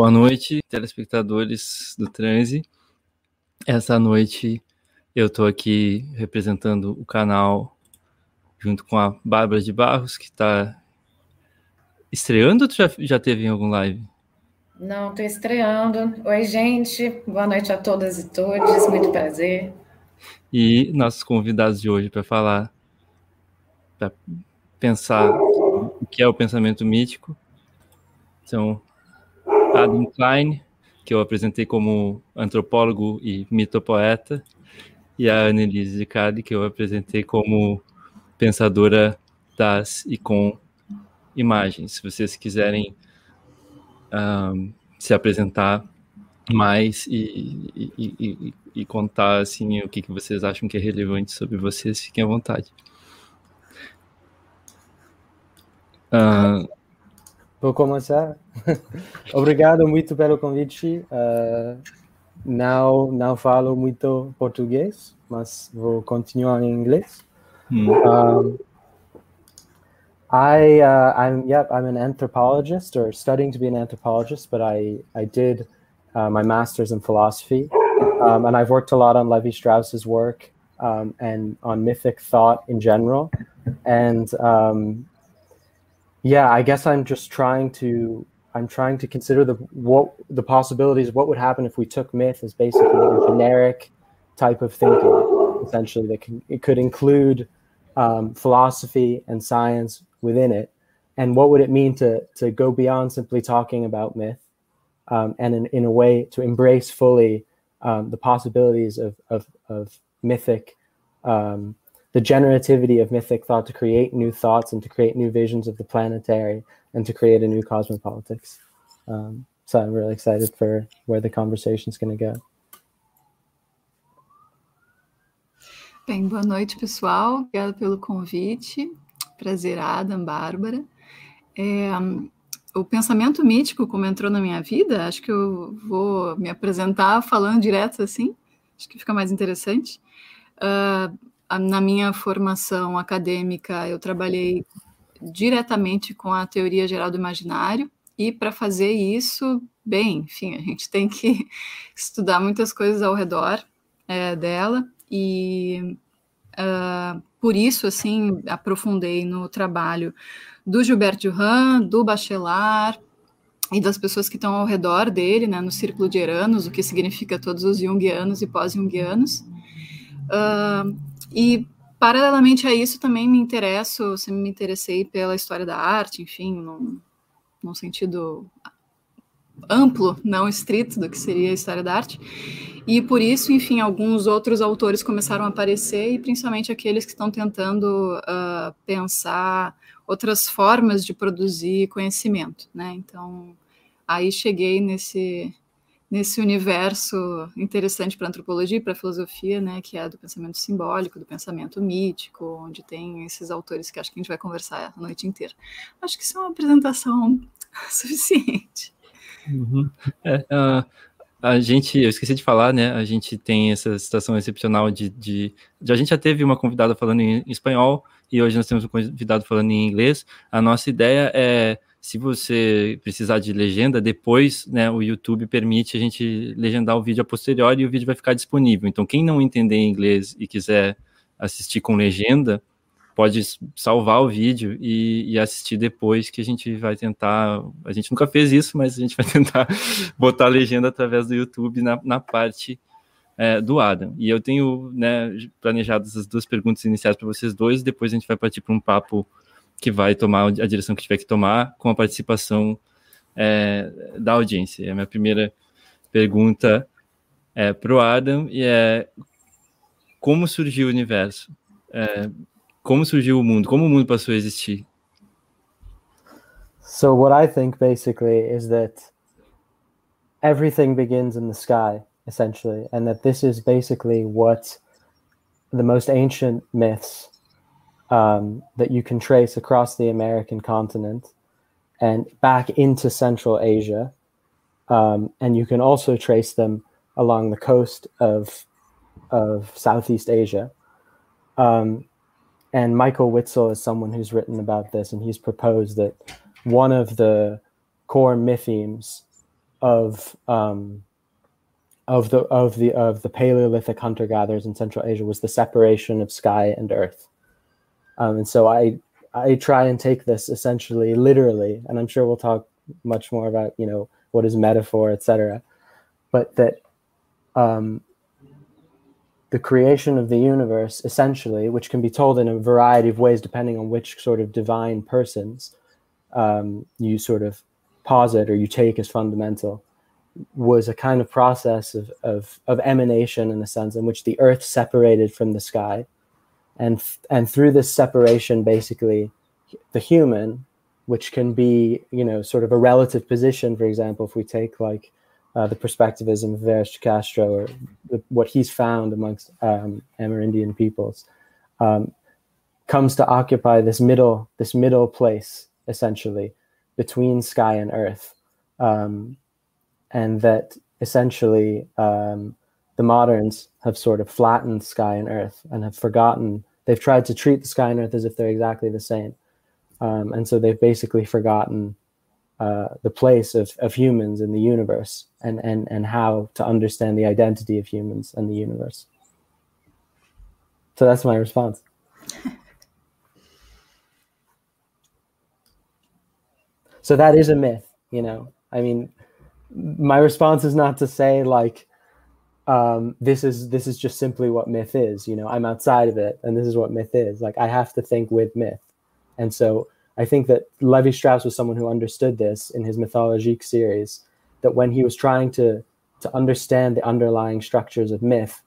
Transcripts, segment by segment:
Boa noite, telespectadores do Transe. Essa noite eu estou aqui representando o canal junto com a Bárbara de Barros, que está estreando ou já, já teve em algum live? Não, estou estreando. Oi, gente. Boa noite a todas e todos. Muito prazer. E nossos convidados de hoje para falar, para pensar o que é o pensamento mítico, são Adam Klein, que eu apresentei como antropólogo e mitopoeta, e a Annelise de Cali, que eu apresentei como pensadora das e com imagens. Se vocês quiserem um, se apresentar mais e, e, e, e, contar assim o que, que vocês acham que é relevante sobre vocês, fiquem à vontade. Uh, Vou começar. Obrigado muito pelo convite. Uh, não, não falo muito português, mas vou continuar em inglês. Um, I uh, I'm yep I'm an anthropologist or studying to be an anthropologist, but I I did uh, my master's in philosophy, um, and I've worked a lot on Levi Strauss's work um, and on mythic thought in general, and um, yeah, I guess I'm just trying to I'm trying to consider the what the possibilities. What would happen if we took myth as basically a generic type of thinking, essentially that can, it could include um, philosophy and science within it, and what would it mean to to go beyond simply talking about myth, um, and in, in a way to embrace fully um, the possibilities of of, of mythic um, the generativity of mythic thought to create new thoughts and to create new visions of the planetary and to create a new cosmopolitics. Um, so I'm really excited for where the conversation is going to go. Bem, boa noite, pessoal. Obrigada pelo convite. Prazer, Adam, Bárbara. É, o pensamento mítico, como entrou na minha vida, acho que eu vou me apresentar falando direto assim, acho que fica mais interessante. Uh, na minha formação acadêmica, eu trabalhei diretamente com a teoria geral do imaginário, e para fazer isso, bem, enfim, a gente tem que estudar muitas coisas ao redor é, dela, e uh, por isso, assim, aprofundei no trabalho do Gilberto Duran, do Bachelard, e das pessoas que estão ao redor dele, né, no círculo de Eranos, o que significa todos os jungianos e pós-jungianos. Uh, e paralelamente a isso também me interesso, sempre me interessei pela história da arte, enfim, num, num sentido amplo, não estrito do que seria a história da arte. E por isso, enfim, alguns outros autores começaram a aparecer, e principalmente aqueles que estão tentando uh, pensar outras formas de produzir conhecimento, né? Então, aí cheguei nesse nesse universo interessante para antropologia e para filosofia, né, que é do pensamento simbólico, do pensamento mítico, onde tem esses autores que acho que a gente vai conversar a noite inteira. Acho que isso é uma apresentação suficiente. Uhum. É, uh, a gente, eu esqueci de falar, né? A gente tem essa situação excepcional de, de, de, a gente já teve uma convidada falando em espanhol e hoje nós temos um convidado falando em inglês. A nossa ideia é se você precisar de legenda, depois né, o YouTube permite a gente legendar o vídeo a posteriori e o vídeo vai ficar disponível. Então, quem não entender inglês e quiser assistir com legenda, pode salvar o vídeo e, e, assistir depois, que a gente vai tentar. A gente nunca fez isso, mas a gente vai tentar botar a legenda através do YouTube na, na parte é, do Adam. E eu tenho né, planejado essas duas perguntas iniciais para vocês dois, depois a gente vai partir para um papo que vai tomar a direção que tiver que tomar com a participação é, da audiência. A minha primeira pergunta é para o Adam e é como surgiu o universo? É, como surgiu o mundo? Como o mundo passou a existir? So what I think basically is that everything begins in the sky, essentially, and that this is basically what the most ancient myths um, that you can trace across the American continent and back into Central Asia. Um, and you can also trace them along the coast of, of Southeast Asia. Um, and Michael Witzel is someone who's written about this, and he's proposed that one of the core mythemes of um, of the of the of the Paleolithic hunter gatherers in Central Asia was the separation of sky and earth, um, and so I I try and take this essentially literally, and I'm sure we'll talk much more about you know what is metaphor, etc. But that um, the creation of the universe, essentially, which can be told in a variety of ways depending on which sort of divine persons um, you sort of posit or you take as fundamental, was a kind of process of, of, of emanation in a sense in which the earth separated from the sky. And, and through this separation, basically, the human, which can be, you know, sort of a relative position, for example, if we take like uh, the perspectivism of Veres Castro or the, what he's found amongst um, Amerindian peoples, um, comes to occupy this middle this middle place essentially between sky and earth, um, and that essentially um, the moderns have sort of flattened sky and earth and have forgotten. They've tried to treat the sky and earth as if they're exactly the same, um, and so they've basically forgotten uh, the place of, of humans in the universe and, and, and how to understand the identity of humans and the universe. So that's my response. so that is a myth, you know. I mean, my response is not to say like um, this is this is just simply what myth is. You know, I'm outside of it, and this is what myth is. Like I have to think with myth, and so I think that Levi Strauss was someone who understood this in his Mythologique series, that when he was trying to, to understand the underlying structures of myth,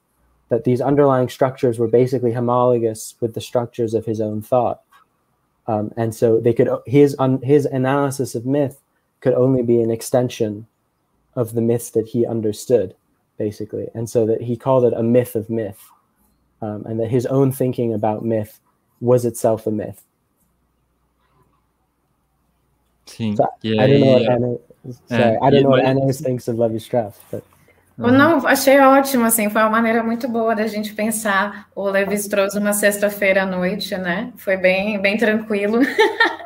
that these underlying structures were basically homologous with the structures of his own thought. Um, and so they could his un, his analysis of myth could only be an extension of the myths that he understood, basically. And so that he called it a myth of myth, um, and that his own thinking about myth was itself a myth. Sim. So I don't know what Anna, sorry, I don't know what Anna thinks of Levi Strauss, but Não, achei ótimo, assim, foi uma maneira muito boa da gente pensar o Levi Strauss uma sexta-feira à noite, né? Foi bem, bem tranquilo.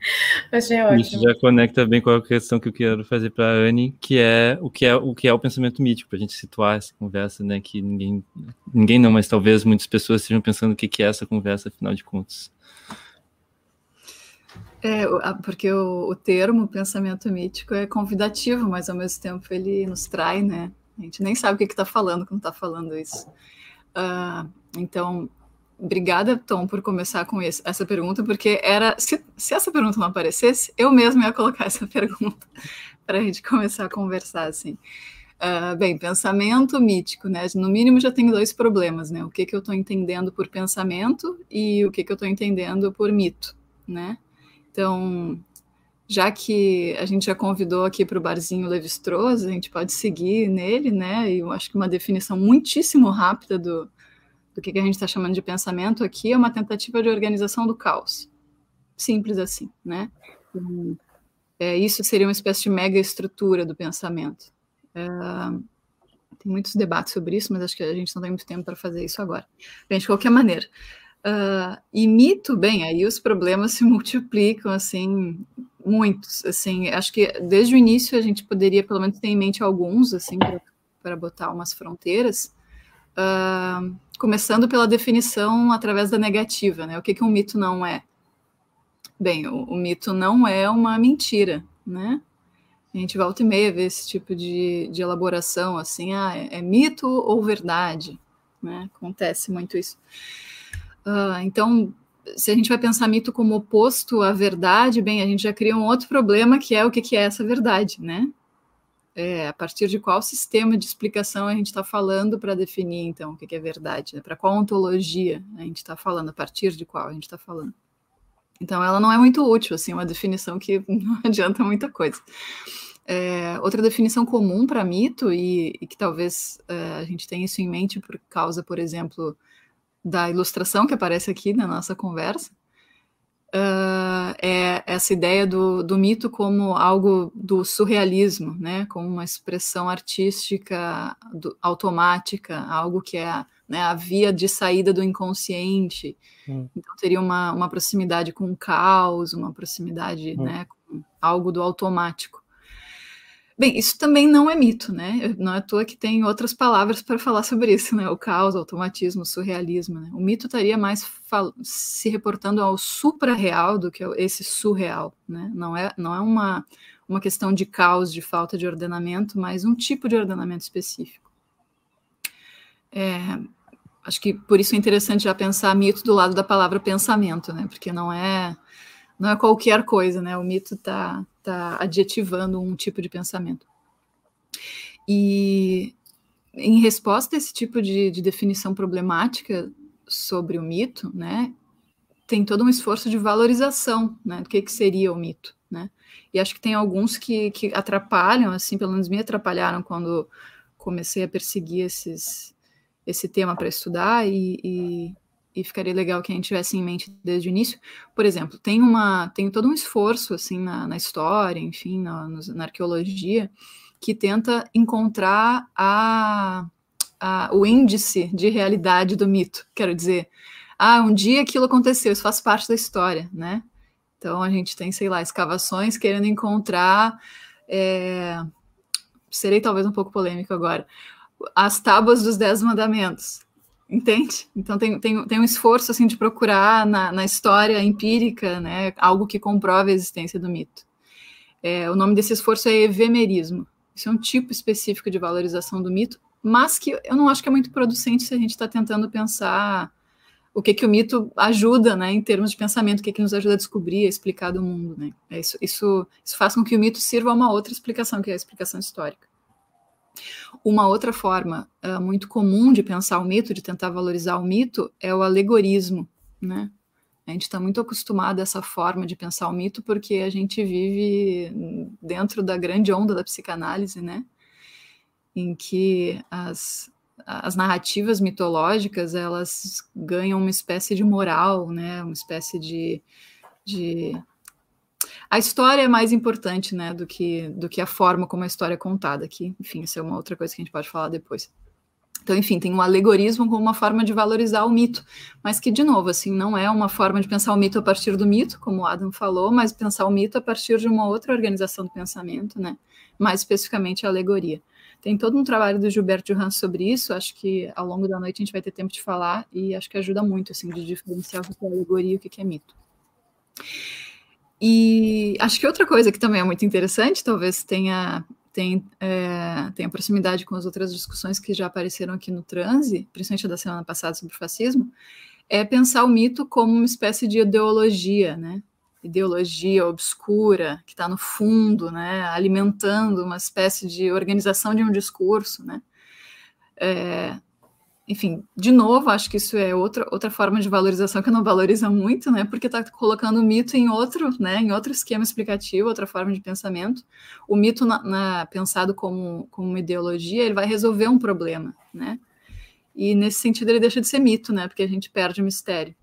achei ótimo. Isso já conecta bem com a questão que eu quero fazer para a Anne, que é o que é o que é o pensamento mítico, para a gente situar essa conversa, né? Que ninguém, ninguém não, mas talvez muitas pessoas estejam pensando o que é essa conversa, afinal de contas. É, porque o, o, termo pensamento mítico é convidativo, mas ao mesmo tempo ele nos trai, né? A gente nem sabe o que está falando quando está falando isso. Uh, então, obrigada, Tom, por começar com esse, essa pergunta, porque era se, se, essa pergunta não aparecesse, eu mesmo ia colocar essa pergunta para a gente começar a conversar assim. Uh, bem, pensamento mítico, né? No mínimo já tenho dois problemas, né? O que, que eu estou entendendo por pensamento e o que, que eu estou entendendo por mito, né? Então, já que a gente já convidou aqui para o barzinho Levi-Strauss, a gente pode seguir nele, né? E eu acho que uma definição muitíssimo rápida do, do que, a gente está chamando de pensamento aqui é uma tentativa de organização do caos. Simples assim, né? É, isso seria uma espécie de mega estrutura do pensamento. É, tem muitos debates sobre isso, mas acho que a gente não tem muito tempo para fazer isso agora. Bem, de qualquer maneira, Uh, e mito, bem, aí os problemas se multiplicam, assim, muitos, assim, acho que desde o início a gente poderia pelo menos ter em mente alguns, assim, para botar umas fronteiras, uh, começando pela definição através da negativa, né, o que, que um mito não é? Bem, o, o mito não é uma mentira, né, a gente volta e meia ver esse tipo de, de elaboração, assim, ah, é, é mito ou verdade, né, acontece muito isso. Uh, então, se a gente vai pensar mito como oposto à verdade, bem, a gente já cria um outro problema que é o que, que é essa verdade, né? É, a partir de qual sistema de explicação a gente está falando para definir, então, o que, que é verdade? Né? Para qual ontologia a gente está falando? A partir de qual a gente está falando? Então, ela não é muito útil, assim, uma definição que não adianta muita coisa. É, outra definição comum para mito, e, e, que talvez é, a gente tenha isso em mente por causa, por exemplo, da ilustração que aparece aqui na nossa conversa, uh, é essa ideia do, do mito como algo do surrealismo, né, como uma expressão artística do, automática, algo que é né, a via de saída do inconsciente. Hum. Então teria uma, uma proximidade com o caos, uma proximidade hum. né, com algo do automático. Bem, isso também não é mito, né? Não é à toa que tem outras palavras para falar sobre isso, né? O caos, o automatismo, o surrealismo. Né? O mito estaria mais se reportando ao supra-real do que esse surreal, né? Não é, não é uma, uma questão de caos, de falta de ordenamento, mas um tipo de ordenamento específico. É, acho que por isso é interessante já pensar mito do lado da palavra pensamento, né? Porque não é não é qualquer coisa, né? O mito está tá adjetivando um tipo de pensamento. E em resposta a esse tipo de, de definição problemática sobre o mito, né, tem todo um esforço de valorização, né, do que, que seria o mito, né? E acho que tem alguns que, que atrapalham, assim, pelo menos me atrapalharam quando comecei a perseguir esses, esse tema para estudar e, e, e ficaria legal que a gente tivesse em mente desde o início. Por exemplo, tem uma tem todo um esforço assim na, na história, enfim, na, na, arqueologia, que tenta encontrar a, a, o índice de realidade do mito. Quero dizer, ah, um dia aquilo aconteceu, isso faz parte da história, né? Então a gente tem, sei lá, escavações querendo encontrar. É, serei talvez um pouco polêmico agora. As tábuas dos Dez Mandamentos Entende? Então tem, tem, tem um esforço assim de procurar na, na história empírica, né, algo que comprove a existência do mito. É, o nome desse esforço é evemerismo. Isso é um tipo específico de valorização do mito, mas que eu não acho que é muito producente se a gente está tentando pensar o que que o mito ajuda, né, em termos de pensamento, o que que nos ajuda a descobrir, a explicar do mundo, né? É isso, isso, isso faz com que o mito sirva a uma outra explicação, que é a explicação histórica. Uma outra forma uh, muito comum de pensar o mito, de tentar valorizar o mito, é o alegorismo, né? A gente está muito acostumado a essa forma de pensar o mito porque a gente vive dentro da grande onda da psicanálise, né? Em que as, as narrativas mitológicas elas ganham uma espécie de moral, né? Uma espécie de, de a história é mais importante, né, do que, do que a forma como a história é contada aqui. Enfim, isso é uma outra coisa que a gente pode falar depois. Então, enfim, tem um alegorismo como uma forma de valorizar o mito, mas que, de novo, assim, não é uma forma de pensar o mito a partir do mito, como o Adam falou, mas pensar o mito a partir de uma outra organização do pensamento, né? Mais especificamente a alegoria. Tem todo um trabalho do Gilberto Johann sobre isso, acho que ao longo da noite a gente vai ter tempo de falar, e acho que ajuda muito, assim, de diferenciar o que é alegoria e o que é mito. E acho que outra coisa que também é muito interessante, talvez tenha, tenha, é, tenha proximidade com as outras discussões que já apareceram aqui no transe, principalmente da semana passada sobre o fascismo, é pensar o mito como uma espécie de ideologia, né? Ideologia obscura, que está no fundo, né? Alimentando uma espécie de organização de um discurso, né? É, enfim, de novo, acho que isso é outra, outra forma de valorização que não valoriza muito, né? Porque está colocando o mito em outro, né? Em outro esquema explicativo, outra forma de pensamento. O mito, na, na, pensado como, como uma ideologia, ele vai resolver um problema, né? E nesse sentido ele deixa de ser mito, né? Porque a gente perde o mistério.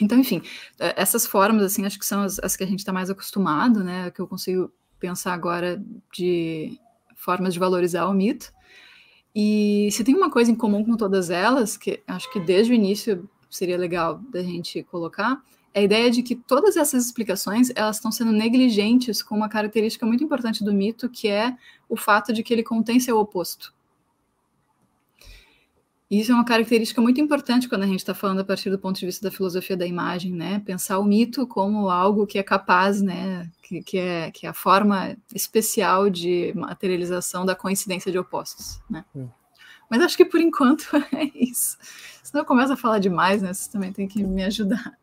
Então, enfim, é, essas formas, assim, acho que são as, as que a gente está mais acostumado, né? Que eu consigo pensar agora de formas de valorizar o mito. E se tem uma coisa em comum com todas elas, que acho que desde o início seria legal da gente colocar, é a ideia de que todas essas explicações elas estão sendo negligentes com uma característica muito importante do mito, que é o fato de que ele contém seu oposto. E isso é uma característica muito importante quando a gente está falando a partir do ponto de vista da filosofia da imagem, né? Pensar o mito como algo que é capaz, né? Que, que, é, que é a forma especial de materialização da coincidência de opostos, né? Hum. Mas acho que por enquanto é isso. Senão eu começo a falar demais, né? Vocês também têm que me ajudar.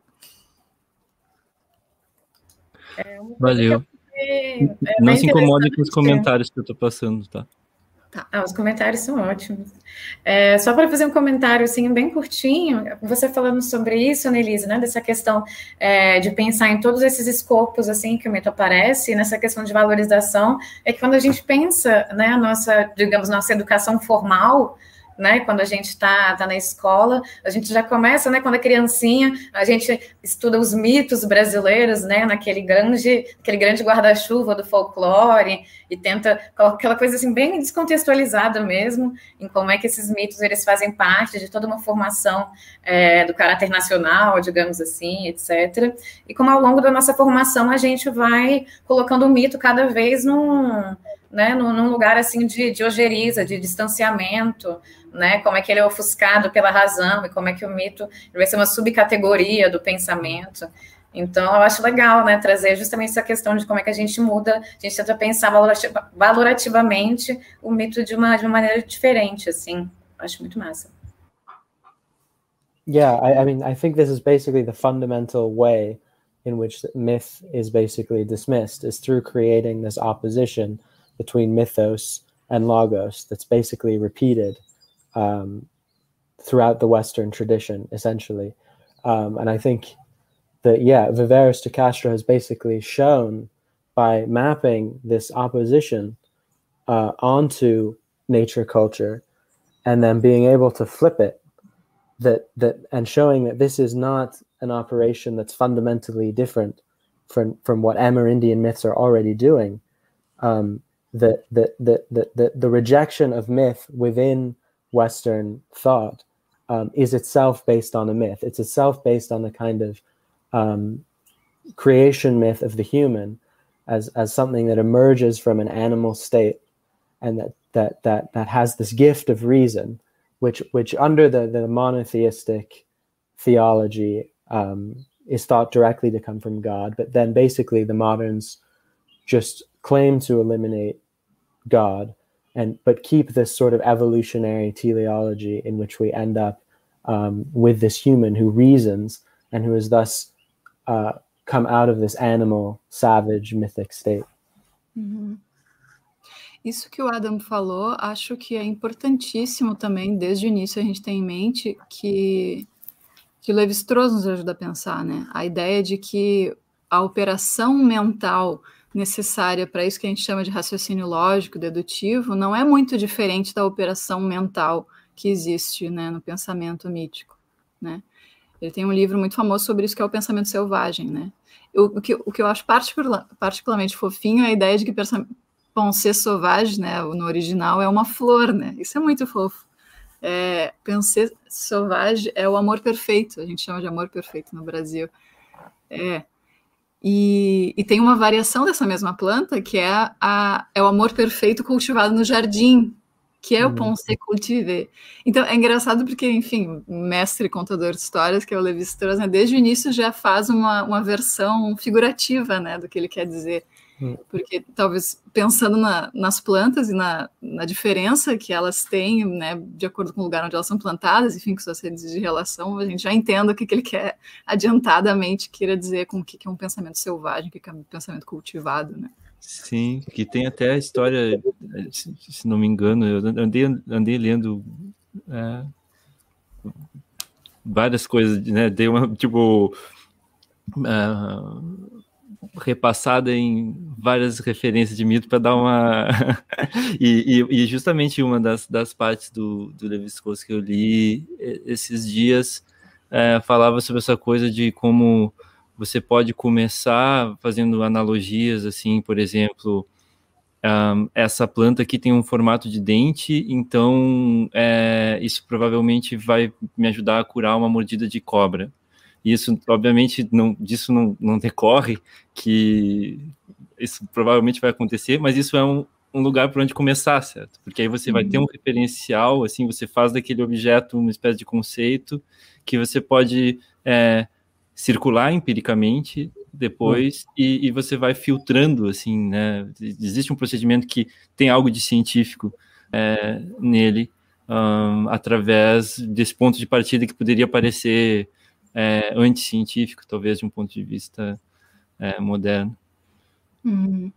É Valeu. É Não se incomode com os comentários que eu estou passando, tá? Tá, ah, os comentários são ótimos. É, só para fazer um comentário assim bem curtinho, você falando sobre isso, Nelise, né, dessa questão é, de pensar em todos esses escopos assim que o mito aparece, nessa questão de valorização, é que quando a gente pensa, né, a nossa, digamos, nossa educação formal, né? Quando a gente está tá na escola, a gente já começa, né? Quando é criancinha, a gente estuda os mitos brasileiros, né? Naquele grande, aquele grande guarda-chuva do folclore e tenta aquela coisa assim bem descontextualizada mesmo em como é que esses mitos eles fazem parte de toda uma formação é, do caráter nacional, digamos assim, etc. E como ao longo da nossa formação a gente vai colocando o mito cada vez num né, num, lugar assim de, de ojeriza, de distanciamento, né, como é que ele é ofuscado pela razão e como é que o mito vai ser uma subcategoria do pensamento. Então, eu acho legal, né, trazer justamente essa questão de como é que a gente muda, a gente tenta pensar valorativamente o mito de uma, de uma maneira diferente, assim. Acho muito massa. Yeah, I, I mean, I think this is basically the fundamental way in which myth is basically dismissed is through creating this opposition between mythos and logos that's basically repeated um, throughout the Western tradition, essentially. Um, and I think that, yeah, Viveris de Castro has basically shown by mapping this opposition uh, onto nature culture and then being able to flip it that that and showing that this is not an operation that's fundamentally different from from what Amerindian myths are already doing. Um, that that that that the, the rejection of myth within Western thought um, is itself based on a myth. It's itself based on a kind of um, creation myth of the human as as something that emerges from an animal state and that that that that has this gift of reason which which under the, the monotheistic theology um, is thought directly to come from God, but then basically the moderns just claim to eliminate God and but keep this sort of evolutionary teleology in which we end up um, with this human who reasons and who is thus uh, come out of this animal, savage, mythic state. Mm-hmm. Isso que o Adam falou, acho que é importantíssimo também, desde o início a gente tem em mente que, que Levi-Strauss nos ajuda a pensar, né? A ideia de que a operação mental necessária para isso que a gente chama de raciocínio lógico, dedutivo, não é muito diferente da operação mental que existe né, no pensamento mítico, né? Ele tem um livro muito famoso sobre isso, que é o pensamento selvagem, né? O, o, que, o que eu acho particular, particularmente fofinho é a ideia de que Pensée sauvage, né, no original, é uma flor, né? Isso é muito fofo. É, Pensée sauvage é o amor perfeito, a gente chama de amor perfeito no Brasil. É. E, e tem uma variação dessa mesma planta, que é, a, é o amor perfeito cultivado no jardim, que é o uhum. Pensée cultivé. Então, é engraçado porque, enfim, mestre contador de histórias, que é o Levi Strauss, né, desde o início já faz uma, uma versão figurativa, né, do que ele quer dizer. Porque talvez pensando na, nas plantas e na, na, diferença que elas têm, né, de acordo com o lugar onde elas são plantadas, enfim, com suas redes de relação, a gente já entenda o que, que ele quer adiantadamente queira dizer com o que, que é um pensamento selvagem, o que, que é um pensamento cultivado, né? Sim, que tem até a história, se não me engano, eu andei, andei lendo é, várias coisas, né? Dei uma, tipo, uh, repassada em várias referências de mito para dar uma. e, e, e, justamente uma das, das partes do, do Levi Strauss que eu li esses dias é, falava sobre essa coisa de como você pode começar fazendo analogias, assim, por exemplo. Um, essa planta aqui tem um formato de dente, então é, isso provavelmente vai me ajudar a curar uma mordida de cobra. Isso, obviamente, não, disso não, não decorre que isso provavelmente vai acontecer, mas isso é um, um lugar para onde começar, certo? Porque aí você vai ter um uhum. referencial, assim, você faz daquele objeto uma espécie de conceito que você pode é, circular empiricamente depois uhum. e, e, você vai filtrando, assim, né? Existe um procedimento que tem algo de científico é, nele, um, através desse ponto de partida que poderia parecer é, anticientífico, talvez de um ponto de vista é, moderno. Uhum.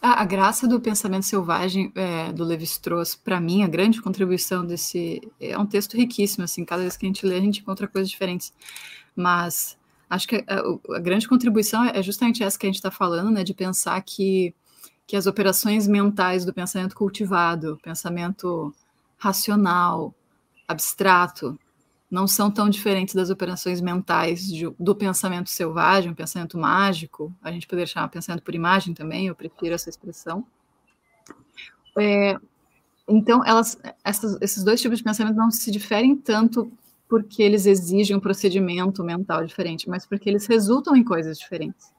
A, a, graça do pensamento selvagem é, do Levi-Strauss, para mim, a grande contribuição desse é um texto riquíssimo. Assim, cada vez que a gente lê, a gente encontra coisas diferentes. Mas acho que a, a grande contribuição é justamente essa que a gente está falando, né, de pensar que que as operações mentais do pensamento cultivado, pensamento racional, abstrato, não são tão diferentes das operações mentais de, do pensamento selvagem, pensamento mágico, a gente poderia chamar pensamento por imagem também, eu prefiro essa expressão. É, então, elas, essas, esses dois tipos de pensamento não se diferem tanto porque eles exigem um procedimento mental diferente, mas porque eles resultam em coisas diferentes.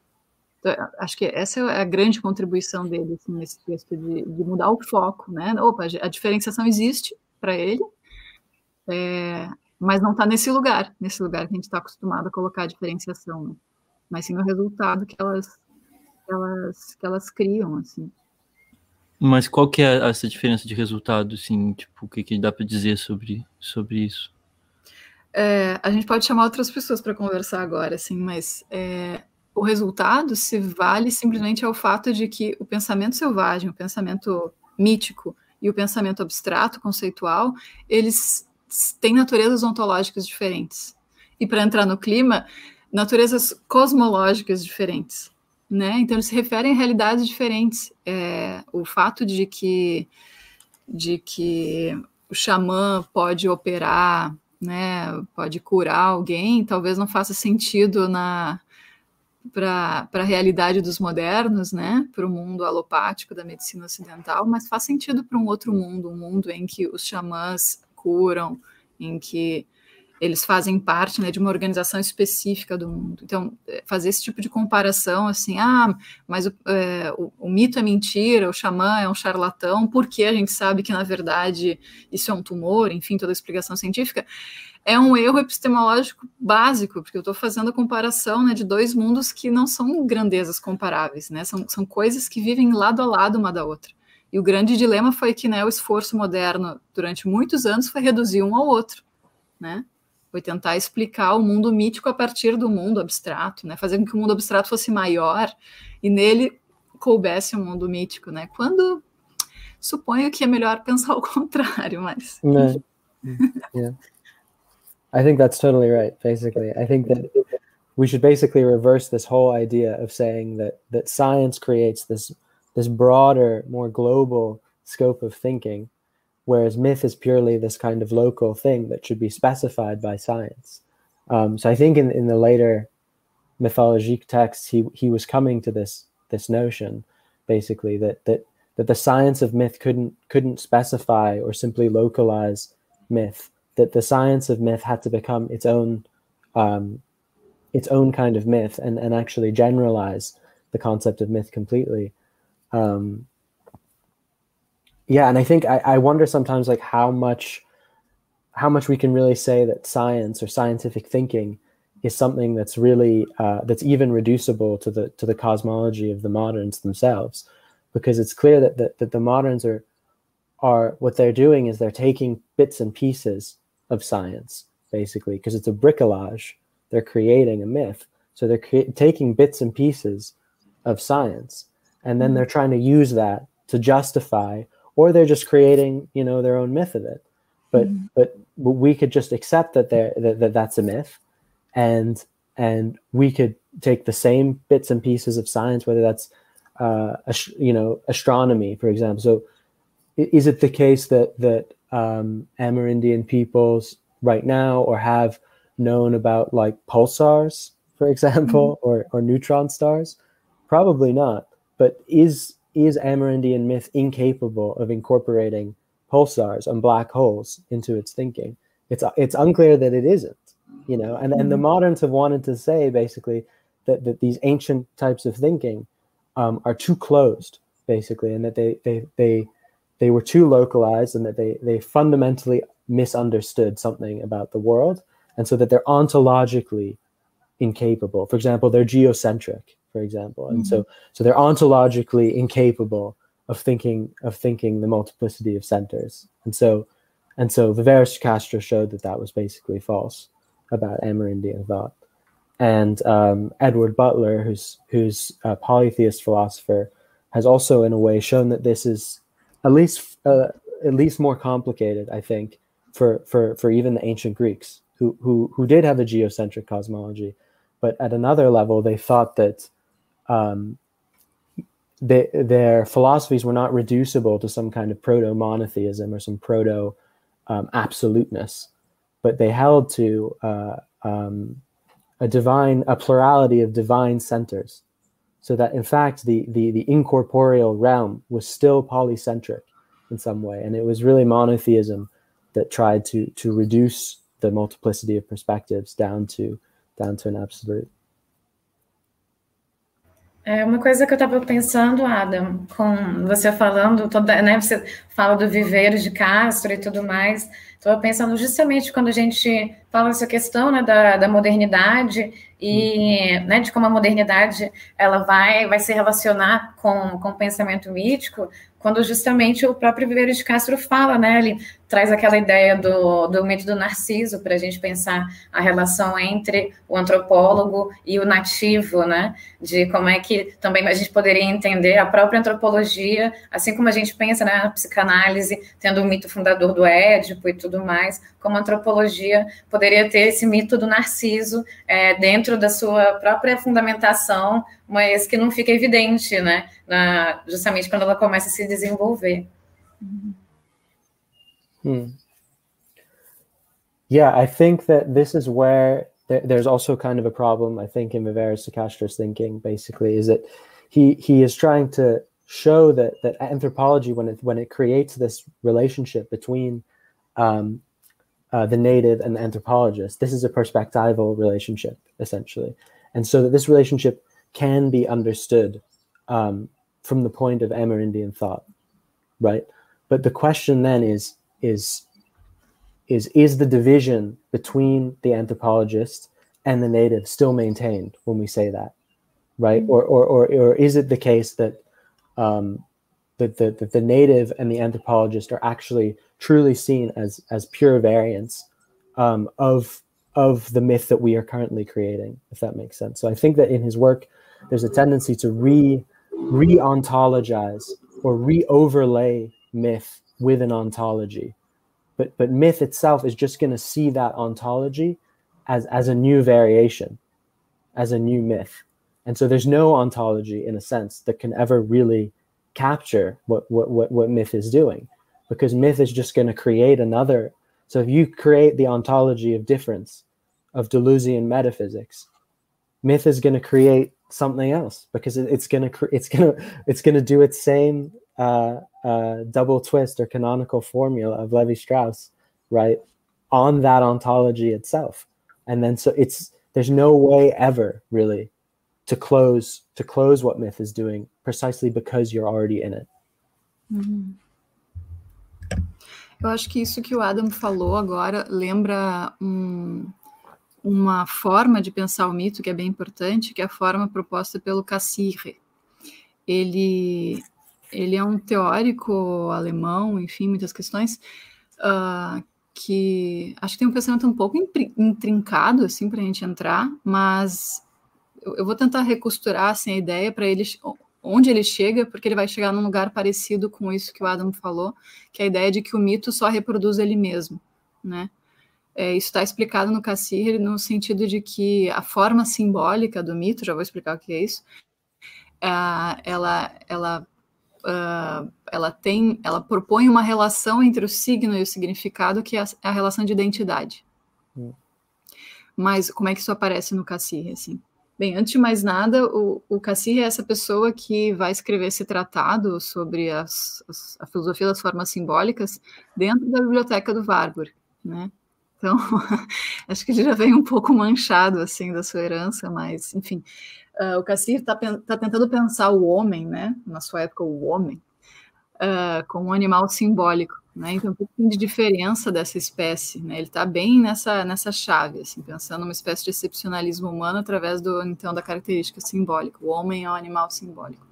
Então, acho que essa é a grande contribuição dele assim, nesse texto, de, de, mudar o foco, né? Opa, a diferenciação existe para ele, é, mas não está nesse lugar, nesse lugar que a gente está acostumado a colocar a diferenciação, né? mas sim no resultado que elas, elas, que elas criam, assim. Mas qual que é essa diferença de resultado, assim, tipo, o que, que dá para dizer sobre, sobre isso? É, a gente pode chamar outras pessoas para conversar agora, assim, mas é, o resultado se vale simplesmente ao fato de que o pensamento selvagem, o pensamento mítico e o pensamento abstrato, conceitual, eles têm naturezas ontológicas diferentes. E para entrar no clima, naturezas cosmológicas diferentes. Né? Então, eles se referem a realidades diferentes. É, o fato de que, de que o xamã pode operar, né, pode curar alguém, talvez não faça sentido na, para a realidade dos modernos, né, para o mundo alopático da medicina ocidental, mas faz sentido para um outro mundo, um mundo em que os xamãs curam, em que eles fazem parte né, de uma organização específica do mundo. Então, é, fazer esse tipo de comparação, assim, ah, mas o, é, o, o, mito é mentira, o xamã é um charlatão, porque a gente sabe que, na verdade, isso é um tumor, enfim, toda a explicação científica, é um erro epistemológico básico, porque eu estou fazendo a comparação né, de dois mundos que não são grandezas comparáveis, né? São, são coisas que vivem lado a lado uma da outra. E o grande dilema foi que né, o esforço moderno, durante muitos anos, foi reduzir um ao outro, né? Foi tentar explicar o mundo mítico a partir do mundo abstrato, né? Fazer com que o mundo abstrato fosse maior e nele coubesse o mundo mítico, né? Quando suponho que é melhor pensar o contrário, mas... Yeah. yeah. I think that's totally right. Basically, I think that we should basically reverse this whole idea of saying that that science creates this this broader, more global scope of thinking, whereas myth is purely this kind of local thing that should be specified by science. Um, so I think in, in the later mythologique texts, he he was coming to this this notion, basically that that that the science of myth couldn't couldn't specify or simply localize myth that the science of myth had to become its own um, its own kind of myth and, and actually generalize the concept of myth completely. Um, yeah, and I think I, I wonder sometimes like how much how much we can really say that science or scientific thinking is something that's really uh, that's even reducible to the to the cosmology of the moderns themselves, because it's clear that, that that the moderns are are what they're doing is they're taking bits and pieces of science, basically, because it's a bricolage. They're creating a myth. So they're cre- taking bits and pieces of science, and then they're mm-hmm. trying to use that to justify, or they're just creating, you know, their own myth of it. But mm-hmm. but we could just accept that, that, that that's a myth, and and we could take the same bits and pieces of science, whether that's uh, you know astronomy, for example. So is it the case that that um, Amerindian peoples right now or have known about like pulsars, for example, mm-hmm. or, or neutron stars? Probably not. But is is Amerindian myth incapable of incorporating pulsars and black holes into its thinking? It's it's unclear that it isn't, you know. And and the mm-hmm. moderns have wanted to say basically that that these ancient types of thinking um, are too closed, basically, and that they they they they were too localized and that they they fundamentally misunderstood something about the world and so that they're ontologically incapable for example they're geocentric for example. And mm-hmm. so so they're ontologically incapable of thinking of thinking the multiplicity of centers. And so and so Viveris Castro showed that that was basically false about Amerindian thought. And um, Edward Butler who's who's a polytheist philosopher has also in a way shown that this is at least uh, at least more complicated, I think, for for for even the ancient Greeks who who who did have a geocentric cosmology, but at another level they thought that um, their philosophies were not reducible to some kind of proto monotheism or some proto um, absoluteness, but they held to uh, um, a divine a plurality of divine centers so that in fact the, the, the incorporeal realm was still polycentric in some way. And it was really monotheism that tried to, to reduce the multiplicity of perspectives down to, down to an absolute. É uma coisa que eu estava pensando, Adam, com você falando, toda, né, você fala do viveiro de Castro e tudo mais. Estava pensando justamente quando a gente fala essa questão né, da, da modernidade e né, de como a modernidade ela vai, vai se relacionar com, com o pensamento mítico, quando justamente o próprio Viveiro de Castro fala, né? Ele traz aquela ideia do, do mito do Narciso para a gente pensar a relação entre o antropólogo e o nativo, né? De como é que também a gente poderia entender a própria antropologia, assim como a gente pensa na né, psicanálise, tendo o mito fundador do Édipo e tudo mais, como antropologia poderia ter esse mito do Narciso é, dentro da sua própria fundamentação, mas que não fica evidente, né? Na, justamente quando ela começa a se desenvolver. Hmm. Yeah, I think that this is where th- there's also kind of a problem. I think in Viveris de Castro's thinking, basically, is that he he is trying to show that that anthropology, when it when it creates this relationship between um, uh, the native and the anthropologist, this is a perspectival relationship essentially, and so that this relationship can be understood um, from the point of Amerindian thought, right? But the question then is is is is the division between the anthropologist and the native still maintained when we say that, right? Mm-hmm. Or, or or or is it the case that um, that the, that the native and the anthropologist are actually truly seen as as pure variants um, of of the myth that we are currently creating, if that makes sense. So I think that in his work, there's a tendency to re re-ontologize or re-overlay myth with an ontology. But but myth itself is just going to see that ontology as as a new variation, as a new myth. And so there's no ontology in a sense that can ever really capture what what what, what myth is doing because myth is just going to create another so if you create the ontology of difference of Deleuzian metaphysics, myth is going to create something else because it's going to it's going to it's going to do its same uh, uh, double twist or canonical formula of Levi Strauss, right, on that ontology itself. And then so it's there's no way ever really to close to close what myth is doing precisely because you're already in it. Mm-hmm. Eu acho que isso que o Adam falou agora lembra um, uma forma de pensar o mito que é bem importante, que é a forma proposta pelo Cassirre. Ele ele é um teórico alemão, enfim, muitas questões, uh, que acho que tem um pensamento um pouco intrincado, assim, para a gente entrar, mas eu, eu, vou tentar recosturar, assim, a ideia para ele, onde ele chega, porque ele vai chegar num lugar parecido com isso que o Adam falou, que é a ideia de que o mito só reproduz ele mesmo, né? É, isso está explicado no Cassir no sentido de que a forma simbólica do mito, já vou explicar o que é isso, uh, ela, ela uh, ela tem, ela propõe uma relação entre o signo e o significado que é a, é a relação de identidade. Hum. Mas como é que isso aparece no Cassir, assim? Bem, antes de mais nada, o, o Cassir é essa pessoa que vai escrever esse tratado sobre as, as, a filosofia das formas simbólicas dentro da biblioteca do Warburg, né? Então, acho que ele já vem um pouco manchado, assim, da sua herança, mas, enfim, Uh, o Cassir está tá tentando pensar o homem, né? Na sua época, o homem, uh, como um animal simbólico, né? Então, um pouquinho de diferença dessa espécie, né? Ele está bem nessa, nessa chave, assim, pensando uma espécie de excepcionalismo humano através do, então, da característica simbólica. O homem é um animal simbólico.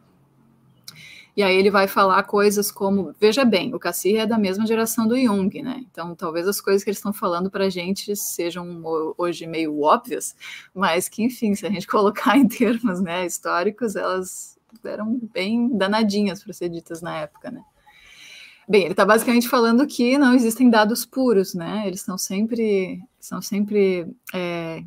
E aí ele vai falar coisas como, veja bem, o Cassir é da mesma geração do Jung, né? Então talvez as coisas que eles estão falando para a gente sejam hoje meio óbvias, mas que, enfim, se a gente colocar em termos né, históricos, elas eram bem danadinhas para ser ditas na época, né? Bem, ele está basicamente falando que não existem dados puros, né? Eles estão sempre, são sempre é,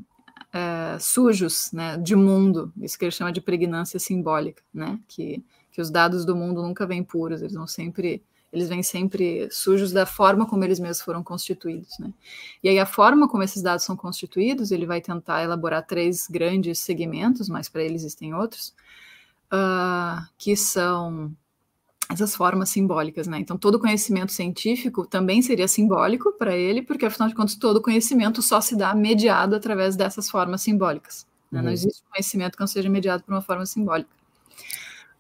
é, sujos, né, de mundo. Isso que ele chama de pregnância simbólica, né? Que que os dados do mundo nunca vêm puros, eles vão sempre eles vêm sempre sujos da forma como eles mesmos foram constituídos, né? E aí a forma como esses dados são constituídos, ele vai tentar elaborar três grandes segmentos, mas para ele existem outros, uh, que são essas formas simbólicas, né? Então todo conhecimento científico também seria simbólico para ele, porque afinal de contas todo conhecimento só se dá mediado através dessas formas simbólicas. Né? Uhum. Não existe conhecimento que não seja mediado por uma forma simbólica.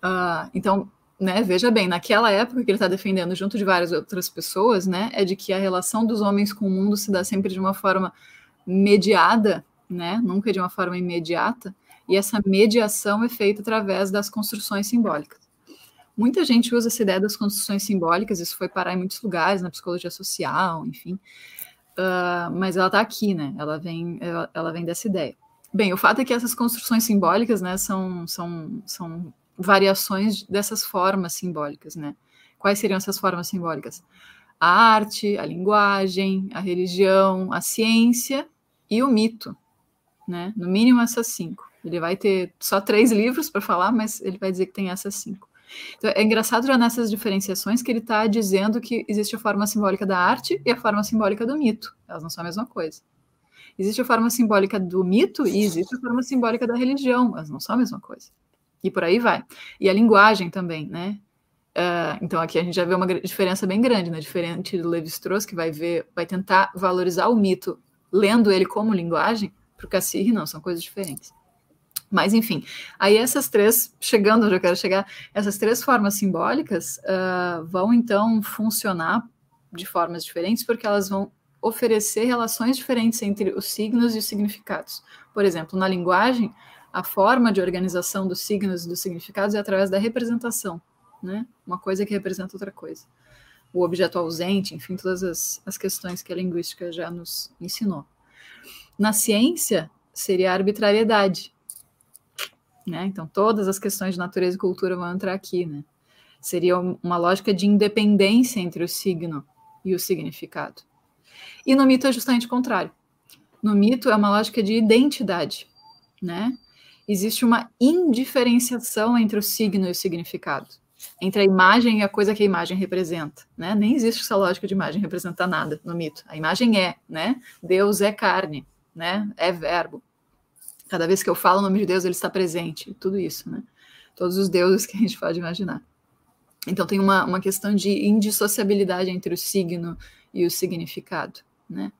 Uh, então, né, veja bem, naquela época que ele está defendendo, junto de várias outras pessoas, né, é de que a relação dos homens com o mundo se dá sempre de uma forma mediada, né, nunca de uma forma imediata, e essa mediação é feita através das construções simbólicas. Muita gente usa essa ideia das construções simbólicas, isso foi parar em muitos lugares, na psicologia social, enfim, uh, mas ela está aqui, né, ela vem, ela, ela vem dessa ideia. Bem, o fato é que essas construções simbólicas, né, são, são, são variações dessas formas simbólicas, né? Quais seriam essas formas simbólicas? A arte, a linguagem, a religião, a ciência e o mito, né? No mínimo essas cinco. Ele vai ter só três livros para falar, mas ele vai dizer que tem essas cinco. Então, é engraçado já nessas diferenciações que ele está dizendo que existe a forma simbólica da arte e a forma simbólica do mito. Elas não são a mesma coisa. Existe a forma simbólica do mito e existe a forma simbólica da religião. Elas não são a mesma coisa. E por aí vai. E a linguagem também, né? Uh, então aqui a gente já vê uma diferença bem grande, né? Diferente do Levi-Strauss, que vai ver, vai tentar valorizar o mito lendo ele como linguagem, para o Cassirri não, são coisas diferentes. Mas, enfim, aí essas três, chegando onde eu quero chegar, essas três formas simbólicas uh, vão então funcionar de formas diferentes, porque elas vão oferecer relações diferentes entre os signos e os significados. Por exemplo, na linguagem, a forma de organização dos signos e dos significados é através da representação, né? Uma coisa que representa outra coisa. O objeto ausente, enfim, todas as, as questões que a linguística já nos ensinou. Na ciência, seria a arbitrariedade, né? Então, todas as questões de natureza e cultura vão entrar aqui, né? Seria uma lógica de independência entre o signo e o significado. E no mito é justamente o contrário. No mito é uma lógica de identidade, né? Existe uma indiferenciação entre o signo e o significado, entre a imagem e a coisa que a imagem representa, né? Nem existe essa lógica de imagem representar nada no mito. A imagem é, né? Deus é carne, né? É verbo. Cada vez que eu falo o nome de Deus, ele está presente, tudo isso, né? Todos os deuses que a gente pode imaginar. Então tem uma, uma questão de indissociabilidade entre o signo e o significado, né?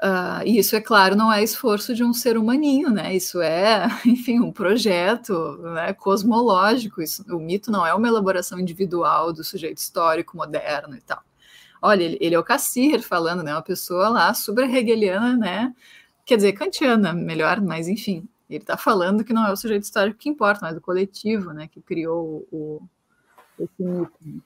Uh, e isso, é claro, não é esforço de um ser humaninho, né? Isso é, enfim, um projeto né, cosmológico. Isso, o mito não é uma elaboração individual do sujeito histórico moderno e tal. Olha, ele, ele é o Cassir falando, né? Uma pessoa lá super hegeliana, né? Quer dizer, kantiana, melhor, mas enfim, ele está falando que não é o sujeito histórico que importa, mas o coletivo, né? Que criou o, esse mito. Né?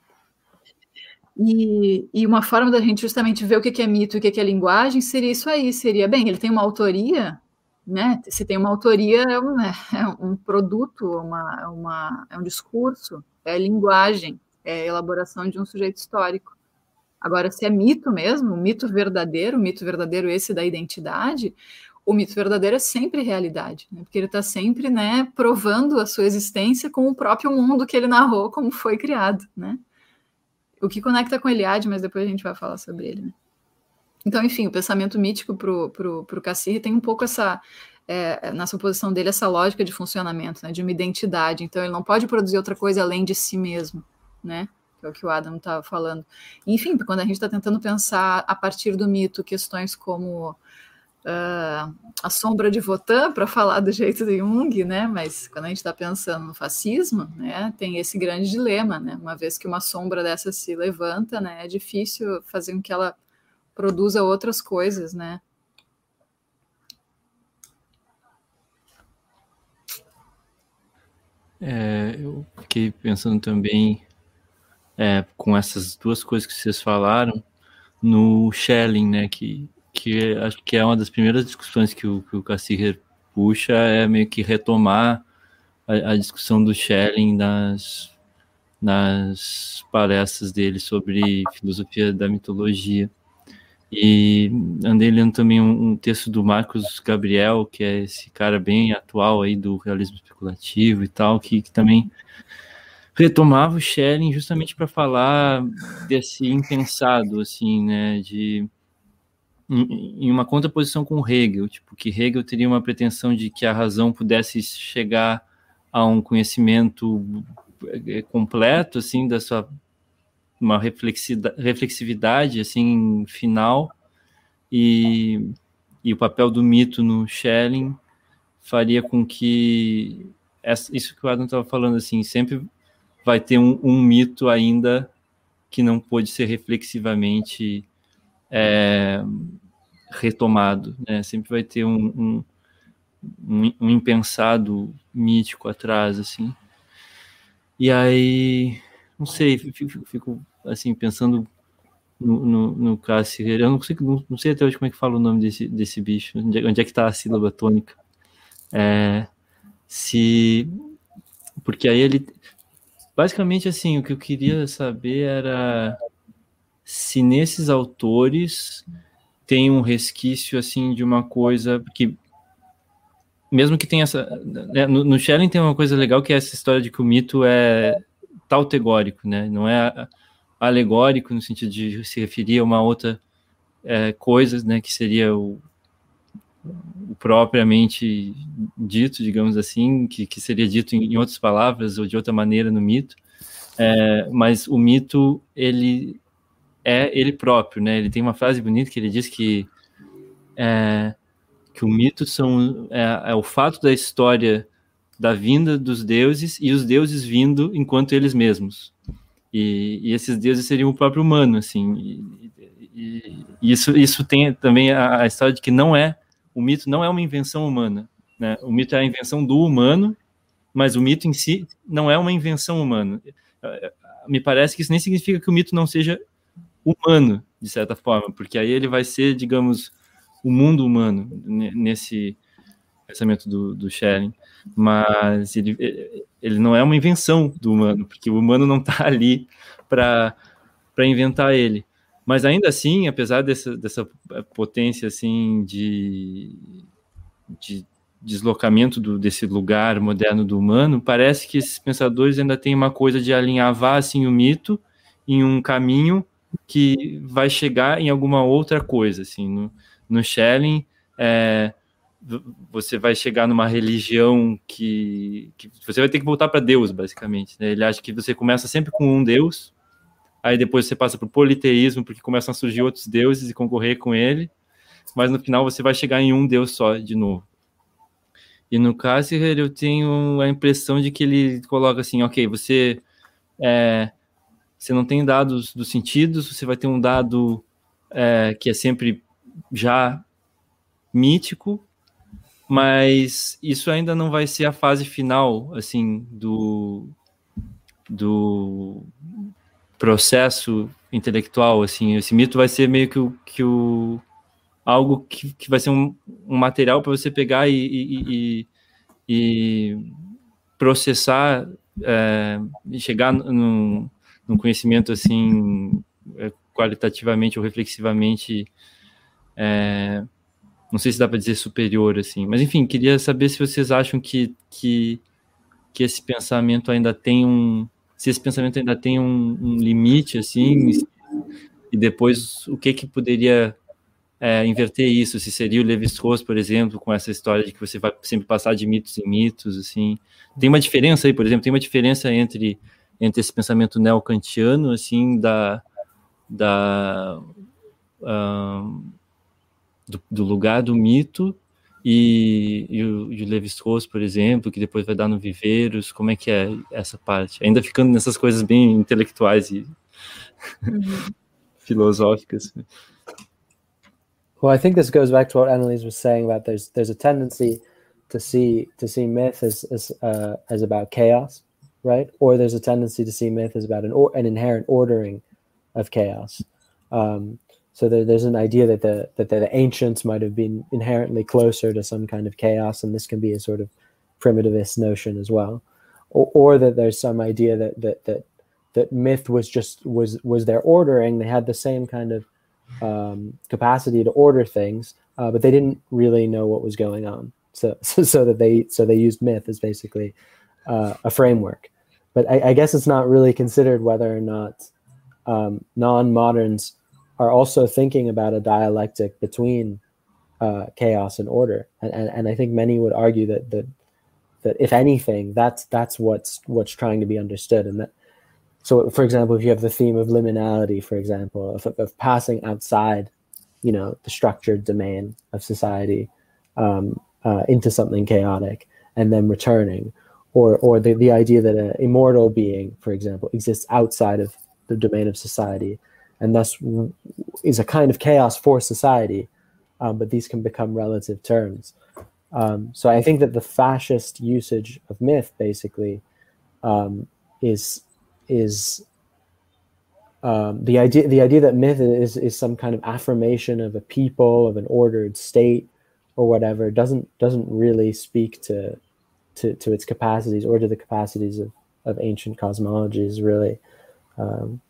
E, e, uma forma da gente justamente ver o que é mito e o que é linguagem seria isso aí, seria, bem, ele tem uma autoria, né? Se tem uma autoria, é um, né, é um produto, uma, uma, é um discurso, é linguagem, é elaboração de um sujeito histórico. Agora, se é mito mesmo, mito verdadeiro, mito verdadeiro esse da identidade, o mito verdadeiro é sempre realidade, né? porque ele está sempre né, provando a sua existência com o próprio mundo que ele narrou, como foi criado, né? O que conecta com Eliade, mas depois a gente vai falar sobre ele, né? Então, enfim, o pensamento mítico para o Cassir tem um pouco essa, é, na suposição dele, essa lógica de funcionamento, né, de uma identidade. Então, ele não pode produzir outra coisa além de si mesmo, né? Que é o que o Adam estava falando. Enfim, quando a gente está tentando pensar a partir do mito questões como uh, a sombra de Votan para falar do jeito de Jung, né? Mas quando a gente está pensando no fascismo, né, tem esse grande dilema, né? Uma vez que uma sombra dessa se levanta, né, é difícil fazer com que ela produza outras coisas, né? É, eu fiquei pensando também é, com essas duas coisas que vocês falaram no Schelling, né, que que acho que é uma das primeiras discussões que o, que o Cassirer puxa, é meio que retomar a, a discussão do Schelling nas, nas palestras dele sobre filosofia da mitologia. E andei lendo também um, um, texto do Marcos Gabriel, que é esse cara bem atual aí do realismo especulativo e tal, que, que também retomava o Schelling justamente para falar desse impensado, assim, né, de em, uma contraposição com Hegel, tipo, que Hegel teria uma pretensão de que a razão pudesse chegar a um conhecimento é, completo, assim, da sua uma reflexividade, assim, final, e, e o papel do mito no Schelling faria com que isso que o Adam estava falando, assim, sempre vai ter um, um, mito ainda que não pode ser reflexivamente é, retomado, né? Sempre vai ter um, um, um, um impensado mítico atrás, assim. E aí, não sei, fico, fico assim, pensando no, no, no Cássio Eu não sei, não, não, sei até hoje como é que fala o nome desse, desse bicho, onde, é, onde é que está a sílaba tônica. É, se. Porque aí ele. Basicamente, assim, o que eu queria saber era se nesses autores tem um resquício, assim, de uma coisa que. Mesmo que tenha essa. Né, no, no Schelling tem uma coisa legal que é essa história de que o mito é tautegórico, né? Não é alegórico no sentido de se referir a uma outra é, coisa, né? Que seria o, propriamente dito, digamos assim, que, que seria dito em, em, outras palavras ou de outra maneira no mito. É, mas o mito ele é ele próprio, né? Ele tem uma frase bonita que ele diz que é, que o mito são é, é o fato da história da vinda dos deuses e os deuses vindo enquanto eles mesmos. E, e esses deuses seriam o próprio humano, assim. E, e, isso, isso tem também a, a, história de que não é o mito não é uma invenção humana, né? O mito é a invenção do humano, mas o mito em si não é uma invenção humana. Me parece que isso nem significa que o mito não seja humano de certa forma, porque aí ele vai ser, digamos, o mundo humano nesse pensamento do, do Schelling mas ele, ele não é uma invenção do humano, porque o humano não está ali para inventar ele. Mas ainda assim, apesar dessa, dessa potência assim de, de deslocamento do, desse lugar moderno do humano, parece que esses pensadores ainda têm uma coisa de alinhavar assim o mito em um caminho que vai chegar em alguma outra coisa, assim, no, no Schelling, é, você vai chegar numa religião que, que você vai ter que voltar para Deus, basicamente. Né? Ele acha que você começa sempre com um Deus, aí depois você passa para o politeísmo, porque começam a surgir outros deuses e concorrer com ele, mas no final você vai chegar em um Deus só de novo. E no Cassirer eu tenho a impressão de que ele coloca assim, ok, você é, você não tem dados dos sentidos, você vai ter um dado é, que é sempre já mítico, mas isso ainda não vai ser a fase final, assim, do, do processo intelectual, assim, esse mito vai ser meio que o, que o algo que, que vai ser um, um material para você pegar e, e, e, e processar é, e chegar num, conhecimento assim é, qualitativamente ou reflexivamente é, não sei se dá para dizer superior, assim. Mas, enfim, queria saber se vocês acham que, que, que esse pensamento ainda tem um... Se esse pensamento ainda tem um, um limite, assim, e depois o que que poderia é, inverter isso? Se seria o Levi-Strauss, por exemplo, com essa história de que você vai sempre passar de mitos em mitos, assim. Tem uma diferença aí, por exemplo, tem uma diferença entre, entre esse pensamento neocantiano, assim, da... da uh, do, do lugar do mito e, e, o, e o Levi-Strauss, por exemplo, que depois vai dar no Viveiros, como é que é essa parte? Ainda ficando nessas coisas bem intelectuais e uhum. filosóficas. Well, I think this goes back to what Annalise was saying about there's there's a tendency to see to see myth as as uh, as about chaos, right? Or there's a tendency to see myth as about an or, an inherent ordering of chaos. Um, So there, there's an idea that the that the ancients might have been inherently closer to some kind of chaos, and this can be a sort of primitivist notion as well, or, or that there's some idea that that that that myth was just was was their ordering. They had the same kind of um, capacity to order things, uh, but they didn't really know what was going on. So, so, so that they so they used myth as basically uh, a framework. But I, I, guess it's not really considered whether or not um, non-moderns are also thinking about a dialectic between uh, chaos and order, and, and and I think many would argue that that that if anything, that's that's what's what's trying to be understood, and that. So, for example, if you have the theme of liminality, for example, of, of passing outside, you know, the structured domain of society um, uh, into something chaotic, and then returning, or or the, the idea that an immortal being, for example, exists outside of the domain of society, and thus is a kind of chaos for society. Um, but these can become relative terms. Um, so I think that the fascist usage of myth basically um, is is um, the idea the idea that myth is is some kind of affirmation of a people of an ordered state or whatever doesn't doesn't really speak to to, to its capacities or to the capacities of, of ancient cosmologies really um,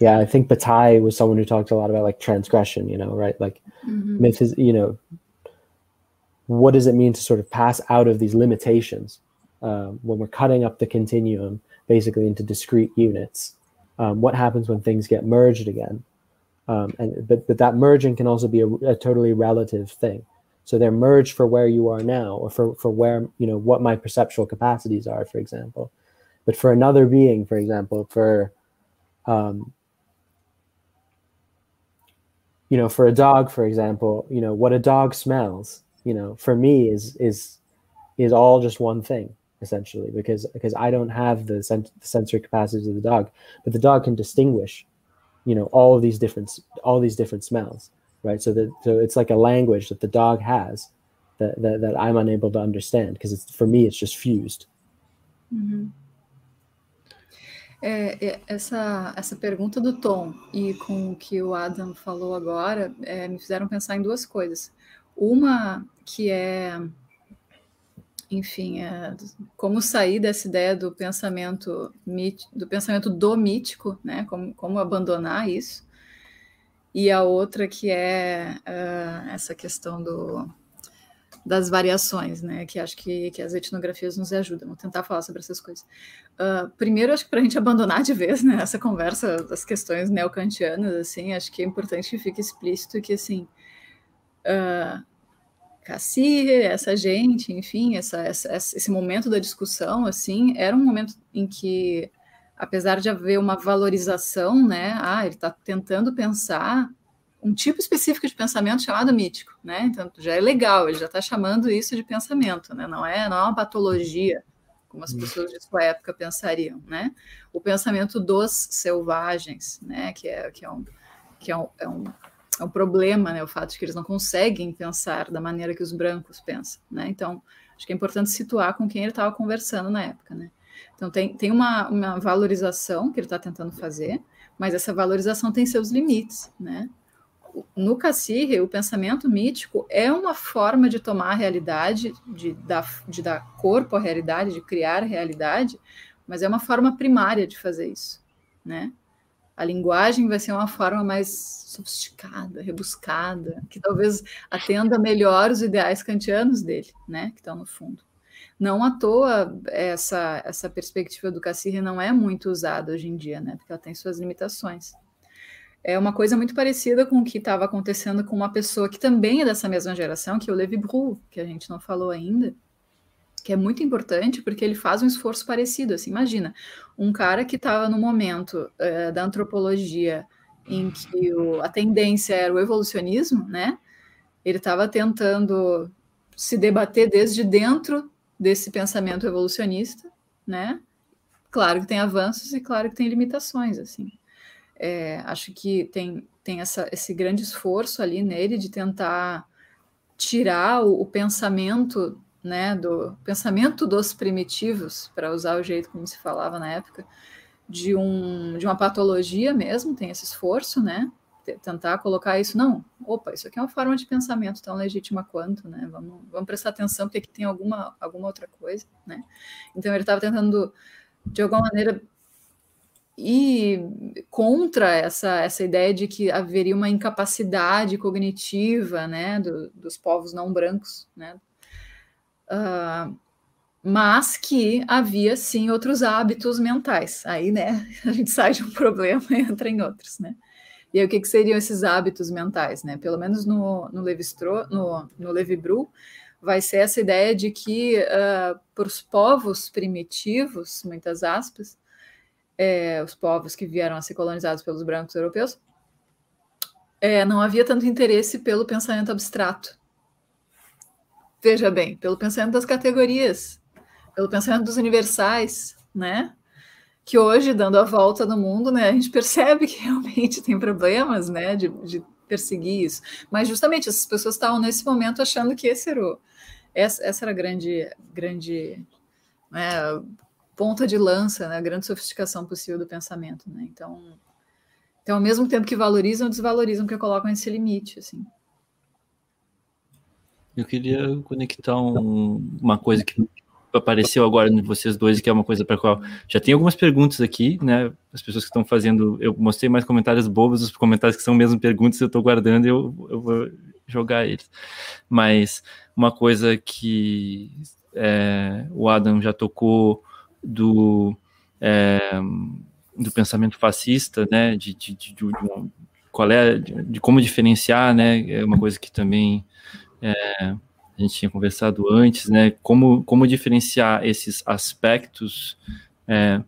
yeah i think bataille was someone who talked a lot about like transgression you know right? Like mm-hmm. myth is you know what does it mean to sort of pass out of these limitations um, when we're cutting up the continuum basically into discrete units? Um, what happens when things get merged again? Um, and but, but that merging can also be a, a, totally relative thing. So they're merged for where you are now or for, for where you know what my perceptual capacities are for example. But for another being for example for um, you know for a dog for example you know what a dog smells you know for me is is is all just one thing essentially because because I don't have the, sen- the sensory capacities of the dog, but the dog can distinguish, you know, all of these different all these different smells, right? So that so it's like a language that the dog has that that, that I'm unable to understand because it's for me it's just fused. Uhum. É, essa, essa pergunta do Tom e com o que o Adam falou agora é, me fizeram pensar em duas coisas. Uma que é enfim, é, como sair dessa ideia do pensamento do pensamento do mítico, né? Como, como abandonar isso. E a outra que é uh, essa questão do, das variações, né? Que acho que, que as etnografias nos ajudam. Vou tentar falar sobre essas coisas. Uh, primeiro, acho que para a gente abandonar de vez, né? Essa conversa das questões neocantianas, assim, acho que é importante que fique explícito que, assim, uh, Cassie, essa gente, enfim, essa, essa, esse momento da discussão, assim, era um momento em que, apesar de haver uma valorização, né, ah, ele está tentando pensar um tipo específico de pensamento chamado mítico, né, então já é legal, ele já está chamando isso de pensamento, né, não é, não é uma patologia, como as pessoas de sua época pensariam, né, o pensamento dos selvagens, né, que é, que é um, que é um, é um é um problema, né, o fato de que eles não conseguem pensar da maneira que os brancos pensam, né? Então, acho que é importante situar com quem ele estava conversando na época, né? Então, tem, tem uma, uma valorização que ele está tentando fazer, mas essa valorização tem seus limites, né? No Cassirre, o pensamento mítico é uma forma de tomar a realidade, de dar, de dar corpo à realidade, de criar realidade, mas é uma forma primária de fazer isso, né? a linguagem vai ser uma forma mais sofisticada, rebuscada, que talvez atenda melhor os ideais kantianos dele, né, que estão no fundo. Não à toa essa, essa perspectiva do Cassirre não é muito usada hoje em dia, né, porque ela tem suas limitações. É uma coisa muito parecida com o que estava acontecendo com uma pessoa que também é dessa mesma geração, que é o Levi Bru, que a gente não falou ainda, que é muito importante porque ele faz um esforço parecido. Assim, imagina, um cara que estava no momento uh, da antropologia em que o, a tendência era o evolucionismo, né? Ele estava tentando se debater desde dentro desse pensamento evolucionista, né? Claro que tem avanços e claro que tem limitações, assim. É, acho que tem, tem essa, esse grande esforço ali nele de tentar tirar o, o pensamento né, do pensamento dos primitivos, para usar o jeito como se falava na época, de, um, de uma patologia mesmo, tem esse esforço, né, tentar colocar isso, não, opa, isso aqui é uma forma de pensamento tão legítima quanto, né, vamos, vamos prestar atenção porque aqui tem alguma, alguma outra coisa, né, então ele estava tentando, de alguma maneira, ir contra essa, essa ideia de que haveria uma incapacidade cognitiva, né, do, dos povos não brancos, né, Uh, mas que havia sim outros hábitos mentais. Aí, né, a gente sai de um problema e entra em outros, né? E aí, o que, que seriam esses hábitos mentais, né? Pelo menos no, no levi no, no Levi-Bru, vai ser essa ideia de que uh, para os povos primitivos, muitas aspas, é, os povos que vieram a ser colonizados pelos brancos europeus, é, não havia tanto interesse pelo pensamento abstrato, Veja bem, pelo pensamento das categorias, pelo pensamento dos universais, né? Que hoje, dando a volta no mundo, né, a gente percebe que realmente tem problemas, né, de, de perseguir isso. Mas justamente essas pessoas estavam nesse momento achando que esse era o, essa, essa era a grande, grande né, ponta de lança, né, a grande sofisticação possível do pensamento. Né? Então, então, ao mesmo tempo que valorizam, desvalorizam, que colocam esse limite. Assim. Eu queria conectar um, uma coisa que apareceu agora em vocês dois, que é uma coisa para qual já tem algumas perguntas aqui, né? As pessoas que estão fazendo, eu mostrei mais comentários bobos, os comentários que são mesmo perguntas, eu estou guardando eu, eu vou jogar eles. Mas uma coisa que é, o Adam já tocou do, é, do pensamento fascista, né? De, de, de, de qual é, de, como diferenciar, né? É uma coisa que também é, a gente tinha conversado antes, né? Como, como diferenciar esses aspectos é,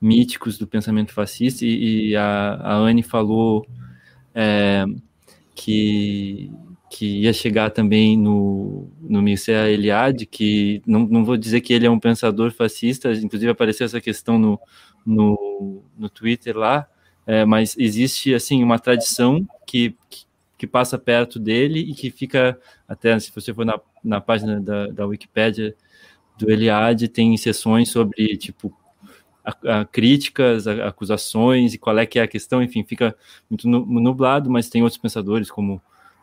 míticos do pensamento fascista, e, e a, a Anne falou é, que, que ia chegar também no, no Mircea Eliade, que não, não vou dizer que ele é um pensador fascista, inclusive apareceu essa questão no, no, no Twitter lá, é, mas existe assim uma tradição que, que que passa perto dele e que fica, até se você for na, na página da, da Wikipédia do Eliade, tem sessões sobre, tipo, a, a críticas, a, acusações e qual é que é a questão, enfim, fica muito nublado, mas tem outros pensadores como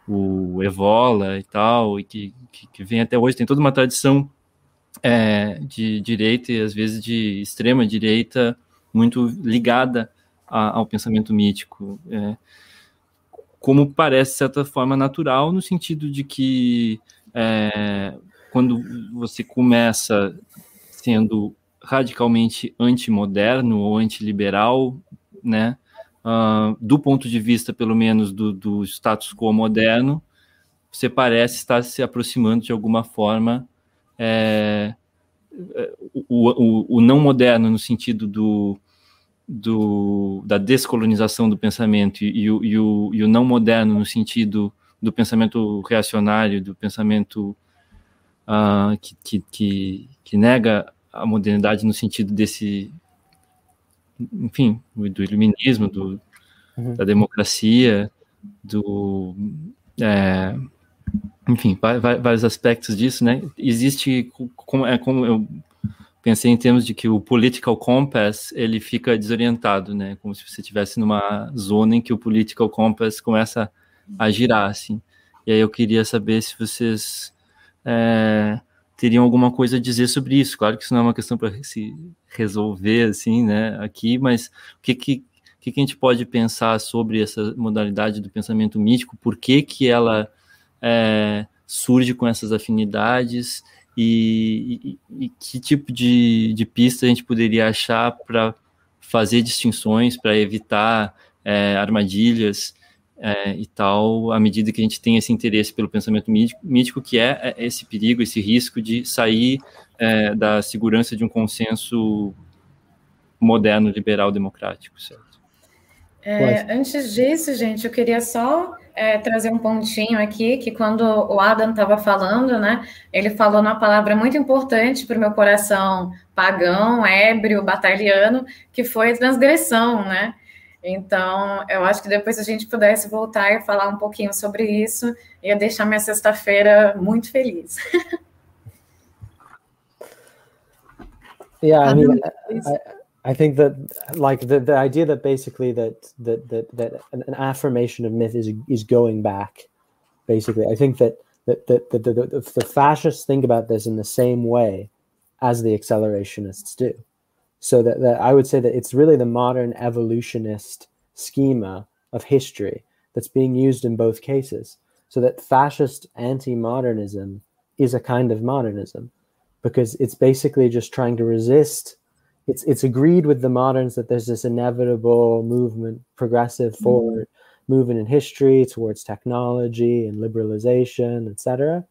o Evola e tal, e que, que, que vem até hoje, tem toda uma tradição é, de direita e às vezes de extrema direita muito ligada a, ao pensamento mítico. É, como parece, de certa forma, natural, no sentido de que é, quando você começa sendo radicalmente antimoderno ou antiliberal, né, uh, do ponto de vista, pelo menos, do, do status quo moderno, você parece estar se aproximando de alguma forma é, o, o, o, não moderno no sentido do do, da descolonização do pensamento e, e, o, e, o, e o não moderno no sentido do pensamento reacionário, do pensamento uh, que, que, que, que, nega a modernidade no sentido desse, enfim, do iluminismo, do, uhum. da democracia, do, é, enfim, vários aspectos disso, né? Existe, como, é, como eu pensei em termos de que o political compass ele fica desorientado, né? Como se você estivesse numa zona em que o political compass começa a girar, assim. E aí eu queria saber se vocês é, teriam alguma coisa a dizer sobre isso. Claro que isso não é uma questão para se resolver, assim, né? Aqui, mas o que que que, a gente pode pensar sobre essa modalidade do pensamento mítico? Por que que ela é, surge com essas afinidades? E, e, e que tipo de, de pista a gente poderia achar para fazer distinções, para evitar é, armadilhas é, e tal, à medida que a gente tem esse interesse pelo pensamento mítico, mítico que é, é esse perigo, esse risco de sair é, da segurança de um consenso moderno, liberal, democrático, certo? É, antes disso, gente, eu queria só é, trazer um pontinho aqui, que quando o Adam estava falando, né, ele falou uma palavra muito importante para o meu coração pagão, ébrio, batalhano, que foi transgressão, né? Então, eu acho que depois a gente pudesse voltar e falar um pouquinho sobre isso, ia deixar minha sexta-feira muito feliz. Yeah, I mean, I, I think that like the, the idea that basically that that that, that an, an affirmation of myth is is going back basically i think that that, that, that the, the, the fascists think about this in the same way as the accelerationists do so that, that i would say that it's really the modern evolutionist schema of history that's being used in both cases so that fascist anti-modernism is a kind of modernism because it's basically just trying to resist it's it's agreed with the moderns that there's this inevitable movement, progressive mm-hmm. forward mm-hmm. movement in history towards technology and liberalization, etc.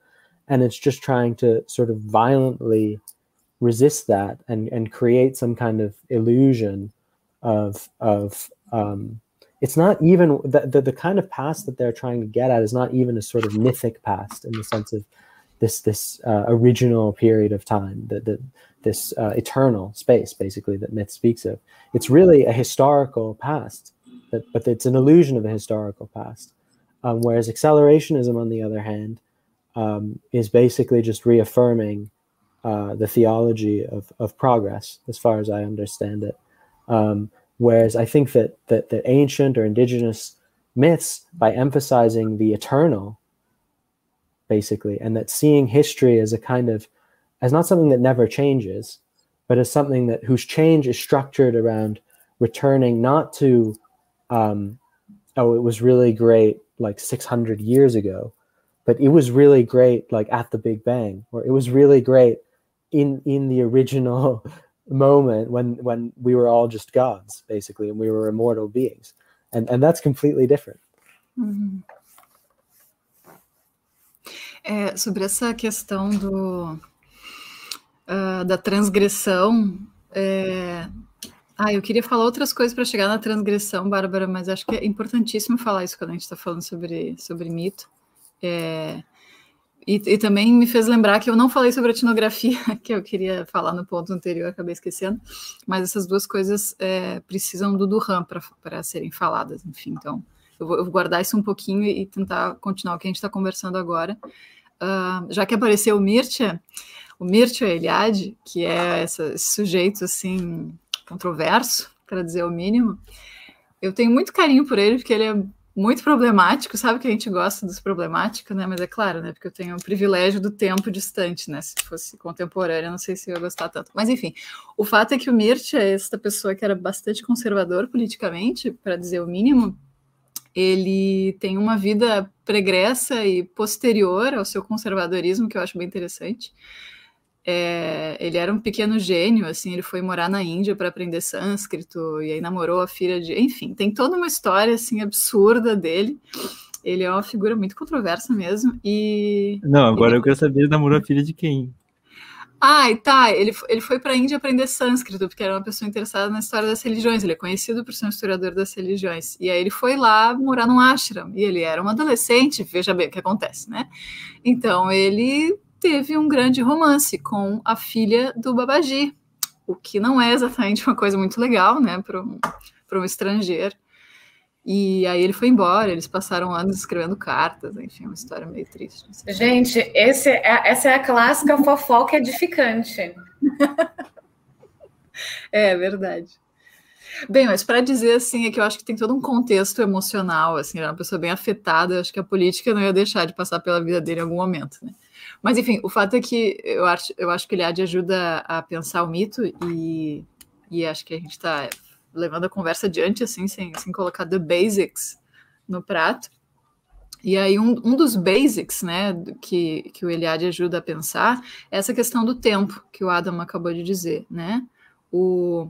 And it's just trying to sort of violently resist that and and create some kind of illusion of of um, it's not even the, the, the kind of past that they're trying to get at is not even a sort of mythic past in the sense of this this uh, original period of time, the, the this uh, eternal space, basically that myth speaks of. It's really a historical past, that, but it's an illusion of a historical past. Um, whereas accelerationism, on the other hand, um, is basically just reaffirming uh, the theology of, of progress, as far as I understand it. Um, whereas I think that, that that ancient or indigenous myths, by emphasizing the eternal, basically, and that seeing history as a kind of as not something that never changes, but as something that whose change is structured around returning not to um, oh it was really great like 600 years ago but it was really great like at the big bang or it was really great in in the original moment when when we were all just gods basically and we were immortal beings. And and that's completely different. Uhum. é, sobre essa questão do uh, da transgressão é... ah eu queria falar outras coisas para chegar na transgressão Bárbara mas acho que é importantíssimo falar isso quando a gente está falando sobre sobre mito. É... E, e, também me fez lembrar que eu não falei sobre a etnografia, que eu queria falar no ponto anterior, acabei esquecendo, mas essas duas coisas é, precisam do Duran para serem faladas, enfim, então eu vou, eu vou, guardar isso um pouquinho e tentar continuar o que a gente está conversando agora. Uh, já que apareceu o Mircea, o Mircea Eliade, que é essa, esse sujeito assim controverso, para dizer o mínimo, eu tenho muito carinho por ele, porque ele é muito problemático, sabe que a gente gosta dos problemáticos, né? Mas é claro, né? Porque eu tenho o privilégio do tempo distante, né? Se fosse contemporâneo, não sei se eu ia gostar tanto. Mas enfim, o fato é que o Mirt é essa pessoa que era bastante conservador politicamente, para dizer o mínimo. Ele tem uma vida pregressa e posterior ao seu conservadorismo, que eu acho bem interessante. É, ele era um pequeno gênio, assim, ele foi morar na Índia para aprender sânscrito e aí namorou a filha de, enfim, tem toda uma história assim absurda dele. Ele é uma figura muito controversa mesmo e Não, agora ele... eu quero saber namorou a filha de quem? Ai, tá, ele, ele foi para a Índia aprender sânscrito, porque era uma pessoa interessada na história das religiões, ele é conhecido por ser um historiador das religiões. E aí ele foi lá morar num ashram, e ele era um adolescente, veja bem o que acontece, né? Então ele teve um grande romance com a filha do Babaji, o que não é exatamente uma coisa muito legal, né, para um, um estrangeiro. E aí ele foi embora, eles passaram anos escrevendo cartas, enfim, uma história meio triste. Gente, esse é, essa é a clássica fofoca edificante. é verdade. Bem, mas para dizer assim, é que eu acho que tem todo um contexto emocional, assim, era uma pessoa bem afetada, eu acho que a política não ia deixar de passar pela vida dele em algum momento, né? Mas, enfim, o fato é que eu acho, eu acho que o Eliade ajuda a pensar o mito e, e acho que a gente está levando a conversa adiante, assim, sem, sem colocar the basics no prato. E aí, um, um dos basics, né, que, que o Eliade ajuda a pensar é essa questão do tempo, que o Adam acabou de dizer, né? O,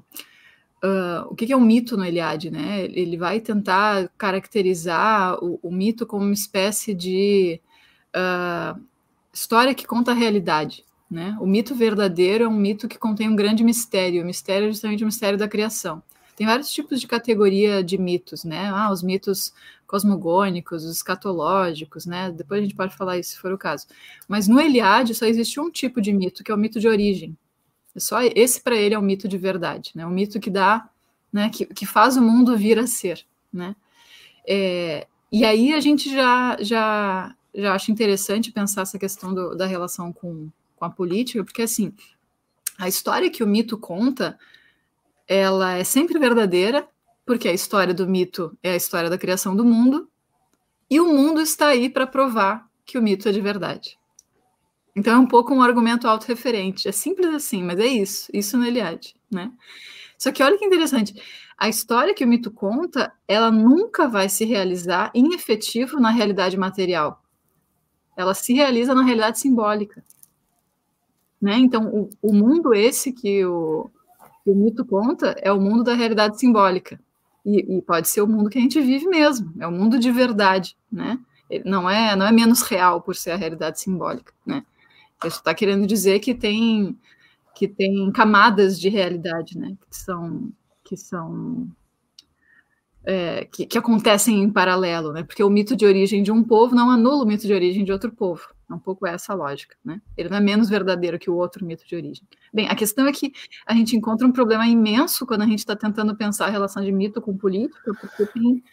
uh, o que, que, é um mito no Eliade, né? Ele vai tentar caracterizar o, o mito como uma espécie de uh, história que conta a realidade. Né? O mito verdadeiro é um mito que contém um grande mistério. O mistério é justamente o mistério da criação. Tem vários tipos de categoria de mitos, né? Ah, os mitos cosmogônicos, os escatológicos, né? Depois a gente pode falar isso se for o caso. Mas no Eliade só existe um tipo de mito, que é o mito de origem. É só esse para ele é o mito de verdade, né? O mito que dá, né? Que, que faz o mundo vir a ser, né? É, e aí a gente já já já acho interessante pensar essa questão do, da relação com, com a política, porque assim, a história que o mito conta, ela é sempre verdadeira, porque a história do mito é a história da criação do mundo, e o mundo está aí para provar que o mito é de verdade. Então é um pouco um argumento autorreferente. É simples assim, mas é isso. Isso no Eliade, né? Só que olha que interessante. A história que o mito conta, ela nunca vai se realizar em efetivo na realidade material ela se realiza na realidade simbólica. Né? Então, o, o mundo esse que o, que o, mito conta é o mundo da realidade simbólica. E, e, pode ser o mundo que a gente vive mesmo, é o mundo de verdade, né? Não é, não é menos real por ser a realidade simbólica, né? Isso está querendo dizer que tem que tem camadas de realidade, né? Que são que são é, que, que, acontecem em paralelo, né? Porque o mito de origem de um povo não anula o mito de origem de outro povo. É um pouco essa a lógica, né? Ele não é menos verdadeiro que o outro mito de origem. Bem, a questão é que a gente encontra um problema imenso quando a gente está tentando pensar a relação de mito com política, porque tem,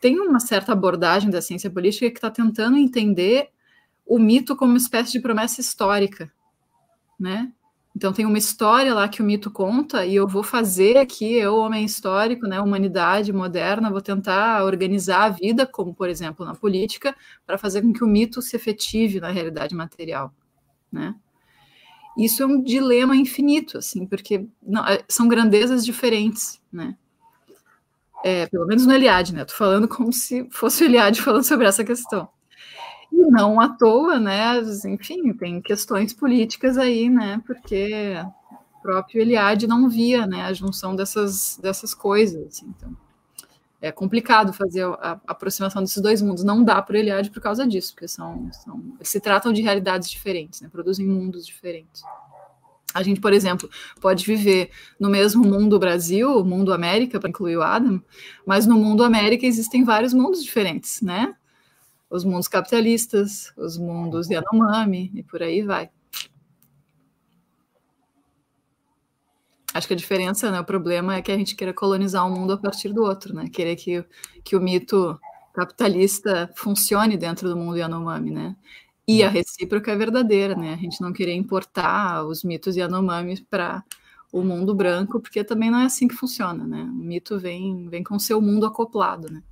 tem uma certa abordagem da ciência política que está tentando entender o mito como uma espécie de promessa histórica, né? Então tem uma história lá que o mito conta e eu vou fazer aqui, eu, homem histórico, né, humanidade moderna, vou tentar organizar a vida, como por exemplo na política, para fazer com que o mito se efetive na realidade material, né? Isso é um dilema infinito, assim, porque não, é, são grandezas diferentes, né? É, pelo menos no Eliade, né? Tô falando como se fosse o Eliade falando sobre essa questão. E não à toa, né? Enfim, tem questões políticas aí, né? Porque o próprio Eliade não via né, a junção dessas, dessas coisas. Então, é complicado fazer a, a, aproximação desses dois mundos. Não dá para o Eliade por causa disso, porque são, são, se tratam de realidades diferentes, né, produzem mundos diferentes. A gente, por exemplo, pode viver no mesmo mundo Brasil, mundo América, para incluir o Adam, mas no mundo América existem vários mundos diferentes, né? Os mundos capitalistas, os mundos Yanomami e por aí vai. Acho que a diferença, né, o problema é que a gente queira colonizar um mundo a partir do outro, né? Querer que, que o mito capitalista funcione dentro do mundo Yanomami, né? E a recíproca é verdadeira, né? A gente não querer importar os mitos Yanomami para o mundo branco, porque também não é assim que funciona, né? O mito vem, vem com o seu mundo acoplado, né?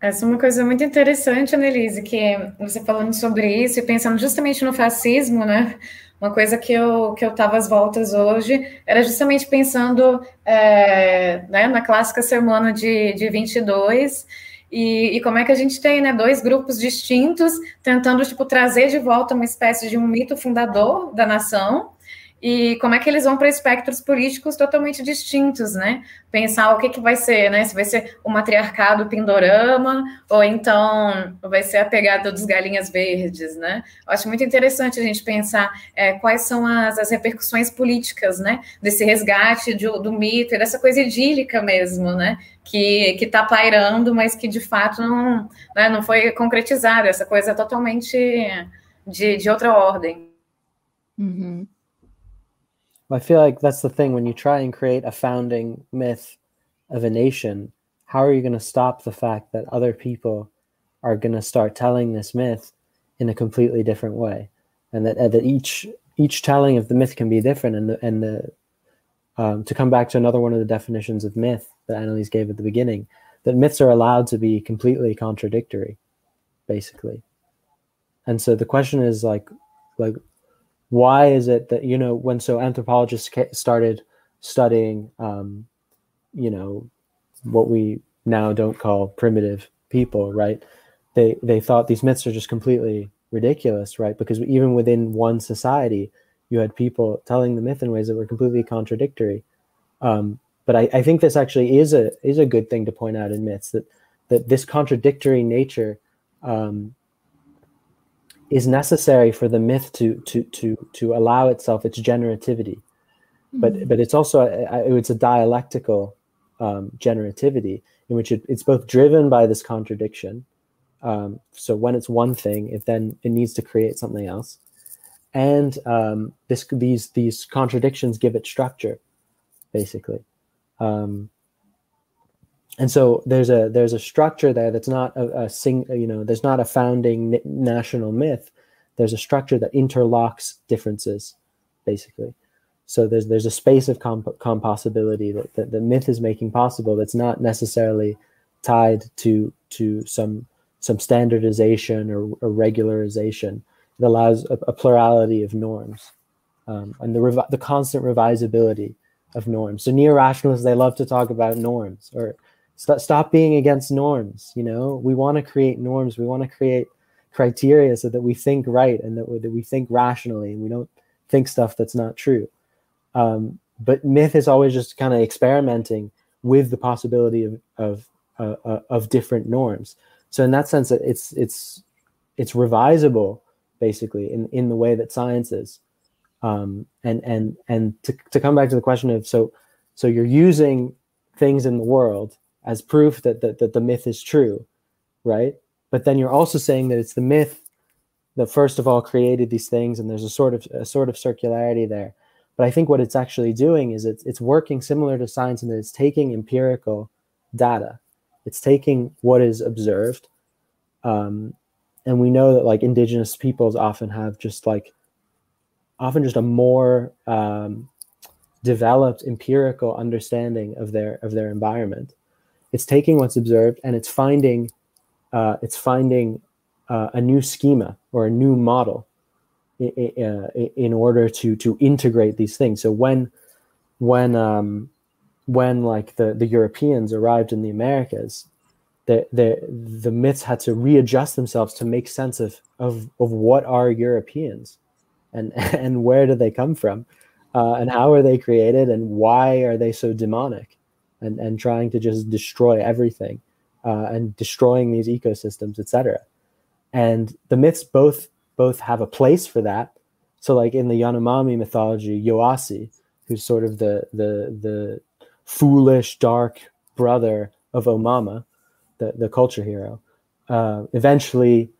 Essa é uma coisa muito interessante, Annelise, que você falando sobre isso e pensando justamente no fascismo, né? Uma coisa que eu que eu estava às voltas hoje era justamente pensando é, né, na clássica semana de, de 22 e, e como é que a gente tem né, dois grupos distintos tentando tipo, trazer de volta uma espécie de um mito fundador da nação e como é que eles vão para espectros políticos totalmente distintos, né? Pensar o que, que vai ser, né? Se vai ser o matriarcado pindorama, ou então vai ser a pegada dos galinhas verdes, né? Eu acho muito interessante a gente pensar é, quais são as, as repercussões políticas, né? Desse resgate de, do mito e dessa coisa idílica mesmo, né? Que está pairando, mas que de fato não, né, não foi concretizada, essa coisa totalmente de, de outra ordem. Uhum. I feel like that's the thing when you try and create a founding myth of a nation, how are you going to stop the fact that other people are going to start telling this myth in a completely different way, and that uh, that each each telling of the myth can be different, and the and the um, to come back to another one of the definitions of myth that Annalise gave at the beginning, that myths are allowed to be completely contradictory, basically. And so the question is like, like why is it that you know when so anthropologists started studying um, you know what we now don't call primitive people right? They they thought these myths are just completely ridiculous right? Because even within one society you had people telling the myth in ways that were completely contradictory. Um, but I, I think this actually is a is a good thing to point out in myths that that this contradictory nature um, is necessary for the myth to to to to allow itself its generativity. Mm-hmm. but but it's also a, it's a dialectical um, generativity in which it, it's both driven by this contradiction um, so when it's one thing it then it needs to create something else. And um, this these these contradictions give it structure basically. Um, and so there's a there's a structure there that's not a, a sing you know there's not a founding national myth. There's a structure that interlocks differences basically. So there's there's a space of comp- compossibility that, that the myth is making possible that's not necessarily tied to to some some standardization or, or regularization. It allows a, a plurality of norms um, and the revi- the constant revisability of norms. So neo-rationalists they love to talk about norms or Stop, stop being against norms. You know, we want to create norms. We want to create criteria so that we think right and that we, that we think rationally and we don't think stuff that's not true. Um, but myth is always just kind of experimenting with the possibility of of uh, uh, of different norms. So in that sense, it's it's it's revisable basically in in the way that science is. Um, and and and to, to come back to the question of so so you're using things in the world as proof that, that, that the myth is true, right? But then you're also saying that it's the myth that first of all created these things, and there's a sort of a sort of circularity there. But I think what it's actually doing is it's it's working similar to science in that it's taking empirical data, it's taking what is observed, um, and we know that like indigenous peoples often have just like often just a more um, developed empirical understanding of their of their environment. It's taking what's observed and it's finding uh, it's finding uh, a new schema or a new model in, uh, in order to to integrate these things. So when when um, when like the the Europeans arrived in the Americas, the the the myths had to readjust themselves to make sense of of of what are Europeans, and and where do they come from, uh, and how are they created, and why are they so demonic, and and trying to just destroy everything, uh, and destroying these ecosystems, etc. And the myths both both have a place for that. So, like in the Yanomami mythology, Yoasi, who's sort of the the the foolish, dark brother of Omama, the the culture hero, uh, eventually,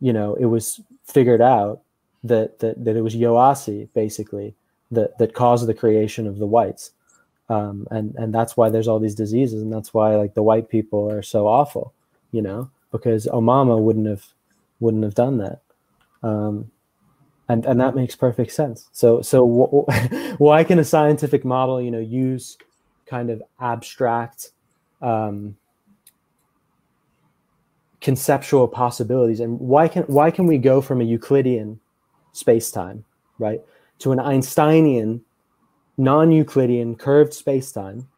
you know, it was figured out that that that it was Yoasi basically that that caused the creation of the whites, um, and and that's why there's all these diseases, and that's why like the white people are so awful, you know, because Omama wouldn't have wouldn't have done that. Um, and and that makes perfect sense. So so why can a scientific model, you know, use kind of abstract um, conceptual possibilities, and why can why can we go from a Euclidean space time, right, to an Einsteinian non-Euclidean curved space time,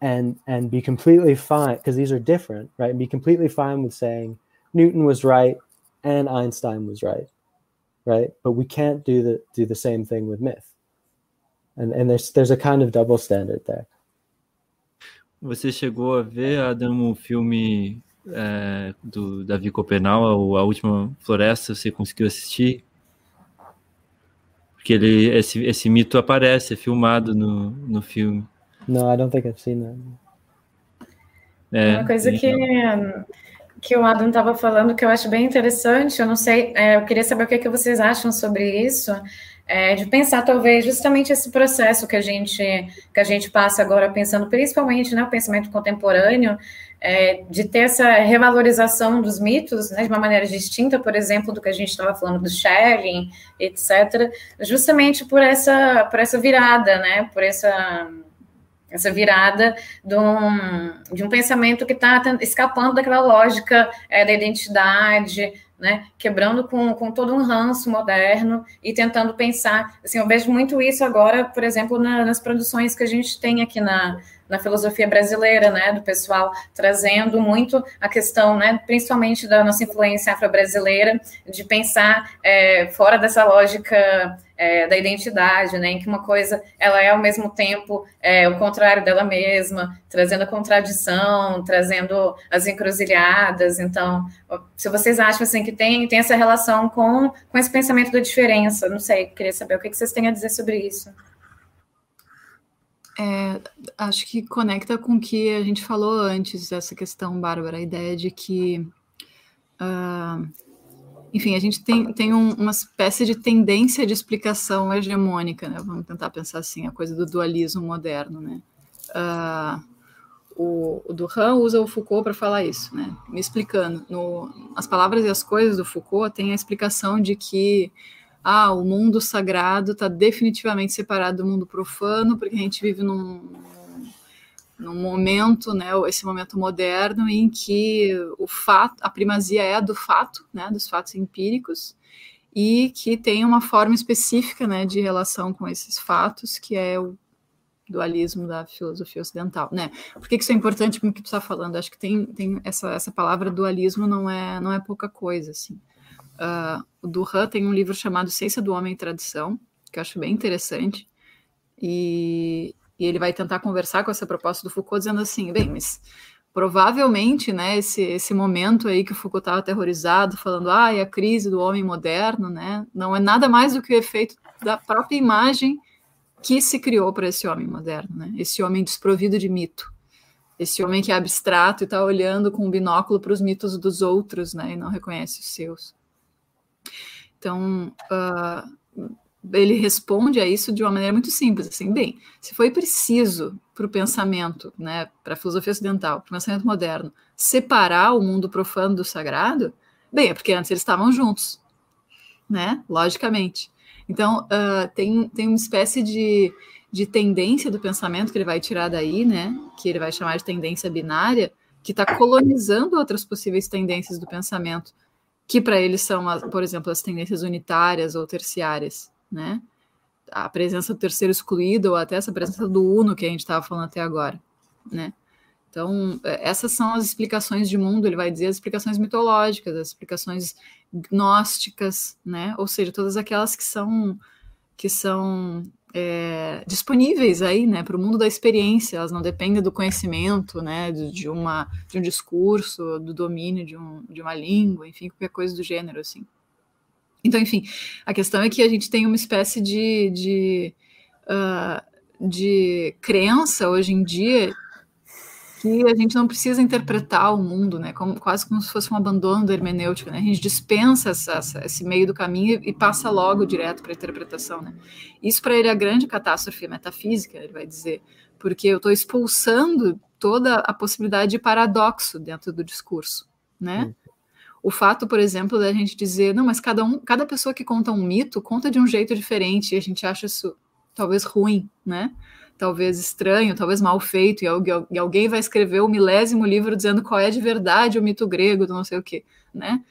and and be completely fine because these are different, right, and be completely fine with saying Newton was right and Einstein was right, right? But we can't do the do the same thing with myth, and and there's there's a kind of double standard there. Você chegou a ver, Adam, o filme é, do Davi Copenau, A Última Floresta? Você conseguiu assistir? Porque ele, esse, esse mito aparece, é filmado no, no filme. No, I don't think I've seen that. É, Uma coisa que que o Adam estava falando que eu acho bem interessante. Eu não sei, é, eu queria saber o que, é que vocês acham sobre isso, é, de pensar talvez justamente esse processo que a gente que a gente passa agora pensando, principalmente né, o pensamento contemporâneo, é, de ter essa revalorização dos mitos, né, de uma maneira distinta, por exemplo, do que a gente estava falando do sharing, etc., justamente por essa por essa virada, né, por essa essa virada de um, de um pensamento que está escapando daquela lógica é, da identidade, né, quebrando com, com todo um ranço moderno e tentando pensar, assim, eu vejo muito isso agora, por exemplo, na, nas produções que a gente tem aqui na, na filosofia brasileira, né, do pessoal trazendo muito a questão, né, principalmente da nossa influência afro-brasileira, de pensar é, fora dessa lógica é, da identidade, né, em que uma coisa ela é ao mesmo tempo é, o contrário dela mesma, trazendo a contradição, trazendo as encruzilhadas. Então, se vocês acham assim que tem, tem essa relação com, com esse pensamento da diferença, não sei, queria saber o que vocês têm a dizer sobre isso. É, acho que conecta com o que a gente falou antes, essa questão, Bárbara, a ideia de que uh, enfim, a gente tem, tem um, uma espécie de tendência de explicação hegemônica, né? Vamos tentar pensar assim, a coisa do dualismo moderno, né? Uh, o, o usa o Foucault para falar isso, né? Me explicando. No, as palavras e as coisas do Foucault tem a explicação de que ah, o mundo sagrado está definitivamente separado do mundo profano, porque a gente vive num, num momento, né, esse momento moderno em que o fato, a primazia é do fato, né, dos fatos empíricos, e que tem uma forma específica, né, de relação com esses fatos, que é o dualismo da filosofia ocidental, né? Por que, isso é importante com o que tu está falando? Acho que tem, tem essa, essa palavra dualismo não é não é pouca coisa, assim. Uh, o Duran tem um livro chamado Ciência do Homem e Tradição, que eu acho bem interessante, e, e ele vai tentar conversar com essa proposta do Foucault, dizendo assim, bem, mas provavelmente, né, esse, esse momento aí que o Foucault estava aterrorizado, falando, ah, é a crise do homem moderno, né, não é nada mais do que o efeito da própria imagem que se criou para esse homem moderno, né? Esse homem desprovido de mito, esse homem que é abstrato e está olhando com um binóculo para os mitos dos outros, né? E não reconhece os seus. Então, uh, ele responde a isso de uma maneira muito simples, assim, bem, se foi preciso para o pensamento, né, para a filosofia ocidental, para o pensamento moderno, separar o mundo profano do sagrado, bem, é porque antes eles estavam juntos, né, logicamente. Então, uh, tem, tem uma espécie de, de tendência do pensamento que ele vai tirar daí, né, que ele vai chamar de tendência binária, que está colonizando outras possíveis tendências do pensamento, que para eles são, por exemplo, as tendências unitárias ou terciárias, né? A presença do terceiro excluído ou até essa presença do uno que a gente estava falando até agora, né? Então, é, essas são as explicações de mundo, ele vai dizer as explicações mitológicas, as explicações gnósticas, né? Ou seja, todas aquelas que são que são é, disponíveis aí, né, para o mundo da experiência. Elas não dependem do conhecimento, né, de, de, uma de um discurso, do domínio de, um, de uma língua, enfim, qualquer coisa do gênero, assim. Então, enfim, a questão é que a gente tem uma espécie de, de, uh, de crença hoje em dia que a gente não precisa interpretar o mundo, né? Como, quase como se fosse um abandono da hermenêutica, né? A gente dispensa essa, esse meio do caminho e passa logo direto para a interpretação, né? Isso para ele é a grande catástrofe metafísica, ele vai dizer, porque eu estou expulsando toda a possibilidade de paradoxo dentro do discurso, né? Hum. O fato, por exemplo, da gente dizer, não, mas cada um, cada pessoa que conta um mito conta de um jeito diferente e a gente acha isso talvez ruim, né? talvez estranho, talvez mal feito, e alguém vai escrever o milésimo livro dizendo qual é de verdade o mito grego, do não sei o quê, né?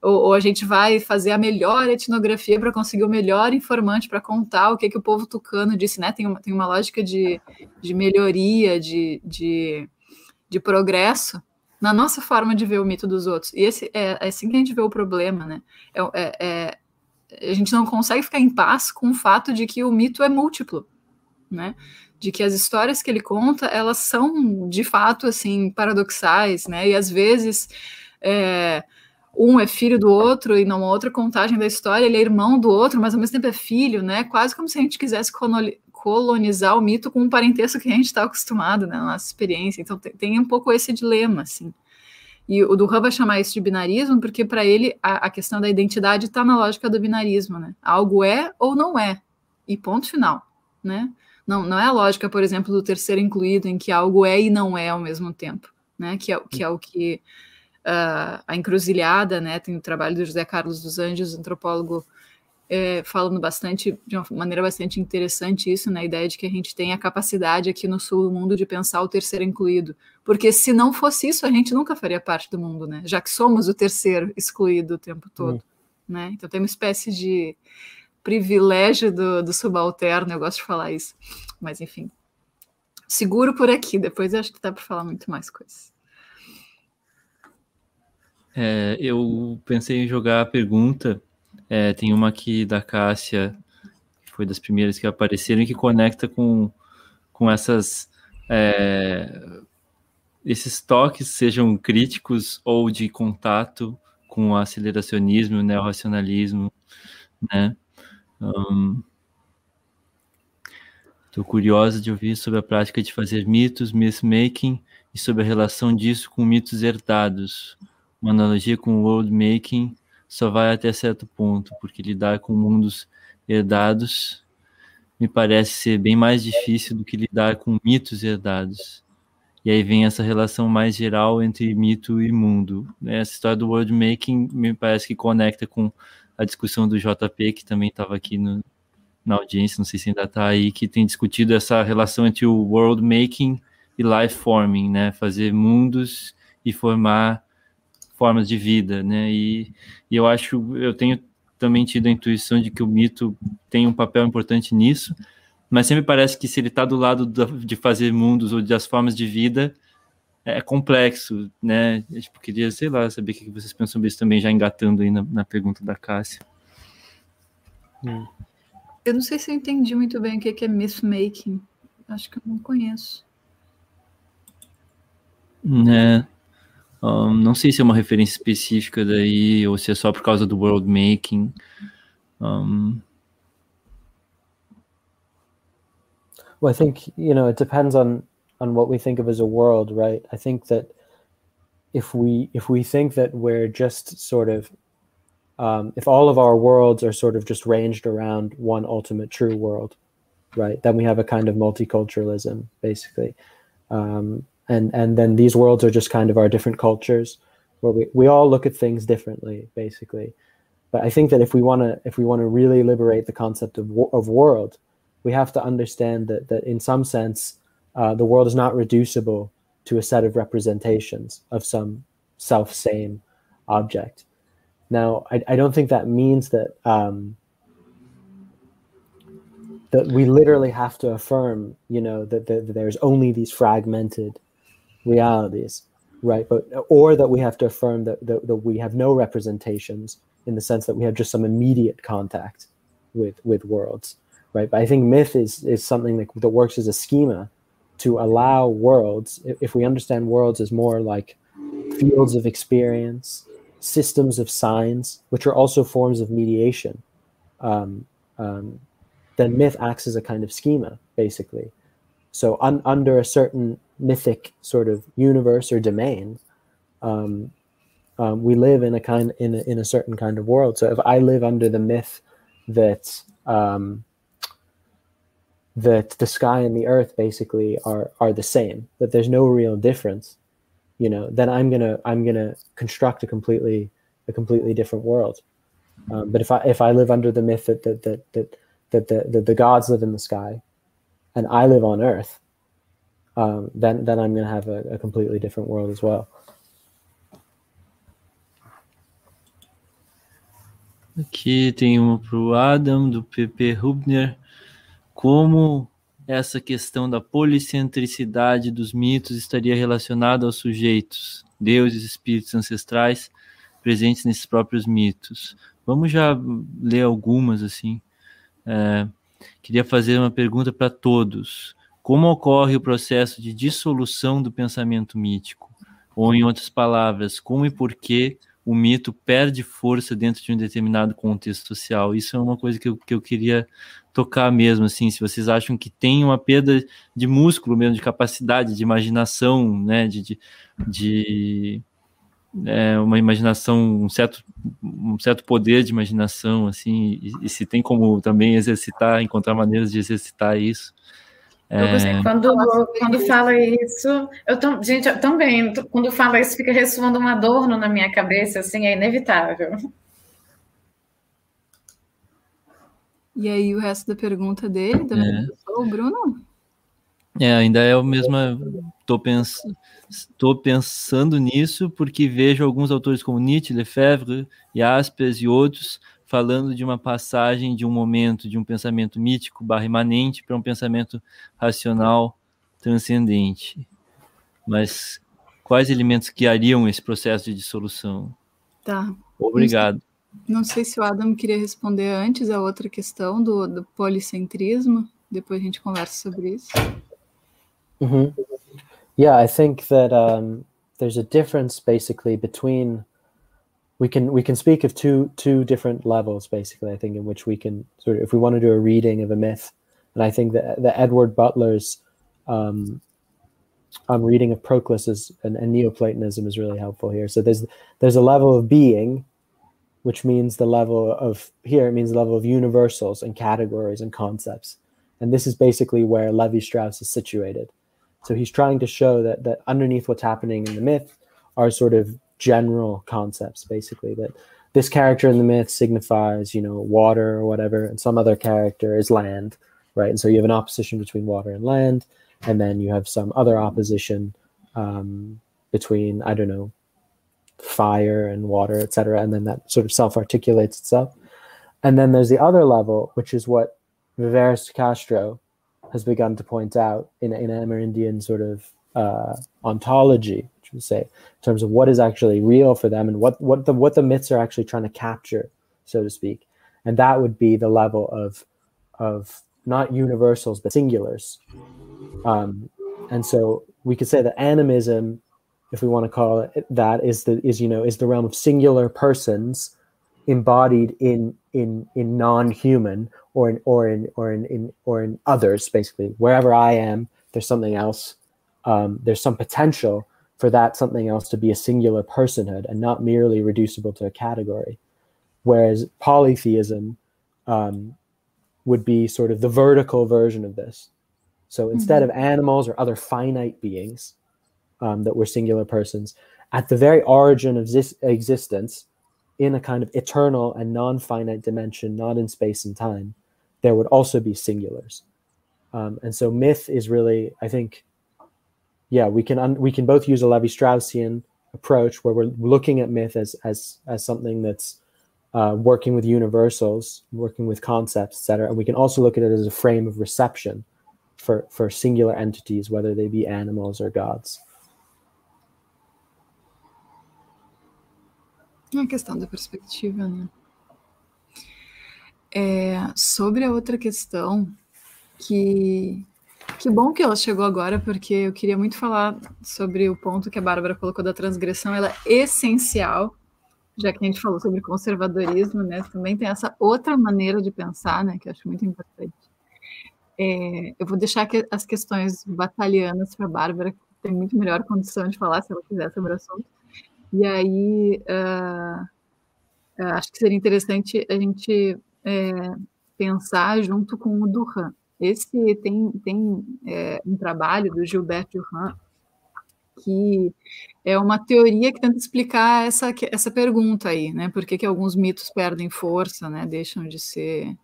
Ou, ou a gente vai fazer a melhor etnografia para conseguir o melhor informante para contar o que, que o povo tucano disse, né? Tem uma, tem uma lógica de, de melhoria, de, de, de progresso na nossa forma de ver o mito dos outros. E esse é, é assim que a gente vê o problema, né? É, é, é, a gente não consegue ficar em paz com o fato de que o mito é múltiplo, né? de que as histórias que ele conta, elas são de fato assim paradoxais, né? E às vezes é, um é filho do outro e numa outra contagem da história ele é irmão do outro, mas ao mesmo tempo é filho, né? Quase como se a gente quisesse colonizar o mito com um parentesco que a gente está acostumado, né? Na nossa experiência. Então tem, tem, um pouco esse dilema, assim. E o Duran vai chamar isso de binarismo porque para ele a, a questão da identidade está na lógica do binarismo, né? Algo é ou não é e ponto final, né? Não, não é a lógica, por exemplo, do terceiro incluído, em que algo é e não é ao mesmo tempo, né? Que é, que, é o que uh, a encruzilhada, né? Tem o trabalho do José Carlos dos Anjos, antropólogo, é, falando bastante, de uma maneira bastante interessante isso, na né? ideia de que a gente tem a capacidade aqui no sul do mundo de pensar o terceiro incluído. Porque se não fosse isso, a gente nunca faria parte do mundo, né? Já que somos o terceiro excluído o tempo todo. Hum. Né? Então tem uma espécie de privilégio do, do subalterno, eu gosto de falar isso. Mas enfim, seguro por aqui, depois eu acho que dá para falar muito mais coisas. É, eu pensei em jogar a pergunta. É, tem uma aqui da Cássia, que foi das primeiras que apareceram, e que conecta com, com essas. É, esses toques, sejam críticos ou de contato com o aceleracionismo, o neorracionalismo, né? Estou um, curiosa de ouvir sobre a prática de fazer mitos, myth-making e sobre a relação disso com mitos herdados. Uma analogia com o world-making só vai até certo ponto, porque lidar com mundos herdados me parece ser bem mais difícil do que lidar com mitos herdados. E aí vem essa relação mais geral entre mito e mundo. Essa história do world making me parece que conecta com a discussão do JP, que também estava aqui no, na audiência, não sei se ainda está aí, que tem discutido essa relação entre o world making e life forming, né? Fazer mundos e formar formas de vida, né? E, e eu acho, eu tenho também tido a intuição de que o mito tem um papel importante nisso, mas sempre parece que se ele está do lado de fazer mundos ou das formas de vida, é complexo, né? Eu tipo, queria, sei lá, saber o que vocês pensam sobre isso também, já engatando aí na, na pergunta da Cássia. Hum. Eu não sei se eu entendi muito bem o que é myth-making. Acho que eu não conheço. Né? Um, não sei se é uma referência específica daí, ou se é só por causa do world making. Um, Well, I think you know it depends on on what we think of as a world, right? I think that if we if we think that we're just sort of um, if all of our worlds are sort of just ranged around one ultimate true world, right? Then we have a kind of multiculturalism, basically, um, and and then these worlds are just kind of our different cultures, where we, we all look at things differently, basically. But I think that if we want to if we want to really liberate the concept of of world, we have to understand that that in some sense uh, the world is not reducible to a set of representations of some self same object. Now, I, I don't think that means that um, that we literally have to affirm, you know, that, that, that there's only these fragmented realities, right? But or that we have to affirm that, that, that we have no representations in the sense that we have just some immediate contact with with worlds, right? But I think myth is is something that, that works as a schema to allow worlds, if we understand worlds as more like fields of experience, systems of signs, which are also forms of mediation, um, um, then myth acts as a kind of schema, basically. So un- under a certain mythic sort of universe or domain, um, um, we live in a kind in a, in a certain kind of world. So if I live under the myth that um, that the sky and the earth basically are are the same that there's no real difference you know then i'm gonna i'm gonna construct a completely a completely different world um, but if i if i live under the myth that that that that, that the, that the gods live in the sky and i live on earth um, then then i'm gonna have a, a completely different world as well Aqui tem uma para o Adam, do PP Rubner. como essa questão da policentricidade dos mitos estaria relacionada aos sujeitos, deuses, espíritos ancestrais presentes nesses próprios mitos. Vamos já ler algumas assim. É, queria fazer uma pergunta para todos. Como ocorre o processo de dissolução do pensamento mítico? Ou, em outras palavras, como e por que o mito perde força dentro de um determinado contexto social? Isso é uma coisa que eu, que eu queria tocar mesmo, assim, se vocês acham que tem uma perda de músculo mesmo, de capacidade, de imaginação, né, de, de, de é, uma imaginação, um certo, um certo poder de imaginação, assim, e, e, se tem como também exercitar, encontrar maneiras de exercitar isso. É... Quando, quando fala isso, eu tô, gente, eu também, quando fala isso, fica ressoando um adorno na minha cabeça, assim, é inevitável. E aí o resto da pergunta dele, da é. pessoa, o Bruno? É, ainda é o mesmo. Tô, pens, tô pensando nisso porque vejo alguns autores como Nietzsche, Lefebvre, Jaspers e outros falando de uma passagem de um momento de um pensamento mítico barra imanente para um pensamento racional transcendente. Mas quais elementos guiariam esse processo de dissolução? Tá. Obrigado. Não sei se o Adam queria responder antes a outra questão do, do policentrismo. Depois a gente conversa sobre isso. -hmm. Yeah, I think that um, there's a difference basically between we can we can speak of two two different levels basically. I think in which we can sort of if we want to do a reading of a myth, and I think that the Edward Butler's um, um, reading of Proclus and, and Neoplatonism is really helpful here. So there's there's a level of being which means the level of here it means the level of universals and categories and concepts and this is basically where levi strauss is situated so he's trying to show that that underneath what's happening in the myth are sort of general concepts basically that this character in the myth signifies you know water or whatever and some other character is land right and so you have an opposition between water and land and then you have some other opposition um, between i don't know fire and water, etc. And then that sort of self-articulates itself. And then there's the other level, which is what Viveris Castro has begun to point out in, in Amerindian sort of uh, ontology, which would say in terms of what is actually real for them and what what the what the myths are actually trying to capture, so to speak. And that would be the level of of not universals but singulars. Um, and so we could say that animism if we want to call it that, is the is you know is the realm of singular persons embodied in in in non-human or in or in or in, in or in others basically wherever i am there's something else um, there's some potential for that something else to be a singular personhood and not merely reducible to a category whereas polytheism um, would be sort of the vertical version of this so instead mm-hmm. of animals or other finite beings um, that were singular persons at the very origin of this existence in a kind of eternal and non-finite dimension, not in space and time, there would also be singulars. Um, and so myth is really, I think, yeah, we can un- we can both use a Levi Straussian approach where we're looking at myth as as as something that's uh, working with universals, working with concepts, etc. And we can also look at it as a frame of reception for for singular entities, whether they be animals or gods. É a questão da perspectiva, né? É, sobre a outra questão, que que bom que ela chegou agora, porque eu queria muito falar sobre o ponto que a Bárbara colocou da transgressão, ela é essencial, já que a gente falou sobre conservadorismo, né? Também tem essa outra maneira de pensar, né? Que eu acho muito importante. É, eu vou deixar que as questões batalhanas para a Bárbara, que tem muito melhor condição de falar, se ela quiser, sobre o assunto. E aí, uh, acho que seria interessante a gente é, pensar junto com o Duran. Esse tem, tem é, um trabalho do Gilbert Duran que é uma teoria que tenta explicar essa, essa pergunta aí, né? Por que, que alguns mitos perdem força, né? Deixam de ser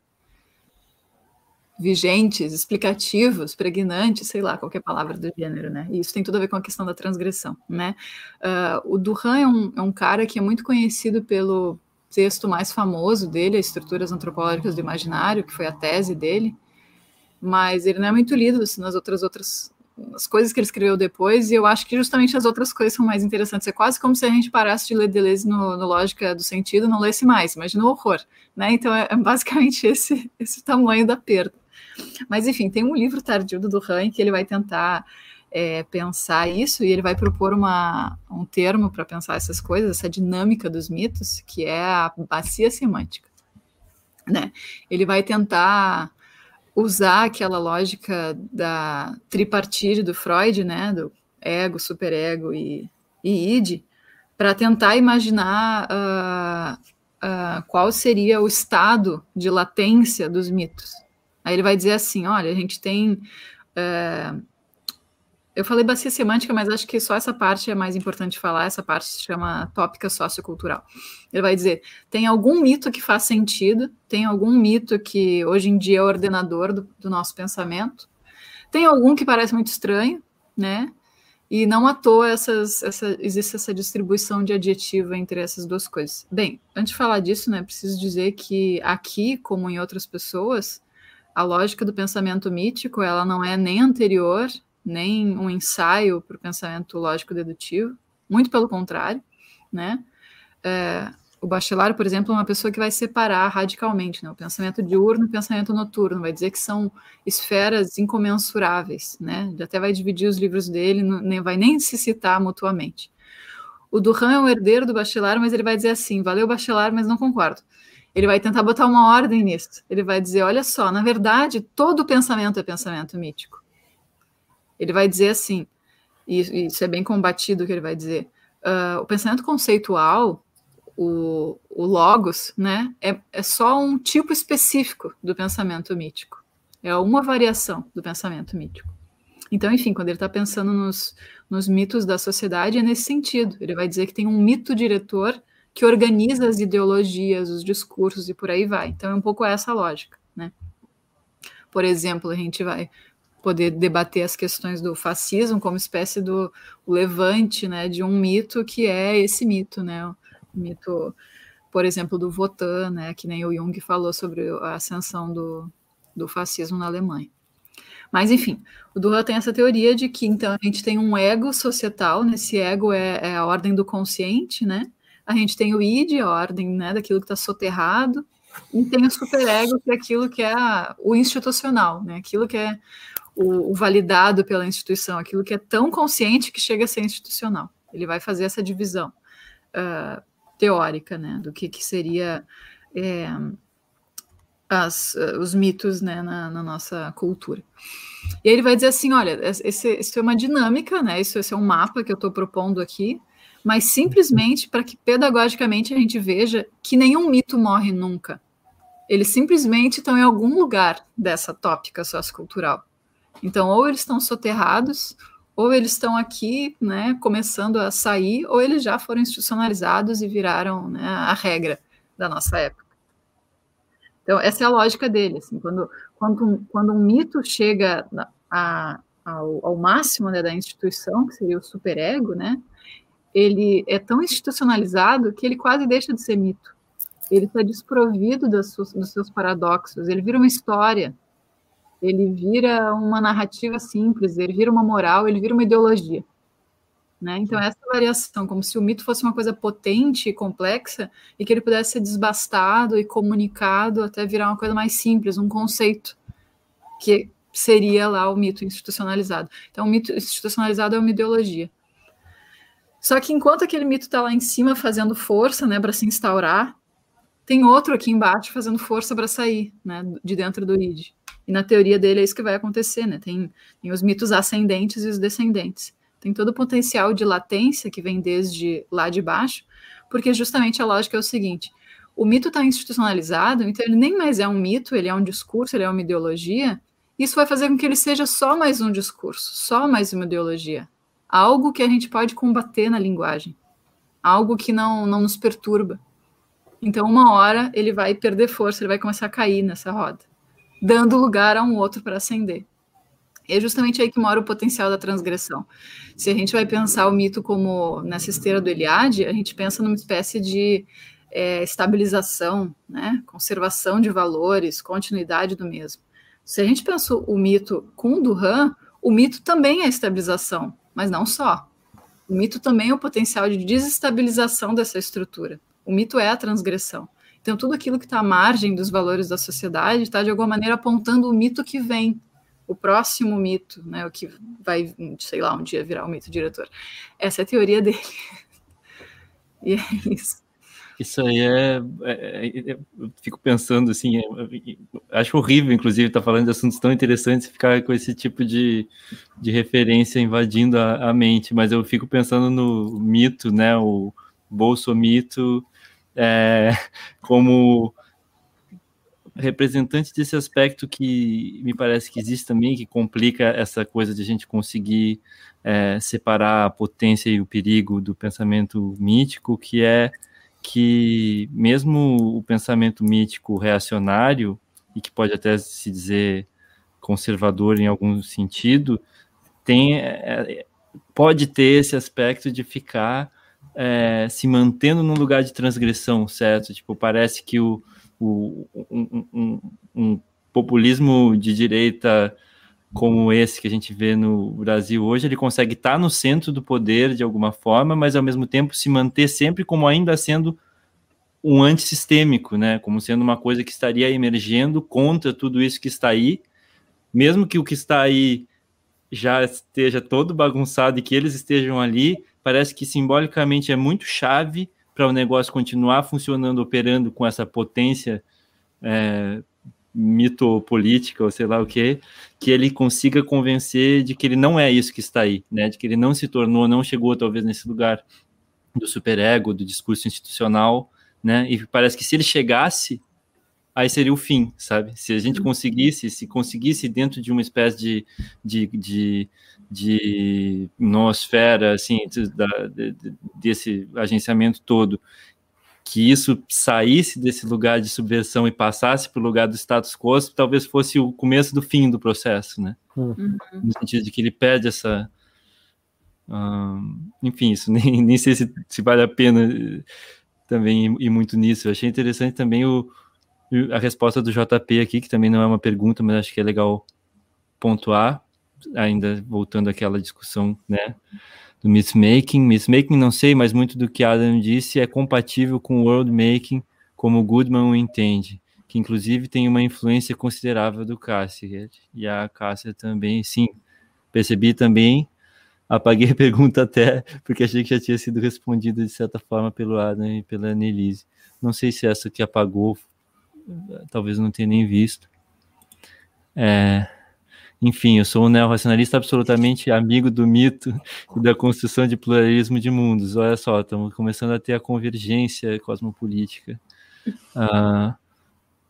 vigentes, explicativos, pregnantes, sei lá, qualquer palavra do gênero, né? E isso tem tudo a ver com a questão da transgressão, né? Uh, o Duran é um, é um cara que é muito conhecido pelo texto mais famoso dele, Estruturas Antropológicas do Imaginário, que foi a tese dele, mas ele não é muito lido assim, nas outras outras as coisas que ele escreveu depois, e eu acho que justamente as outras coisas são mais interessantes. É quase como se a gente parasse de ler Deleuze no, no Lógica do Sentido não lesse mais. Imagina o horror, né? Então é, é basicamente esse, esse tamanho da perda. Mas, enfim, tem um livro tardio do Duran que ele vai tentar é, pensar isso e ele vai propor uma, um termo para pensar essas coisas, essa dinâmica dos mitos, que é a bacia semântica. Né? Ele vai tentar usar aquela lógica da tripartite do Freud, né, do ego, superego e, e id, para tentar imaginar uh, uh, qual seria o estado de latência dos mitos, Aí ele vai dizer assim: olha, a gente tem. É... Eu falei bacia semântica, mas acho que só essa parte é mais importante falar. Essa parte se chama tópica sociocultural. Ele vai dizer: tem algum mito que faz sentido, tem algum mito que hoje em dia é ordenador do, do nosso pensamento, tem algum que parece muito estranho, né? E não à toa essas, essa, existe essa distribuição de adjetivo entre essas duas coisas. Bem, antes de falar disso, né, preciso dizer que aqui, como em outras pessoas, a lógica do pensamento mítico ela não é nem anterior, nem um ensaio para o pensamento lógico-dedutivo, muito pelo contrário, né? É, o Bachelard, por exemplo, é uma pessoa que vai separar radicalmente né, o pensamento diurno e o pensamento noturno, vai dizer que são esferas incomensuráveis, né? Ele até vai dividir os livros dele, não nem vai nem se citar mutuamente. O Duran é o herdeiro do Bachelard, mas ele vai dizer assim: valeu, Bachelard, mas não concordo ele vai tentar botar uma ordem nisso. Ele vai dizer: olha só, na verdade, todo pensamento é pensamento mítico. Ele vai dizer assim, e isso é bem combatido que ele vai dizer: uh, o pensamento conceitual, o, o logos, né, é, é só um tipo específico do pensamento mítico. É uma variação do pensamento mítico. Então, enfim, quando ele está pensando nos, nos mitos da sociedade, é nesse sentido. Ele vai dizer que tem um mito diretor que organiza as ideologias, os discursos e por aí vai. Então é um pouco essa lógica, né? Por exemplo, a gente vai poder debater as questões do fascismo como espécie do levante, né, de um mito que é esse mito, né, o mito, por exemplo, do Votan, né, que nem o Jung falou sobre a ascensão do, do fascismo na Alemanha. Mas, enfim, o Duran tem essa teoria de que, então, a gente tem um ego societal, nesse ego é, é a ordem do consciente, né, a gente tem o id, a ordem né, daquilo que está soterrado, e tem o superego, que é aquilo que é o institucional, né, aquilo que é o, o, validado pela instituição, aquilo que é tão consciente que chega a ser institucional. Ele vai fazer essa divisão. Uh, teórica, né, do que, que seria é, as, os mitos né, na, na, nossa cultura. E ele vai dizer assim, olha, esse, isso é uma dinâmica, né, isso, esse é um mapa que eu estou propondo aqui, mas simplesmente para que pedagogicamente a gente veja que nenhum mito morre nunca. Eles simplesmente estão em algum lugar dessa tópica sociocultural. Então, ou eles estão soterrados, ou eles estão aqui, né, começando a sair, ou eles já foram institucionalizados e viraram né, a regra da nossa época. Então, essa é a lógica dele. Assim, quando, quando, um, quando um mito chega a, ao, ao, máximo né, da instituição, que seria o superego, né, ele é tão institucionalizado que ele quase deixa de ser mito. Ele está desprovido seus, dos seus paradoxos, ele vira uma história, ele vira uma narrativa simples, ele vira uma moral, ele vira uma ideologia. Né? Então, essa variação, como se o mito fosse uma coisa potente e complexa, e que ele pudesse ser desbastado e comunicado até virar uma coisa mais simples, um conceito, que seria lá o mito institucionalizado. Então, o mito institucionalizado é uma ideologia. Só que enquanto aquele mito está lá em cima fazendo força né, para se instaurar, tem outro aqui embaixo fazendo força para sair né, de dentro do id. E na teoria dele é isso que vai acontecer, né? Tem, tem os mitos ascendentes e os descendentes. Tem todo o potencial de latência que vem desde lá de baixo, porque justamente a lógica é o seguinte: o mito está institucionalizado, então ele nem mais é um mito, ele é um discurso, ele é uma ideologia. Isso vai fazer com que ele seja só mais um discurso, só mais uma ideologia. Algo que a gente pode combater na linguagem, algo que não, não nos perturba. Então, uma hora ele vai perder força, ele vai começar a cair nessa roda, dando lugar a um outro para ascender. E é justamente aí que mora o potencial da transgressão. Se a gente vai pensar o mito como nessa esteira do Eliade, a gente pensa numa espécie de é, estabilização, né? conservação de valores, continuidade do mesmo. Se a gente pensa o mito com Duran, o mito também é estabilização, mas não só. O mito também é o potencial de desestabilização dessa estrutura. O mito é a transgressão. Então, tudo aquilo que está à margem dos valores da sociedade está, de alguma maneira, apontando o mito que vem, o próximo mito, né, o que vai, sei lá, um dia virar o mito diretor. Essa é a teoria dele. E é isso. Isso aí é, é, é, Eu fico pensando assim. É, acho horrível, inclusive, estar tá falando de assuntos tão interessantes e ficar com esse tipo de, de referência invadindo a, a, mente, mas eu fico pensando no mito, né? O bolsomito é, como representante desse aspecto que me parece que existe também, que complica essa coisa de a gente conseguir é, separar a potência e o perigo do pensamento mítico, que é que mesmo o pensamento mítico reacionário, e que pode até se dizer conservador em algum sentido, tem, é, pode ter esse aspecto de ficar é, se mantendo num lugar de transgressão, certo? Tipo, parece que o, o um, um, um, populismo de direita como esse que a gente vê no Brasil hoje, ele consegue estar no centro do poder de alguma forma, mas ao mesmo tempo se manter sempre como ainda sendo um antissistêmico, né? Como sendo uma coisa que estaria emergendo contra tudo isso que está aí, mesmo que o que está aí já esteja todo bagunçado e que eles estejam ali, parece que simbolicamente é muito chave para o negócio continuar funcionando, operando com essa potência é, mitopolítica, ou sei lá o que, que ele consiga convencer de que ele não é isso que está aí, né? De que ele não se tornou, não chegou talvez nesse lugar do superego, do discurso institucional, né? E parece que se ele chegasse, aí seria o fim, sabe? Se a gente conseguisse, se conseguisse dentro de uma espécie de, de, de de nosfera, assim, da, de, desse agenciamento todo, que isso saísse desse lugar de subversão e passasse para o lugar do status quo, talvez fosse o começo do fim do processo, né? Uhum. No sentido de que ele perde essa. enfim, isso nem, nem sei se, se vale a pena também ir, ir muito nisso. Eu achei interessante também o, a resposta do JP aqui, que também não é uma pergunta, mas acho que é legal pontuar, ainda voltando àquela discussão, né, do mythmaking. Mythmaking, não sei, mas muito do que Adam disse é compatível com o worldmaking, como Goodman o entende, que inclusive tem uma influência considerável do Cassirer. E a Cássia também, sim, percebi também apaguei a pergunta até, porque achei que já tinha sido respondido de certa forma pelo Adam e pela Annelise. Não sei se essa que apagou, talvez não tenha nem visto. É, enfim, eu sou um neorracionalista absolutamente amigo do mito e da construção de pluralismo de mundos. Olha só, estamos começando a ter a convergência cosmopolítica, uh,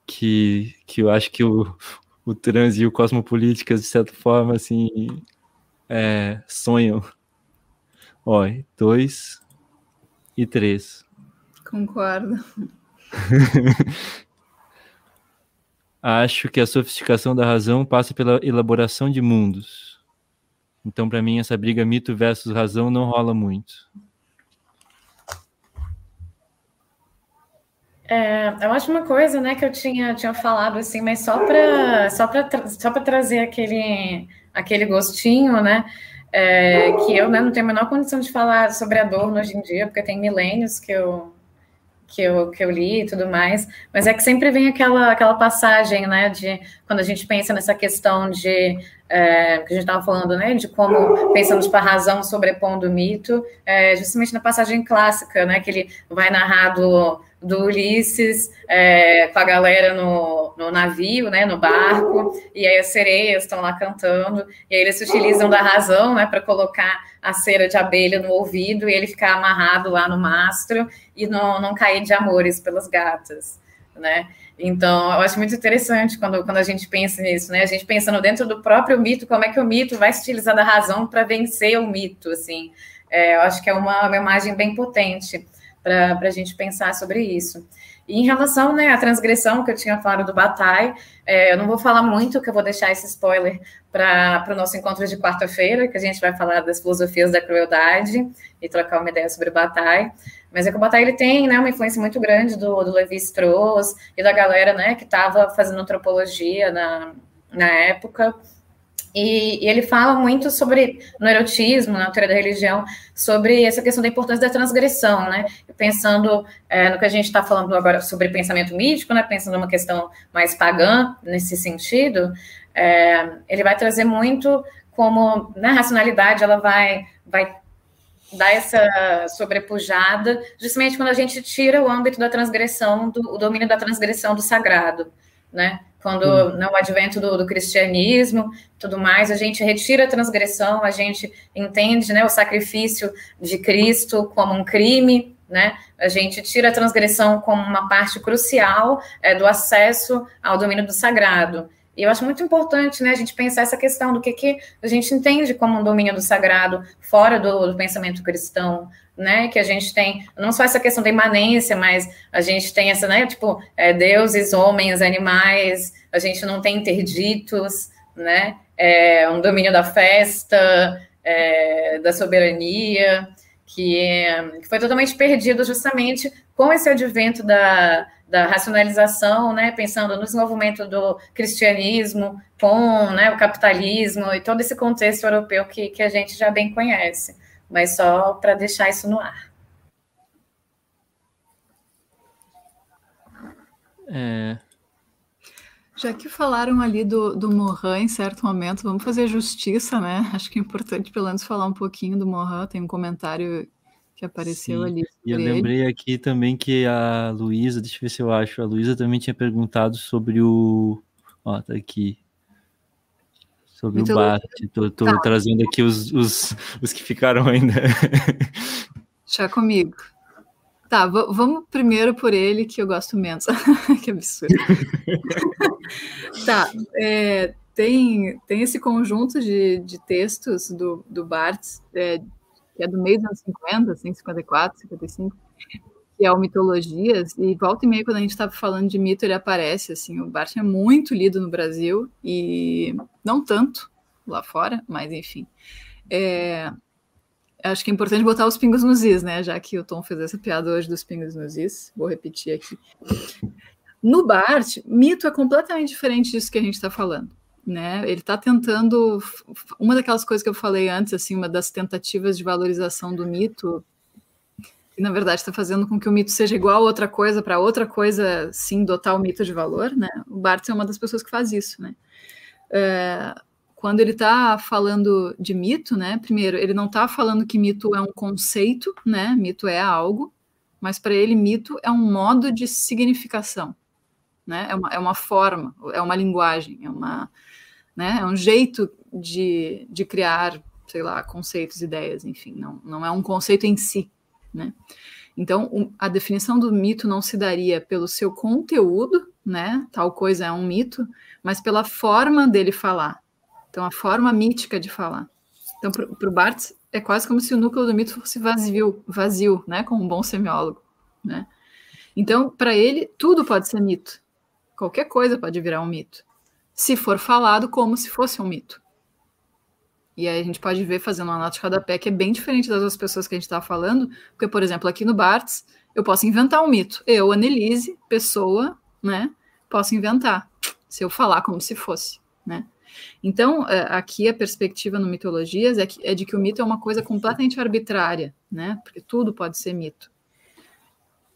que, que eu acho que o, o trans e o cosmopolíticas, de certa forma, assim, é, sonham. Ó, dois e três. Concordo. Acho que a sofisticação da razão passa pela elaboração de mundos. Então, para mim, essa briga mito versus razão não rola muito. É, eu acho uma coisa, né, que eu tinha, tinha falado assim, mas só para só só trazer aquele, aquele gostinho, né, é, que eu né, não tenho a menor condição de falar sobre Adorno hoje em dia, porque tem milênios que eu, que eu, que eu li e tudo mais, mas é que sempre vem aquela, aquela passagem, né, de quando a gente pensa nessa questão de, é, que a gente estava falando, né, de como pensamos para a razão sobrepondo o mito, é, justamente na passagem clássica, né, que ele vai narrar do, Ulisses é, com a galera no, no navio, né, no barco, e aí as sereias estão lá cantando, e aí eles utilizam da razão, né, para colocar a cera de abelha no ouvido e ele ficar amarrado lá no mastro e não, não cair de amores pelas gatas, né? Então, eu acho muito interessante quando, quando a gente pensa nisso, né? A gente pensando dentro do próprio mito, como é que o mito vai se utilizar da razão para vencer o mito, assim. É, eu acho que é uma, uma imagem bem potente para a gente pensar sobre isso. E em relação né, à transgressão que eu tinha falado do Bataille, é, eu não vou falar muito, que eu vou deixar esse spoiler para o nosso encontro de quarta-feira, que a gente vai falar das filosofias da crueldade e trocar uma ideia sobre o Bataille. Mas é que o Bataille ele tem né, uma influência muito grande do, do Levi-Strauss e da galera né, que estava fazendo antropologia na, na época. E, e, ele fala muito sobre, no erotismo, na teoria da religião, sobre essa questão da importância da transgressão, né? Pensando é, no que a gente está falando agora sobre pensamento mítico, né? Pensando numa questão mais pagã, nesse sentido, é, ele vai trazer muito como, na né, racionalidade, ela vai, vai dar essa sobrepujada, justamente quando a gente tira o âmbito da transgressão, do, o domínio da transgressão do sagrado, né? Quando hum. no advento do, do, cristianismo, tudo mais, a gente retira a transgressão, a gente entende, né, o sacrifício de Cristo como um crime, né? A gente tira a transgressão como uma parte crucial é, do acesso ao domínio do sagrado. E eu acho muito importante, né, a gente pensar essa questão do que, que a gente entende como um domínio do sagrado fora do, do pensamento cristão, né, que a gente tem, não só essa questão da imanência, mas a gente tem essa, né, tipo, é, deuses, homens, animais, a gente não tem interditos, né, é, um domínio da festa, é, da soberania, que, que, foi totalmente perdido justamente com esse advento da, da racionalização, né, pensando no desenvolvimento do cristianismo, com né, o capitalismo e todo esse contexto europeu que, que a gente já bem conhece mas só para deixar isso no ar. É... Já que falaram ali do, do Morin em certo momento, vamos fazer justiça, né? Acho que é importante pelo menos falar um pouquinho do Morin. Tem um comentário que apareceu Sim. ali. E eu lembrei aqui também que a Luísa, deixa eu ver se eu acho, a Luísa também tinha perguntado sobre o. Ó, tá aqui sobre o Bart. Estou tá. trazendo aqui os, os, os que ficaram ainda. Deixa comigo. Tá, vamos primeiro por ele, que eu gosto menos. que absurdo. tá, é, tem, tem esse conjunto de, de textos do, do Barthes, é, que é do meio dos anos 50, 154, 55, que é o Mitologias, e volta e meia, quando a gente estava falando de mito, ele aparece, assim, o Barthes é muito lido no Brasil, e não tanto lá fora, mas enfim. É, acho que é importante botar os pingos nos is, né, já que o Tom fez essa piada hoje dos pingos nos is, vou repetir aqui. No Bart, mito é completamente diferente disso que a gente está falando. Né? Ele está tentando uma daquelas coisas que eu falei antes, assim, uma das tentativas de valorização do mito que na verdade está fazendo com que o mito seja igual a outra coisa, para outra coisa sim dotar o mito de valor, né? O Barthes é uma das pessoas que faz isso, né? Uh, quando ele está falando de mito, né? Primeiro, ele não está falando que mito é um conceito, né? Mito é algo, mas para ele mito é um modo de significação, né? É uma, é uma forma, é uma linguagem, é uma, né? É um jeito de, de criar, sei lá, conceitos, ideias, enfim, não, não é um conceito em si, né? Então, a definição do mito não se daria pelo seu conteúdo, né? Tal coisa é um mito, mas pela forma dele falar. Então, a forma mítica de falar. Então, para o Barthes, é quase como se o núcleo do mito fosse vazio, vazio, né? Como um bom semiólogo, né? Então, para ele, tudo pode ser mito. Qualquer coisa pode virar um mito. Se for falado como se fosse um mito. E aí a gente pode ver fazendo uma nota de rodapé que é bem diferente das outras pessoas que a gente está falando, porque, por exemplo, aqui no Bartz, eu posso inventar um mito. Eu, Annelise, pessoa, né, posso inventar, se eu falar como se fosse, né. Então, é, aqui a perspectiva no Mitologias é, que, é de que o mito é uma coisa completamente arbitrária, né, porque tudo pode ser mito.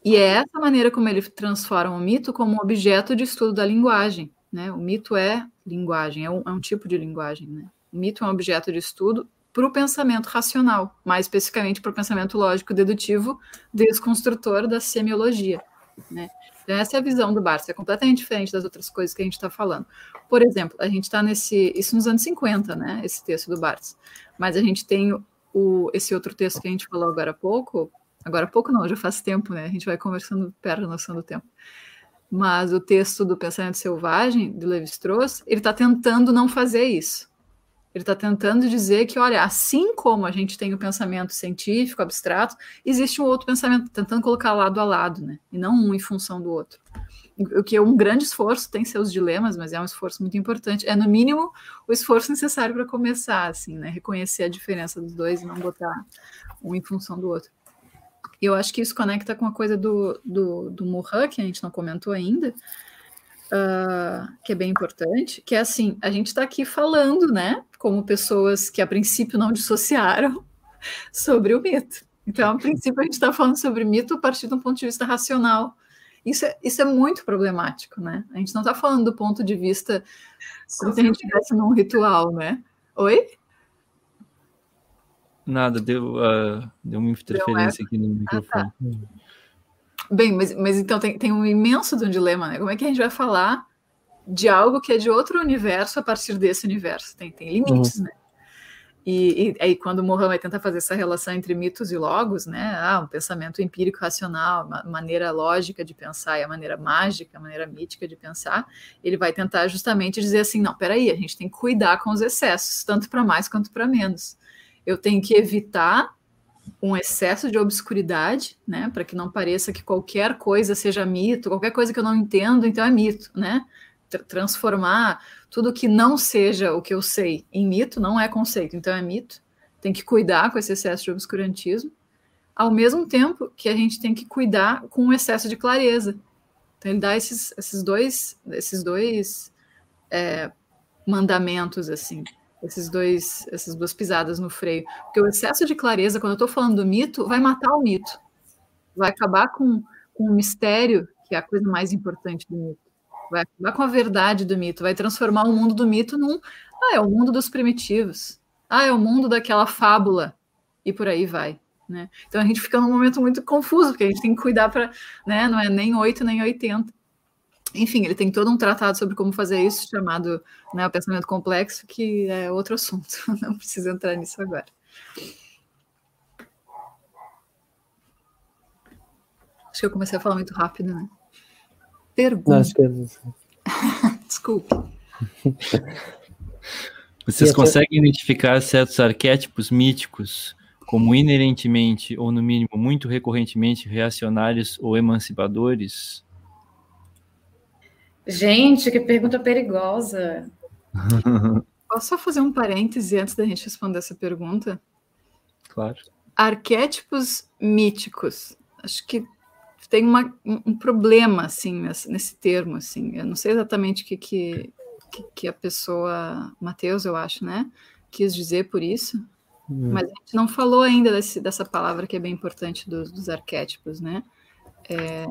E é essa maneira como ele transforma o mito como objeto de estudo da linguagem, né, o mito é linguagem, é um, é um tipo de linguagem, né. O mito é um objeto de estudo para o pensamento racional, mais especificamente para o pensamento lógico-dedutivo desconstrutor da semiologia. Né? Então, essa é a visão do Barça, é completamente diferente das outras coisas que a gente está falando. Por exemplo, a gente está nesse. Isso nos anos 50, né? Esse texto do Barça. Mas a gente tem o, esse outro texto que a gente falou agora há pouco. Agora há pouco não, já faz tempo, né? A gente vai conversando, perde a noção do tempo. Mas o texto do Pensamento Selvagem, do Levi-Strauss, ele está tentando não fazer isso. Ele está tentando dizer que, olha, assim como a gente tem o pensamento científico, abstrato, existe um outro pensamento, tentando colocar lado a lado, né? E não um em função do outro. O que é um grande esforço, tem seus dilemas, mas é um esforço muito importante. É, no mínimo, o esforço necessário para começar, assim, né? Reconhecer a diferença dos dois e não botar um em função do outro. E eu acho que isso conecta com a coisa do, do, do Mohan, que a gente não comentou ainda, uh, que é bem importante, que é assim, a gente está aqui falando, né, como pessoas que a princípio não dissociaram sobre o mito. Então, a princípio, a gente está falando sobre mito a partir de um ponto de vista racional. Isso é, isso é muito problemático, né? A gente não está falando do ponto de vista como se a gente estivesse num ritual, né? Oi? Nada, deu, uh, deu uma interferência deu aqui no microfone. Ah, tá. Bem, mas, mas então tem, tem um imenso de um dilema, né? Como é que a gente vai falar de algo que é de outro universo a partir desse universo? Tem, tem limites, uhum. né? E, e aí, quando o Mohammed tenta fazer essa relação entre mitos e logos, né? Ah, um pensamento empírico racional, uma maneira lógica de pensar e a maneira mágica, a maneira mítica de pensar, ele vai tentar justamente dizer assim: não, peraí, a gente tem que cuidar com os excessos, tanto para mais quanto para menos. Eu tenho que evitar um excesso de obscuridade, né, para que não pareça que qualquer coisa seja mito, qualquer coisa que eu não entendo, então é mito, né? Transformar tudo que não seja o que eu sei em mito não é conceito, então é mito. Tem que cuidar com esse excesso de obscurantismo, ao mesmo tempo que a gente tem que cuidar com o excesso de clareza. Então ele dá esses, esses dois, esses dois é, mandamentos assim esses dois, essas duas pisadas no freio. Porque o excesso de clareza, quando eu estou falando do mito, vai matar o mito. Vai acabar com, com o mistério, que é a coisa mais importante do mito. Vai acabar com a verdade do mito. Vai transformar o mundo do mito num. Ah, é o mundo dos primitivos. Ah, é o mundo daquela fábula. E por aí vai. Né? Então a gente fica num momento muito confuso, porque a gente tem que cuidar para. Né, não é nem 8 nem 80. Enfim, ele tem todo um tratado sobre como fazer isso, chamado né, o pensamento complexo, que é outro assunto, não precisa entrar nisso agora. Acho que eu comecei a falar muito rápido, né? Pergunta. Acho que... É Desculpe. Vocês conseguem identificar certos arquétipos míticos como inerentemente, ou no mínimo muito recorrentemente, reacionários ou emancipadores? Gente, que pergunta perigosa. Posso só fazer um parêntese antes da gente responder essa pergunta? Claro. Arquétipos míticos. Acho que tem uma, um problema assim nesse, nesse, termo assim. Eu não sei exatamente o que, que, que a pessoa, Mateus, eu acho, né, quis dizer por isso. Hum. Mas a gente não falou ainda desse, dessa palavra que é bem importante dos, dos arquétipos, né? É,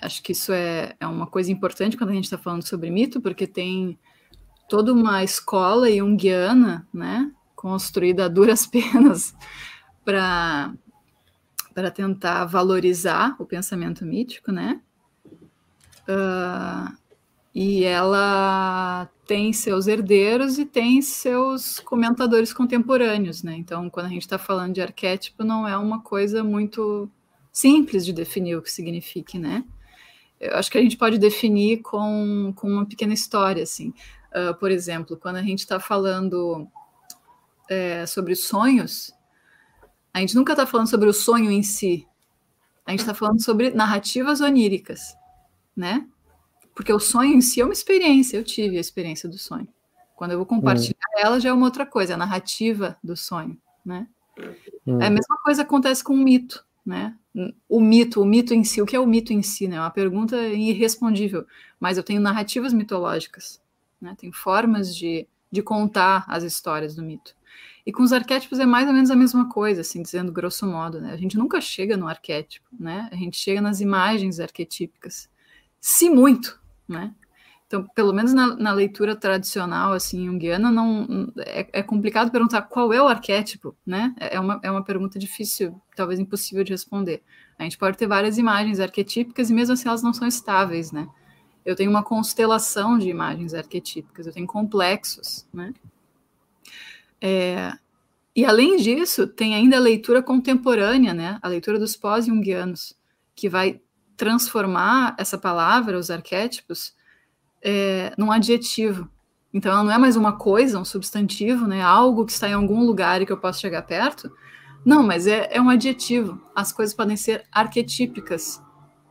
Acho que isso é, é uma coisa importante quando a gente está falando sobre mito, porque tem toda uma escola junguiana, né, construída a duras penas para para tentar valorizar o pensamento mítico, né? Uh, e ela tem seus herdeiros e tem seus comentadores contemporâneos, né? Então, quando a gente está falando de arquétipo, não é uma coisa muito simples de definir o que signifique, né? Eu acho que a gente pode definir com, com uma pequena história, assim. Uh, por exemplo, quando a gente está falando é, sobre sonhos, a gente nunca está falando sobre o sonho em si. A gente está falando sobre narrativas oníricas, né? Porque o sonho em si é uma experiência. Eu tive a experiência do sonho. Quando eu vou compartilhar hum. ela, já é uma outra coisa, a narrativa do sonho, né? Hum. É a mesma coisa acontece com o mito, né? O mito, o mito em si, o que é o mito em si, né? É uma pergunta irrespondível. Mas eu tenho narrativas mitológicas, né? Tem formas de, de contar as histórias do mito. E com os arquétipos é mais ou menos a mesma coisa, assim, dizendo grosso modo, né? A gente nunca chega no arquétipo, né? A gente chega nas imagens arquetípicas. Se muito, né? Então, pelo menos na, na leitura tradicional, assim, junguiana, não, é, é, complicado perguntar qual é o arquétipo, né? É, é uma, é uma pergunta difícil, talvez impossível de responder. A gente pode ter várias imagens arquetípicas e mesmo assim elas não são estáveis, né? Eu tenho uma constelação de imagens arquetípicas, eu tenho complexos, né? É, e além disso, tem ainda a leitura contemporânea, né? A leitura dos pós-junguianos, que vai transformar essa palavra, os arquétipos, é, num adjetivo. Então, ela não é mais uma coisa, um substantivo, né? Algo que está em algum lugar e que eu posso chegar perto. Não, mas é, é um adjetivo. As coisas podem ser arquetípicas,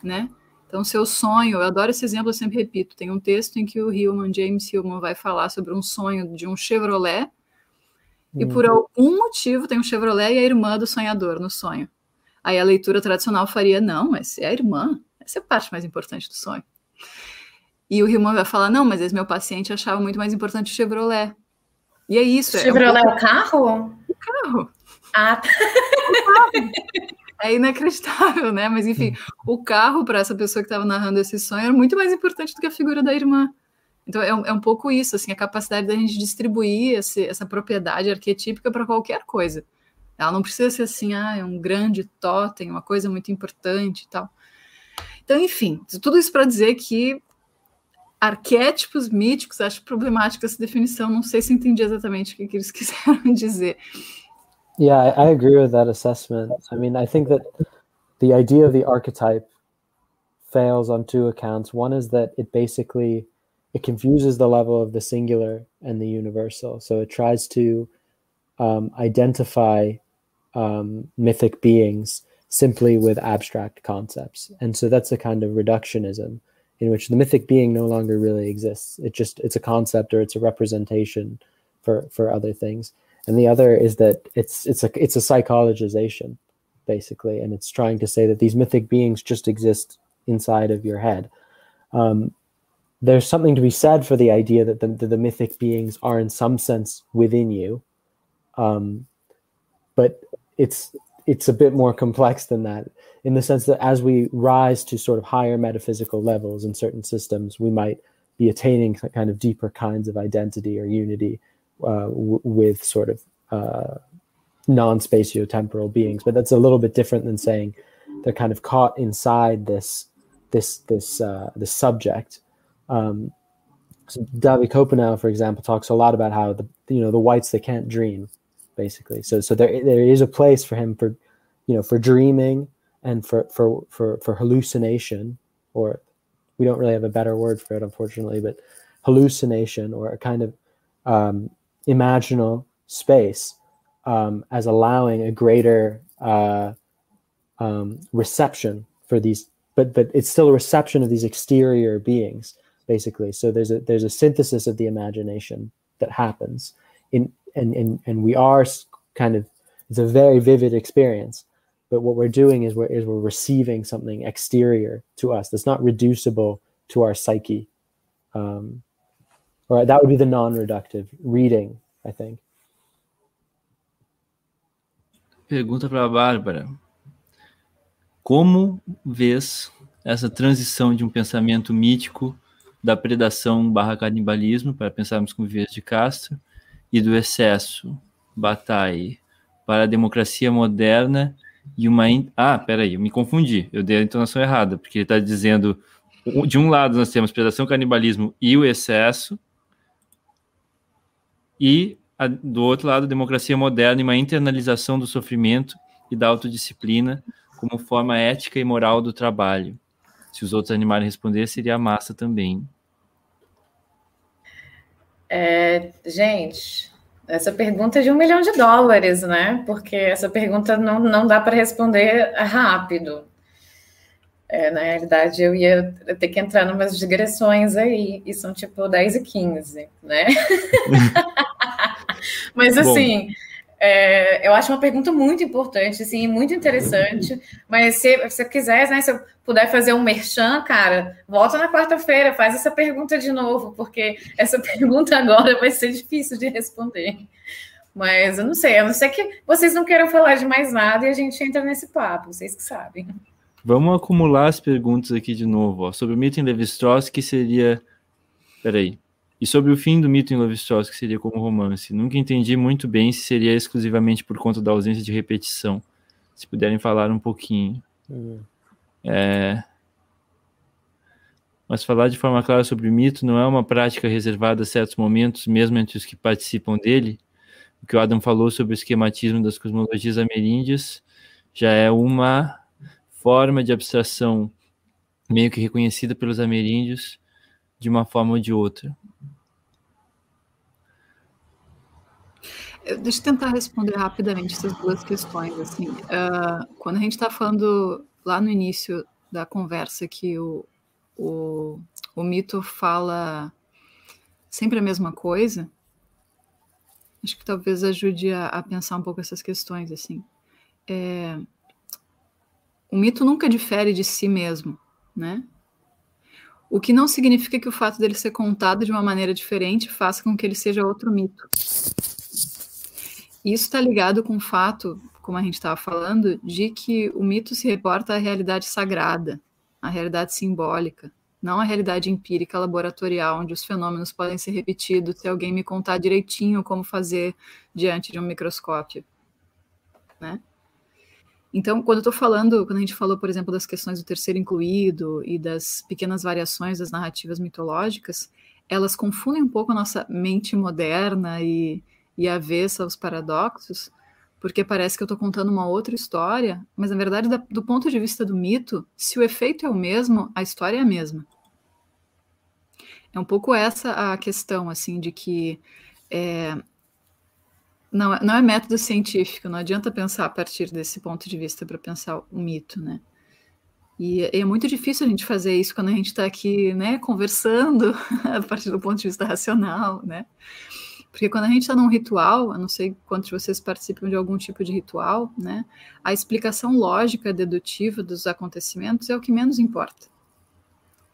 né? Então, seu sonho, eu adoro esse exemplo, eu sempre repito. Tem um texto em que o Hillman, James Hillman, vai falar sobre um sonho de um Chevrolet e por uhum. algum motivo tem um Chevrolet e a irmã do sonhador no sonho. Aí a leitura tradicional faria, não, mas é a irmã, essa é a parte mais importante do sonho. E o Rilman vai falar, não, mas esse meu paciente achava muito mais importante o Chevrolet. E é isso. Chevrolet é, um... é o carro? O carro. Ah, tá. É inacreditável, né? Mas enfim, o carro para essa pessoa que estava narrando esse sonho era muito mais importante do que a figura da irmã. Então é um, é um pouco isso, assim, a capacidade da gente distribuir esse, essa propriedade arquetípica para qualquer coisa. Ela não precisa ser assim, ah, é um grande totem, uma coisa muito importante e tal. Então, enfim, tudo isso para dizer que arquétipos míticos, acho problemática essa definição, não sei se entendi exatamente o que, eles quiseram dizer. Yeah, I, I agree with that assessment. I mean, I think that the idea of the archetype fails on two accounts. One is that it basically it confuses the level of the singular and the universal. So it tries to um, identify um, mythic beings simply with abstract concepts. And so that's a kind of reductionism in which the mythic being no longer really exists. It just it's a concept or it's a representation for for other things. And the other is that it's it's a it's a psychologization basically, and it's trying to say that these mythic beings just exist inside of your head. Um, there's something to be said for the idea that the, the, the mythic beings are in some sense within you um, but it's it's a bit more complex than that in the sense that as we rise to sort of higher metaphysical levels in certain systems we might be attaining kind of deeper kinds of identity or unity uh, w- with sort of uh, non-spatiotemporal beings. But that's a little bit different than saying they're kind of caught inside this this this uh, this subject. Um, so David Copenau, for example, talks a lot about how the you know the whites they can't dream, basically. So so there there is a place for him for you know for dreaming and for for for for hallucination, or we don't really have a better word for it, unfortunately, but hallucination or a kind of um, imaginal space um, as allowing a greater uh, um, reception for these, but but it's still a reception of these exterior beings basically. So there's a there's a synthesis of the imagination that happens in and and and we are kind of it's a very vivid experience. But what we're doing is we're is we're receiving something exterior to us that's not reducible to our psyche. Um, or that would be the non-reductive reading, I think. Pergunta para Bárbara. Como vês essa transição de um pensamento mítico da predação barra canibalismo, para pensarmos com vias de Castro, e do excesso, Bataille, para a democracia moderna e uma. In... Ah, peraí, eu me confundi, eu dei a entonação errada, porque ele está dizendo: de um lado nós temos predação, canibalismo e o excesso, e a, do outro lado, democracia moderna e uma internalização do sofrimento e da autodisciplina como forma ética e moral do trabalho. Se os outros animarem responder, seria a massa também. É, gente, essa pergunta é de um milhão de dólares, né? Porque essa pergunta não, não dá para responder rápido. É, na realidade, eu ia ter que entrar em umas digressões aí, e são tipo 10 e 15, né? Mas assim, é, eu acho uma pergunta muito importante, assim, muito interessante. Mas se você quiser, né, se eu puder fazer um merchan, cara, volta na quarta-feira, faz essa pergunta de novo, porque essa pergunta agora vai ser difícil de responder. Mas eu não sei, a não ser que vocês não queiram falar de mais nada e a gente entra nesse papo, vocês que sabem. Vamos acumular as perguntas aqui de novo. Ó. Sobre o mito em Levi-Strauss, que seria... Peraí. E sobre o fim do mito em Levi-Strauss, que seria como romance. Nunca entendi muito bem se seria exclusivamente por conta da ausência de repetição. Se puderem falar um pouquinho. Uhum. É... Mas falar de forma clara sobre o mito não é uma prática reservada a certos momentos, mesmo entre os que participam dele. O que o Adam falou sobre o esquematismo das cosmologias ameríndias já é uma forma de abstração meio que reconhecida pelos ameríndios de uma forma ou de outra. Deixa eu tentar responder rapidamente essas duas questões. Assim, uh, quando a gente está falando lá no início da conversa que o, o, o mito fala sempre a mesma coisa, acho que talvez ajude a, a pensar um pouco essas questões. assim. É, o mito nunca difere de si mesmo, né? O que não significa que o fato dele ser contado de uma maneira diferente faça com que ele seja outro mito. Isso está ligado com o fato, como a gente estava falando, de que o mito se reporta à realidade sagrada, à realidade simbólica, não à realidade empírica laboratorial, onde os fenômenos podem ser repetidos se alguém me contar direitinho como fazer diante de um microscópio. Né? Então, quando eu estou falando, quando a gente falou, por exemplo, das questões do terceiro incluído e das pequenas variações das narrativas mitológicas, elas confundem um pouco a nossa mente moderna e, e avessa aos paradoxos, porque parece que eu estou contando uma outra história, mas na verdade, da, do ponto de vista do mito, se o efeito é o mesmo, a história é a mesma. É um pouco essa a questão, assim, de que é, não, não é método científico, não adianta pensar a partir desse ponto de vista para pensar o mito, né? E é muito difícil a gente fazer isso quando a gente está aqui, né, conversando a partir do ponto de vista racional, né? Porque quando a gente está num ritual, eu não sei quantos de vocês participam de algum tipo de ritual, né? A explicação lógica, dedutiva dos acontecimentos é o que menos importa.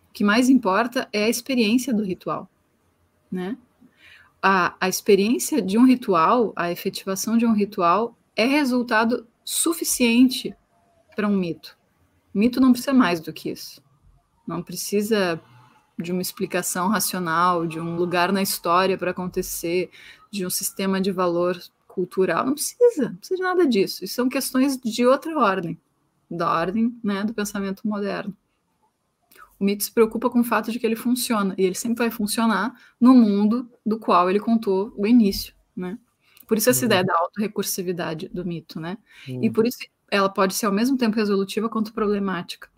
O que mais importa é a experiência do ritual, né? a, a experiência de um ritual, a efetivação de um ritual, é resultado suficiente para um mito. Mito não precisa mais do que isso. Não precisa de uma explicação racional, de um lugar na história para acontecer, de um sistema de valor cultural. Não precisa, não precisa de nada disso. Isso são questões de outra ordem, da ordem né, do pensamento moderno. O mito se preocupa com o fato de que ele funciona, e ele sempre vai funcionar no mundo do qual ele contou o início, né? Por isso essa uhum. ideia da autorrecursividade do mito, né? Uhum. E por isso ela pode ser ao mesmo tempo resolutiva quanto problemática.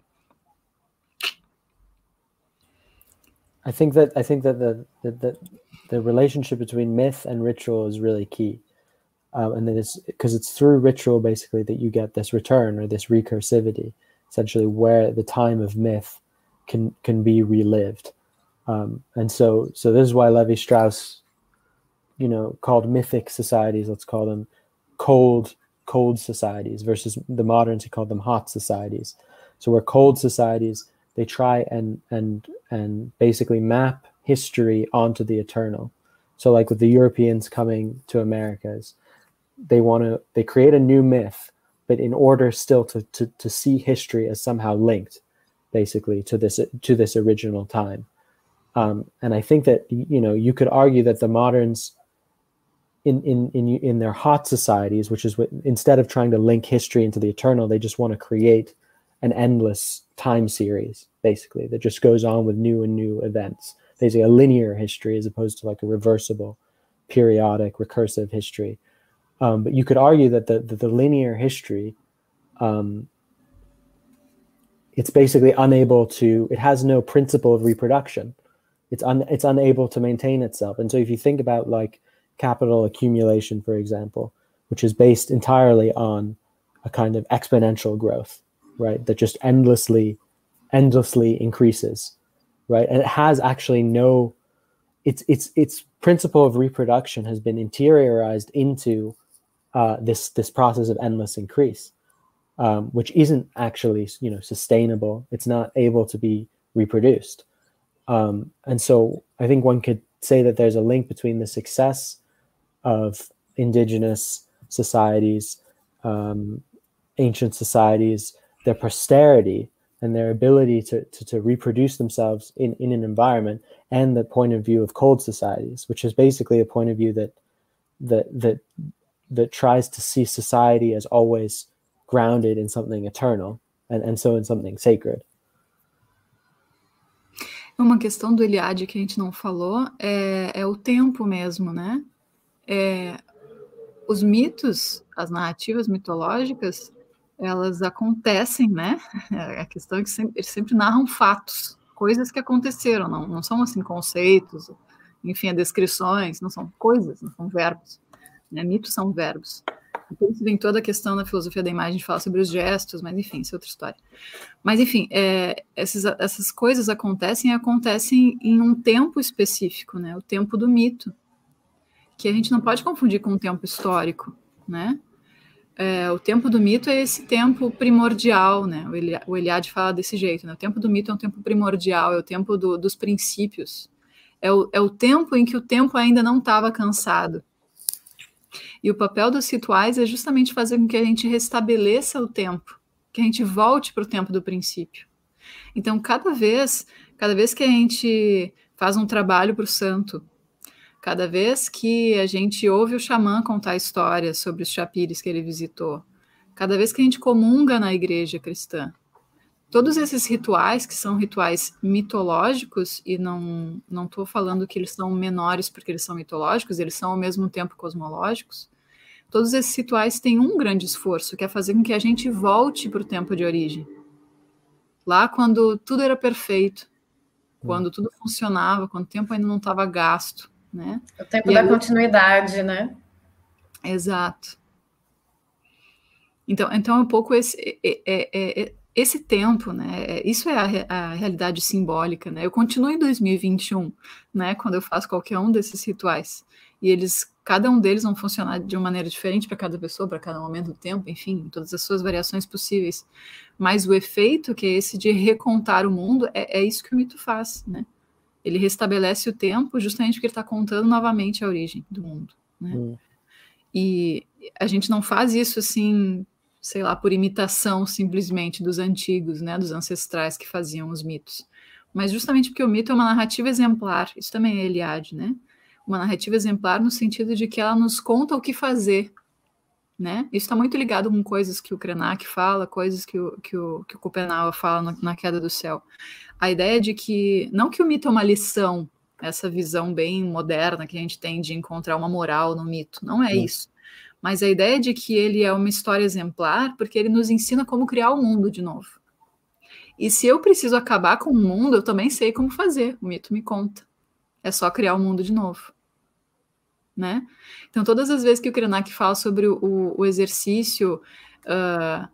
I think that I think that the the, the relationship between myth and ritual is really key. Um, and then it's because it's through ritual basically that you get this return or this recursivity, essentially where the time of myth can can be relived. Um, and so so this is why Levi Strauss, you know, called mythic societies, let's call them cold cold societies versus the moderns he called them hot societies. So where cold societies they try and and and basically map history onto the eternal. So like with the Europeans coming to Americas, they want to they create a new myth, but in order still to, to to see history as somehow linked basically to this to this original time Um, and I think that you know you could argue that the moderns, in in in in their hot societies, which is what instead of trying to link history into the eternal, they just want to create an endless time series, basically that just goes on with new and new events. Basically, a linear history as opposed to like a reversible, periodic, recursive history. Um, but you could argue that the the, the linear history um, it's basically unable to it has no principle of reproduction it's un, it's unable to maintain itself and so if you think about like capital accumulation for example which is based entirely on a kind of exponential growth right that just endlessly endlessly increases right and it has actually no its its its principle of reproduction has been interiorized into uh, this this process of endless increase um, which isn't actually you know sustainable. It's not able to be reproduced, um, and so I think one could say that there's a link between the success of indigenous societies, um, ancient societies, their posterity, and their ability to, to, to, reproduce themselves in, in an environment, and the point of view of cold societies, which is basically a point of view that that that that tries to see society as always grounded in something eternal and, and so in something sacred. Uma questão do Eliade que a gente não falou é, é o tempo mesmo, né? É, os mitos, as narrativas mitológicas, elas acontecem, né? A questão é que eles sempre narram fatos, coisas que aconteceram, não, não são assim conceitos, enfim, descrições, não são coisas, não são verbos. Né? Mitos são verbos. Por isso vem toda a questão da filosofia da imagem de falar sobre os gestos, mas enfim, isso é outra história. Mas enfim, é, essas, essas coisas acontecem e acontecem em um tempo específico, né? O tempo do mito, que a gente não pode confundir com o tempo histórico, né? É, o tempo do mito é esse tempo primordial, né? O, Eliade fala desse jeito, né? O tempo do mito é um tempo primordial, é o tempo do, dos princípios. É o, é o tempo em que o tempo ainda não estava cansado. E o papel dos rituais é justamente fazer com que a gente restabeleça o tempo, que a gente volte para o tempo do princípio. Então, cada vez, cada vez que a gente faz um trabalho para o santo, cada vez que a gente ouve o xamã contar histórias sobre os chapires que ele visitou, cada vez que a gente comunga na igreja cristã, todos esses rituais, que são rituais mitológicos, e não não estou falando que eles são menores porque eles são mitológicos, eles são ao mesmo tempo cosmológicos. Todos esses rituais têm um grande esforço, que é fazer com que a gente volte para o tempo de origem. Lá quando tudo era perfeito, quando tudo funcionava, quando o tempo ainda não estava gasto, né? O tempo e da aí... continuidade, né? Exato. Então, então é um pouco esse, é, é, é, esse tempo, né? É, isso é a, a, realidade simbólica, né? Eu continuo em 2021, né? Quando eu faço qualquer um desses rituais e eles, cada um deles vão funcionar de uma maneira diferente para cada pessoa, para cada momento do tempo, enfim, todas as suas variações possíveis. Mas o efeito que é esse de recontar o mundo é, é isso que o mito faz, né? Ele restabelece o tempo justamente porque ele está contando novamente a origem do mundo, né? Hum. E a gente não faz isso assim sei lá, por imitação simplesmente dos antigos, né, dos ancestrais que faziam os mitos. Mas justamente porque o mito é uma narrativa exemplar, isso também é Eliade, né? Uma narrativa exemplar no sentido de que ela nos conta o que fazer, né? Isso está muito ligado com coisas que o Krenak fala, coisas que o, que o, que o fala na, na Queda do Céu. A ideia de que, não que o mito é uma lição, essa visão bem moderna que a gente tem de encontrar uma moral no mito, não é isso mas a ideia de que ele é uma história exemplar, porque ele nos ensina como criar o mundo de novo. E se eu preciso acabar com o mundo, eu também sei como fazer. O mito me conta. É só criar o mundo de novo. Né? Então, todas as vezes que o Krenak fala sobre o, o exercício uh,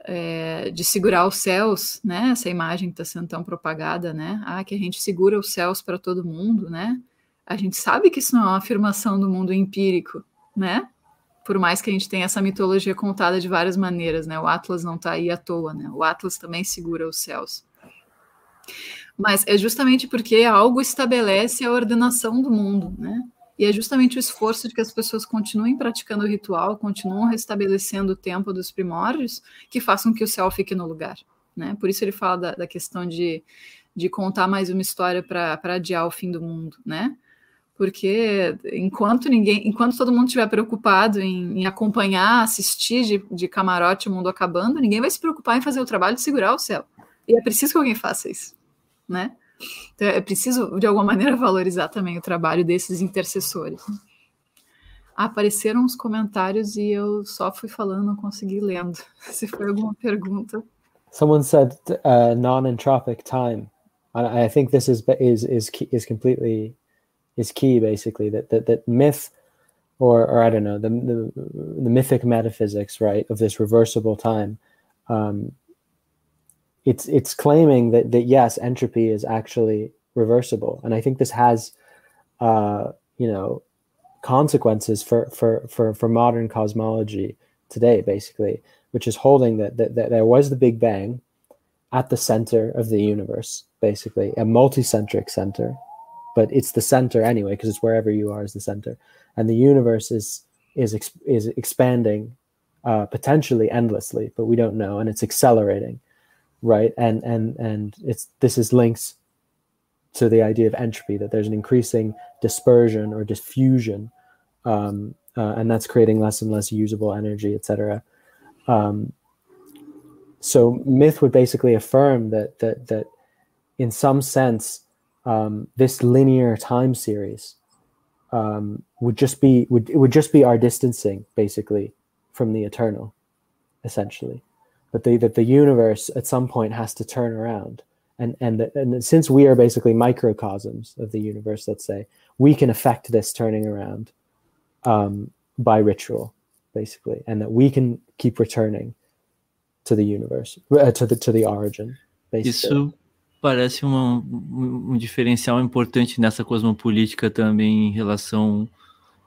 é, de segurar os céus, né? Essa imagem que está sendo tão propagada, né? Ah, que a gente segura os céus para todo mundo, né? A gente sabe que isso não é uma afirmação do mundo empírico, né? por mais que a gente tenha essa mitologia contada de várias maneiras, né? O Atlas não está aí à toa, né? O Atlas também segura os céus. Mas é justamente porque algo estabelece a ordenação do mundo, né? E é justamente o esforço de que as pessoas continuem praticando o ritual, continuam restabelecendo o tempo dos primórdios, que façam que o céu fique no lugar. né? Por isso ele fala da, da questão de, de contar mais uma história para adiar o fim do mundo, né? Porque enquanto ninguém, enquanto todo mundo estiver preocupado em, em, acompanhar, assistir de, de camarote o mundo acabando, ninguém vai se preocupar em fazer o trabalho de segurar o céu. E é preciso que alguém faça isso, né? Então é preciso, de alguma maneira, valorizar também o trabalho desses intercessores. Apareceram uns comentários e eu só fui falando, não consegui lendo. Se foi alguma pergunta. Someone said uh, non-entropic time. I, think this is is is is completely is key basically that that, that myth or or I don't know the, the the mythic metaphysics right of this reversible time um, it's it's claiming that that yes entropy is actually reversible. And I think this has uh, you know consequences for for for for modern cosmology today basically which is holding that that, that there was the big bang at the center of the universe basically a multicentric center. But it's the center anyway because it's wherever you are is the center. And the universe is is is expanding uh, potentially endlessly but we don't know and it's accelerating right? And and and it's this is links to the idea of entropy that there's an increasing dispersion or diffusion um, uh, and that's creating less and less usable energy etc um, so myth would basically affirm that that that in some sense um, this linear time series um, would just be would it would just be our distancing basically from the eternal, essentially, but the, that the universe at some point has to turn around, and and and since we are basically microcosms of the universe, let's say we can affect this turning around um, by ritual, basically, and that we can keep returning to the universe, uh, to the to the origin. Basically. parece uma, um diferencial importante nessa cosmopolítica também em relação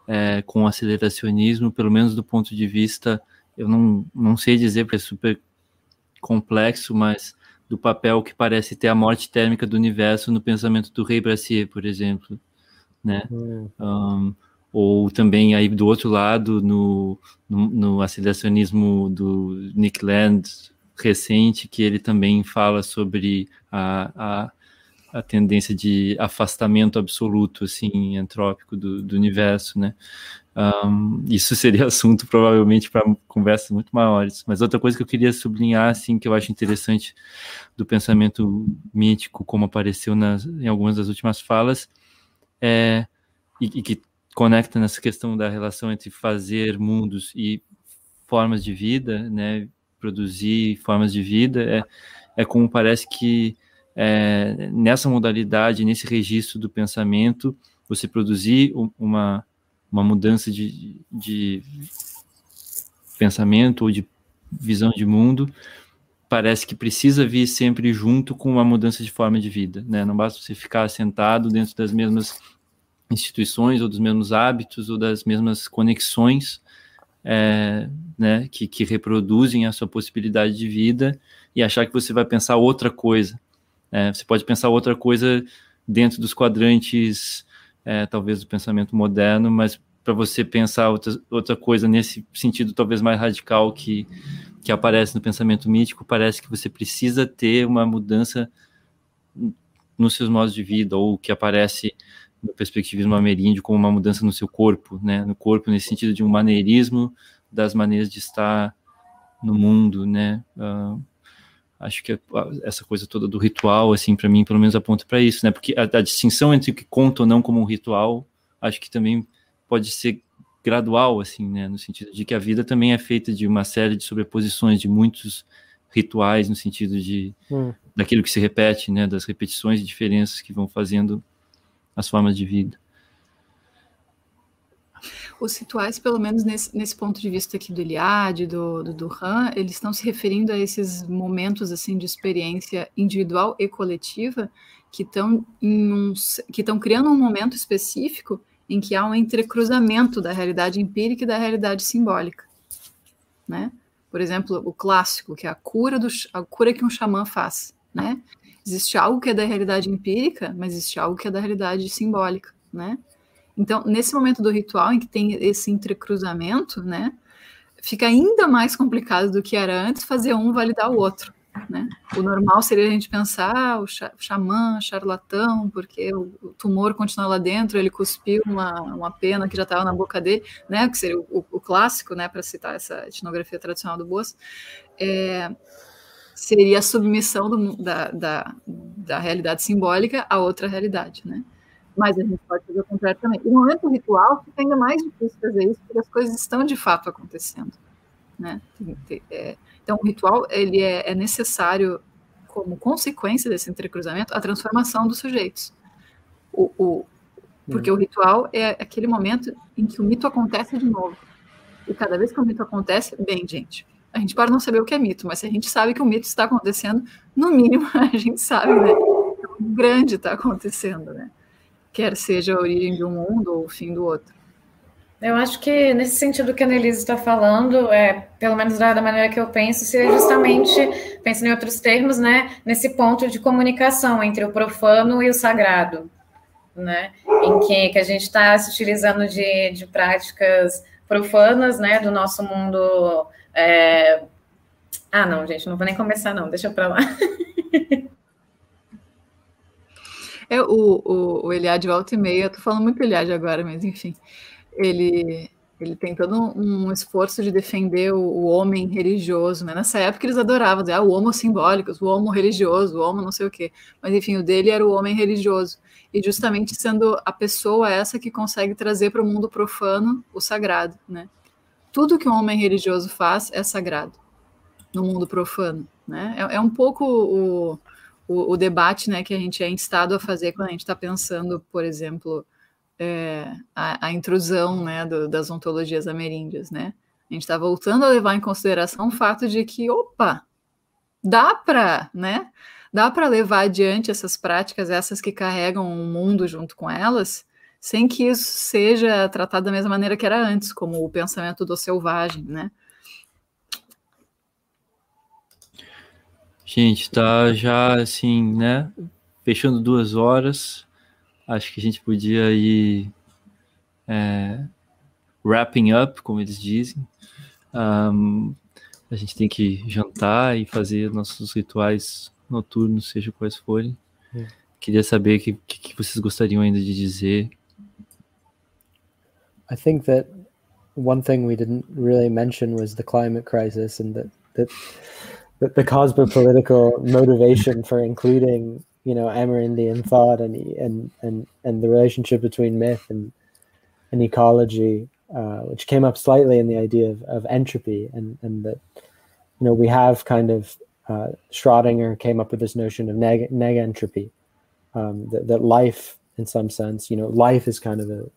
é, com o aceleracionismo, pelo menos do ponto de vista, eu não, não sei dizer é super complexo, mas do papel que parece ter a morte térmica do universo no pensamento do Rei Brassier, por exemplo, né? Hum. Um, ou também aí do outro lado no, no, no aceleracionismo do Nick Land, recente que ele também fala sobre a, a, a tendência de afastamento absoluto, assim, antrópico do, do universo, né? Um, isso seria assunto provavelmente para conversas muito maiores. Mas outra coisa que eu queria sublinhar, assim, que eu acho interessante do pensamento mítico, como apareceu nas, em algumas das últimas falas, é e, e que conecta nessa questão da relação entre fazer mundos e formas de vida, né? produzir formas de vida, é, é como parece que é, nessa modalidade, nesse registro do pensamento, você produzir uma, uma mudança de, de pensamento ou de visão de mundo, parece que precisa vir sempre junto com uma mudança de forma de vida, né? Não basta você ficar sentado dentro das mesmas instituições ou dos mesmos hábitos ou das mesmas conexões é, né, que, que reproduzem a sua possibilidade de vida e achar que você vai pensar outra coisa. É, você pode pensar outra coisa dentro dos quadrantes, é, talvez do pensamento moderno, mas para você pensar outra, outra coisa nesse sentido talvez mais radical que, que aparece no pensamento mítico, parece que você precisa ter uma mudança nos seus modos de vida, ou que aparece no perspectivismo ameríndio como uma mudança no seu corpo, né? No corpo nesse sentido de um maneirismo das maneiras de estar no mundo, né? Uh, acho que essa coisa toda do ritual, assim, para mim, pelo menos aponta para isso, né? Porque a, a, distinção entre o que conta ou não como um ritual, acho que também pode ser gradual, assim, né? No sentido de que a vida também é feita de uma série de sobreposições de muitos rituais, no sentido de hum. daquilo que se repete, né? Das repetições e diferenças que vão fazendo as formas de vida. Os rituais, pelo menos nesse, nesse ponto de vista aqui do Iliade, do, do Duran, eles estão se referindo a esses momentos assim de experiência individual e coletiva que estão que estão criando um momento específico em que há um entrecruzamento da realidade empírica e da realidade simbólica, né? Por exemplo, o clássico, que é a cura do a cura que um xamã faz, né? Existe algo que é da realidade empírica, mas existe algo que é da realidade simbólica, né? Então, nesse momento do ritual em que tem esse entrecruzamento, né, fica ainda mais complicado do que era antes fazer um validar o outro, Né? O normal seria a gente pensar ah, o xamã, charlatão, porque o, tumor continua lá dentro, ele cuspiu uma, uma pena que já estava na boca dele, né? que seria o, o clássico, né? para citar essa etnografia tradicional do Boas, é, seria a submissão do, da, da, da realidade simbólica a outra realidade. Né? Mas a gente pode fazer o contrário também. E no momento ritual fica ainda mais difícil fazer isso, porque as coisas estão de fato acontecendo. Né? É, então, o ritual ele é, é, necessário, como consequência desse entrecruzamento, a transformação dos sujeitos. O, o, porque o ritual é aquele momento em que o mito acontece de novo. E cada vez que o mito acontece, bem, gente, a gente pode não saber o que é mito, mas se a gente sabe que o mito está acontecendo, no mínimo a gente sabe, né? O grande está acontecendo, né? Quer seja a origem de um mundo ou o fim do outro. Eu acho que nesse sentido que a Annelise está falando, é, pelo menos da, da, maneira que eu penso, seria justamente, pensando em outros termos, né, nesse ponto de comunicação entre o profano e o sagrado, né, em que, que a gente está se utilizando de, de práticas profanas, né, do nosso mundo. É... Ah, não, gente, não vou nem começar, não, deixa para lá. É, o, o, o Eliade volta e meia, eu tô falando muito Eliade agora, mas enfim ele ele tem todo um esforço de defender o, homem religioso, né? Nessa época eles adoravam dizer, ah, o homo simbólico, o homo religioso, o homo não sei o quê. Mas enfim, o dele era o homem religioso. E justamente sendo a pessoa essa que consegue trazer para o mundo profano o sagrado, né? Tudo que um homem religioso faz é sagrado no mundo profano, né? É, é um pouco o, o, o, debate, né, que a gente é instado a fazer quando a gente está pensando, por exemplo, é, a, a, intrusão né, do, das ontologias ameríndias, né? A gente está voltando a levar em consideração o fato de que, opa, dá para, né? Dá para levar adiante essas práticas, essas que carregam o mundo junto com elas, sem que isso seja tratado da mesma maneira que era antes, como o pensamento do selvagem, né? Gente, tá já assim, né? Fechando duas horas acho que a gente podia ir é, wrapping up, como eles dizem. Um, a gente tem que jantar e fazer nossos rituais noturnos, seja quais forem. É. Queria saber o que, que, vocês gostariam ainda de dizer. I think that one thing we didn't really mention was the climate crisis and that that, that the cosmopolitical motivation for including you know Amerindian thought and and and and the relationship between myth and and ecology, uh, which came up slightly in the idea of, of entropy and and that you know we have kind of uh, Schrodinger came up with this notion of neg, neg entropy, um, that, that life in some sense you know life is kind of a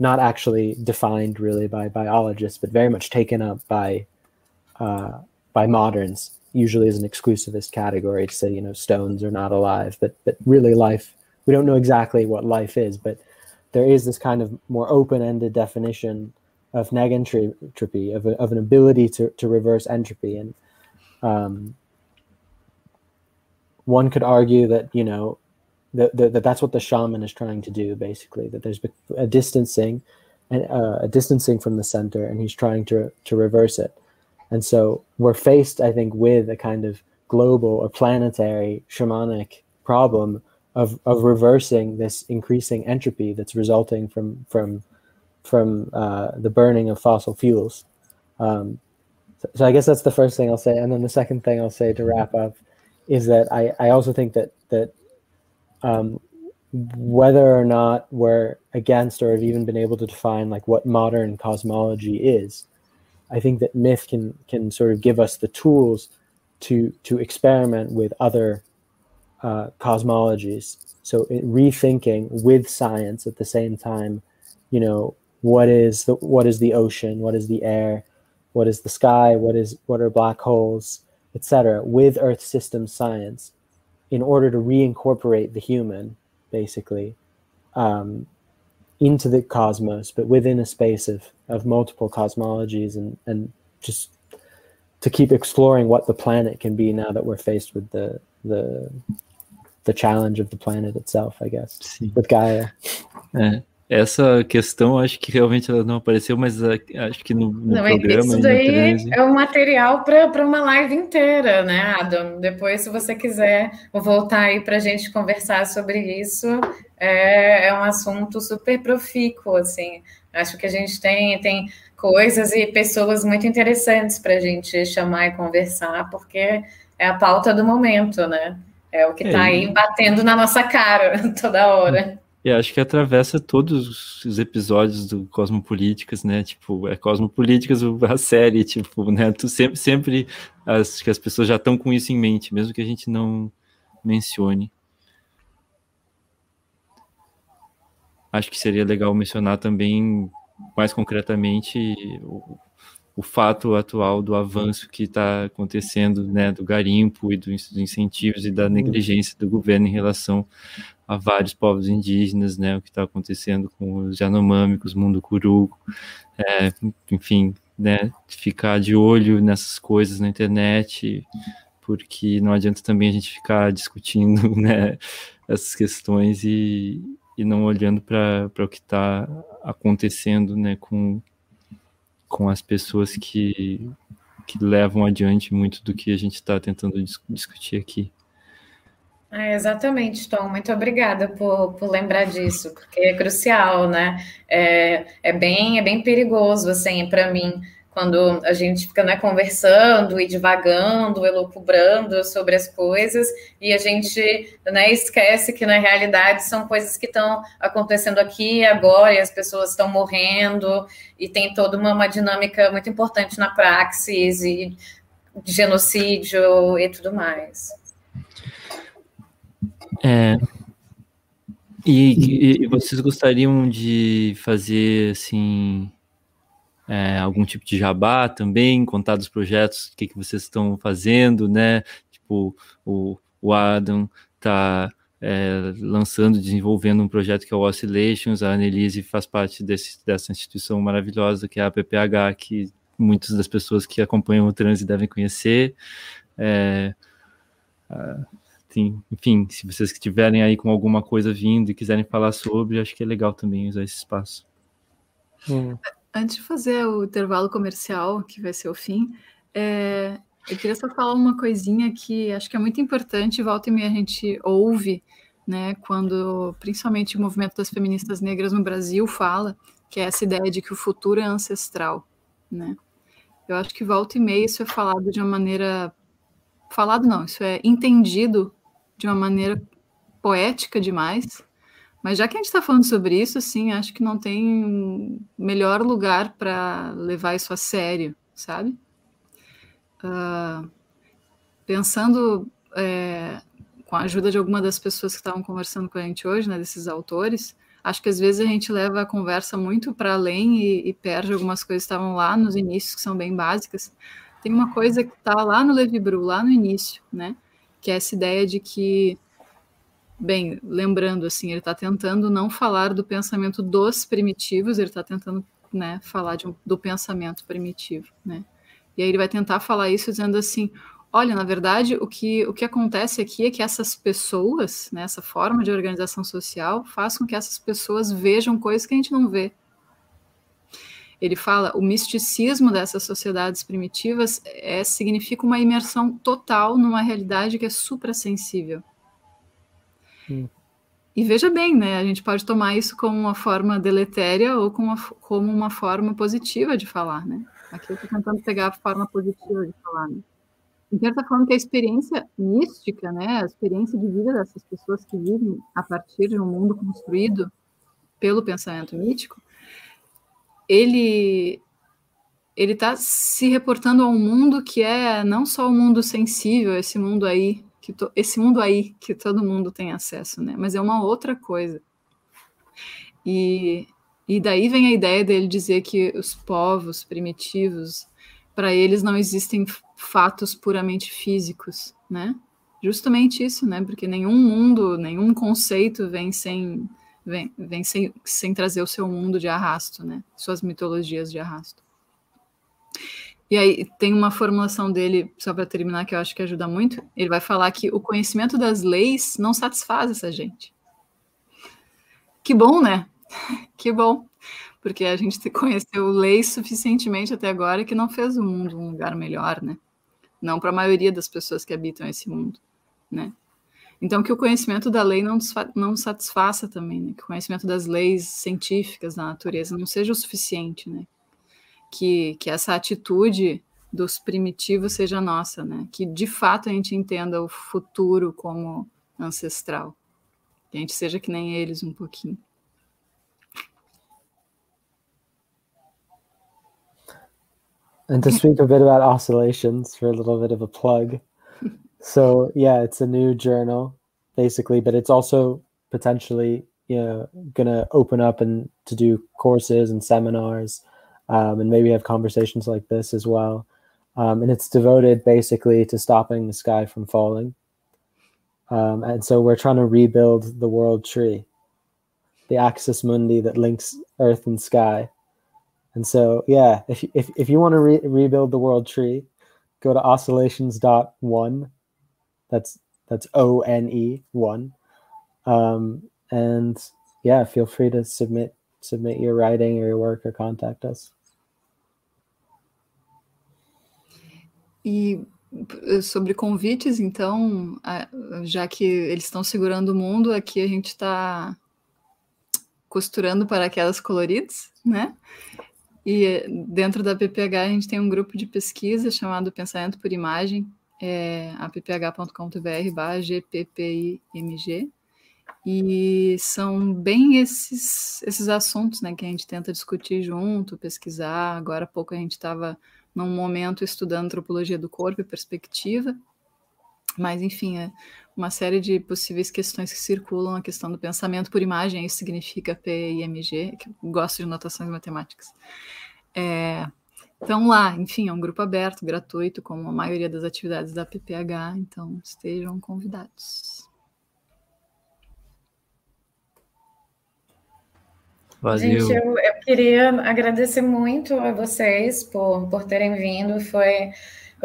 not actually defined really by biologists, but very much taken up by uh, by moderns usually as an exclusivist category to say you know stones are not alive but but really life we don't know exactly what life is but there is this kind of more open-ended definition of negentropy of, a, of an ability to, to reverse entropy. And um, one could argue that you know that, that that's what the shaman is trying to do basically that there's a distancing and uh, a distancing from the center and he's trying to to reverse it and so we're faced, I think, with a kind of global or planetary shamanic problem of, of reversing this increasing entropy that's resulting from from from uh, the burning of fossil fuels. Um, so, so, I guess that's the first thing I'll say, and then the second thing I'll say to wrap up is that I, I also think that that um, whether or not we're against or have even been able to define like what modern cosmology is, I think that myth can can sort of give us the tools to to experiment with other uh, cosmologies. So it, rethinking with science at the same time, you know, what is the what is the ocean, what is the air, what is the sky, what is what are black holes, etc. With Earth system science, in order to reincorporate the human, basically, um, into the cosmos, but within a space of, of multiple cosmologies and, and just to keep exploring what the planet can be now that we're faced with the the the challenge of the planet itself, I guess, Sim. with Gaia. É, essa questão, acho que realmente ela não apareceu, mas acho que no, no não, programa. Isso daí é um material para uma live inteira, né, Adam? Depois, se você quiser, voltar aí para a gente conversar sobre isso. É, é um assunto super profícuo, assim. Acho que a gente tem, tem coisas e pessoas muito interessantes para a gente chamar e conversar, porque é a pauta do momento, né? É o que está é, aí batendo na nossa cara toda hora. E acho que atravessa todos os episódios do Cosmopolíticas, né? Tipo, é Cosmopolíticas a série, tipo, né? Tu sempre, sempre acho que as pessoas já estão com isso em mente, mesmo que a gente não mencione. Acho que seria legal mencionar também, mais concretamente, o, o fato atual do avanço que está acontecendo, né, do garimpo e dos incentivos e da negligência do governo em relação a vários povos indígenas, né, o que está acontecendo com os Yanomami, com os Munducuru, é, enfim, né, ficar de olho nessas coisas na internet, porque não adianta também a gente ficar discutindo, né, essas questões e, e não olhando para o que está acontecendo, né, com com as pessoas que, que levam adiante muito do que a gente está tentando dis discutir aqui. É, exatamente, Tom. Muito obrigada por, por lembrar disso, porque é crucial, né? É, é bem é bem perigoso, assim, para mim quando a gente fica né, conversando e divagando, elucubrando sobre as coisas, e a gente né, esquece que na realidade são coisas que estão acontecendo aqui agora, e as pessoas estão morrendo, e tem toda uma, uma dinâmica muito importante na praxis, e genocídio e tudo mais. É, e, e, vocês gostariam de fazer assim é, algum tipo de jabá também, contar dos projetos, o que, que vocês estão fazendo, né? Tipo, o, o Adam tá é, lançando, desenvolvendo um projeto que é o Oscillations, a Annelise faz parte desse, dessa instituição maravilhosa que é a PPH, que muitas das pessoas que acompanham o trânsito devem conhecer. É, tem, enfim, se vocês estiverem aí com alguma coisa vindo e quiserem falar sobre, acho que é legal também usar esse espaço. Hum. Antes de fazer o intervalo comercial, que vai ser o fim, é, eu queria só falar uma coisinha que acho que é muito importante, volta e meia a gente ouve, né, quando principalmente o movimento das feministas negras no Brasil fala, que é essa ideia de que o futuro é ancestral, né? Eu acho que volta e meia isso é falado de uma maneira falado não, isso é entendido de uma maneira poética demais, mas já que a gente está falando sobre isso, sim, acho que não tem melhor lugar para levar isso a sério, sabe? Uh, pensando é, com a ajuda de alguma das pessoas que estavam conversando com a gente hoje, né, desses autores, acho que às vezes a gente leva a conversa muito para além e, e, perde algumas coisas que estavam lá nos inícios, que são bem básicas. Tem uma coisa que está lá no Levi Bru, lá no início, né, que é essa ideia de que bem, lembrando assim, ele está tentando não falar do pensamento dos primitivos, ele está tentando né, falar um, do pensamento primitivo, né? E aí ele vai tentar falar isso dizendo assim, olha, na verdade, o que, o que acontece aqui é que essas pessoas, né, essa forma de organização social, faz com que essas pessoas vejam coisas que a gente não vê. Ele fala, o misticismo dessas sociedades primitivas é, significa uma imersão total numa realidade que é suprassensível. E veja bem, né? A gente pode tomar isso como uma forma deletéria ou como uma, como uma forma positiva de falar, né? Aqui eu estou tentando pegar a forma positiva de falar, né? Então, está falando que a experiência mística, né, a experiência de vida dessas pessoas que vivem a partir de um mundo construído pelo pensamento mítico, ele ele está se reportando a um mundo que é não só o um mundo sensível, esse mundo aí que to, esse mundo aí que todo mundo tem acesso, né? Mas é uma outra coisa. E, e daí vem a ideia dele dizer que os povos primitivos, para eles não existem fatos puramente físicos, né? Justamente isso, né? Porque nenhum mundo, nenhum conceito vem sem vem, vem sem, sem trazer o seu mundo de arrasto, né? Suas mitologias de arrasto. E aí tem uma formulação dele, só para terminar, que eu acho que ajuda muito. Ele vai falar que o conhecimento das leis não satisfaz essa gente. Que bom, né? Que bom, porque a gente conheceu leis suficientemente até agora que não fez o mundo um lugar melhor, né? Não para a maioria das pessoas que habitam esse mundo, né? Então, que o conhecimento da lei não, não satisfaça também, né? que o conhecimento das leis científicas da natureza não seja o suficiente, né? Que, que essa atitude dos primitivos seja nossa, né? Que de fato a gente entenda o futuro como ancestral, que a gente seja que nem eles um pouquinho. And to speak a bit about oscillations for a little bit of a plug. So yeah, it's a new journal basically, but it's also potentially you know gonna open up and to do courses and seminars, um, and maybe have conversations like this as well. Um, and it's devoted basically to stopping the sky from falling. Um, and so we're trying to rebuild the world tree, the axis mundi that links earth and sky. And so, yeah, if, if, if you want to re- rebuild the world tree, go to oscillations.one that's that's O N E one. Um, and yeah, feel free to submit submit your writing or your work or contact us. E sobre convites, então, já que eles estão segurando o mundo, aqui a gente está costurando para aquelas coloridas, né? E dentro da PPH a gente tem um grupo de pesquisa chamado Pensamento por Imagem, é apph.com.br barra GPPIMG, e são bem esses, esses assuntos né, que a gente tenta discutir junto, pesquisar. Agora há pouco a gente estava num momento estudando antropologia do corpo e perspectiva, mas enfim, é uma série de possíveis questões que circulam, a questão do pensamento por imagem, isso significa PIMG, que gosto de notações matemáticas. É, então lá, enfim, é um grupo aberto, gratuito, como a maioria das atividades da PPH, então estejam convidados. Valeu. Gente, eu, eu queria agradecer muito a vocês por, por terem vindo, foi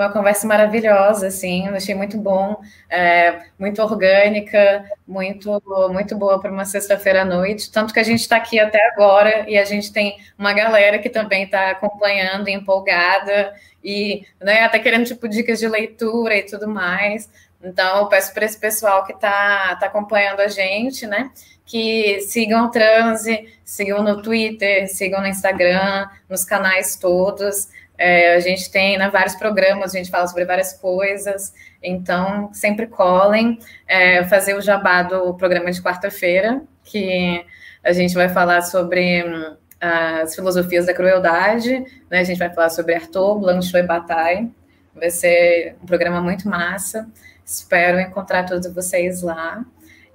uma conversa maravilhosa, assim, achei muito bom, é, muito orgânica, muito, muito boa para uma sexta-feira à noite. Tanto que a gente está aqui até agora e a gente tem uma galera que também está acompanhando, empolgada e né, até querendo tipo dicas de leitura e tudo mais. Então, eu peço para esse pessoal que está tá acompanhando a gente, né? Que sigam o transe, sigam no Twitter, sigam no Instagram, nos canais todos. É, a gente tem né, vários programas, a gente fala sobre várias coisas, então sempre colhem. É, fazer o jabá do programa de quarta-feira, que a gente vai falar sobre hum, as filosofias da crueldade, né? a gente vai falar sobre Arthur, Blanchot e Bataille. Vai ser um programa muito massa. Espero encontrar todos vocês lá.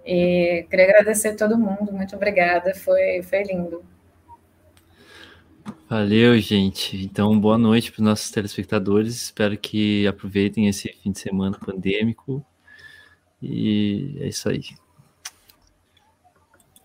E queria agradecer todo mundo, muito obrigada, foi, foi lindo. Valeu, gente. Então, boa noite para os nossos telespectadores. Espero que aproveitem esse fim de semana pandêmico. E é isso aí.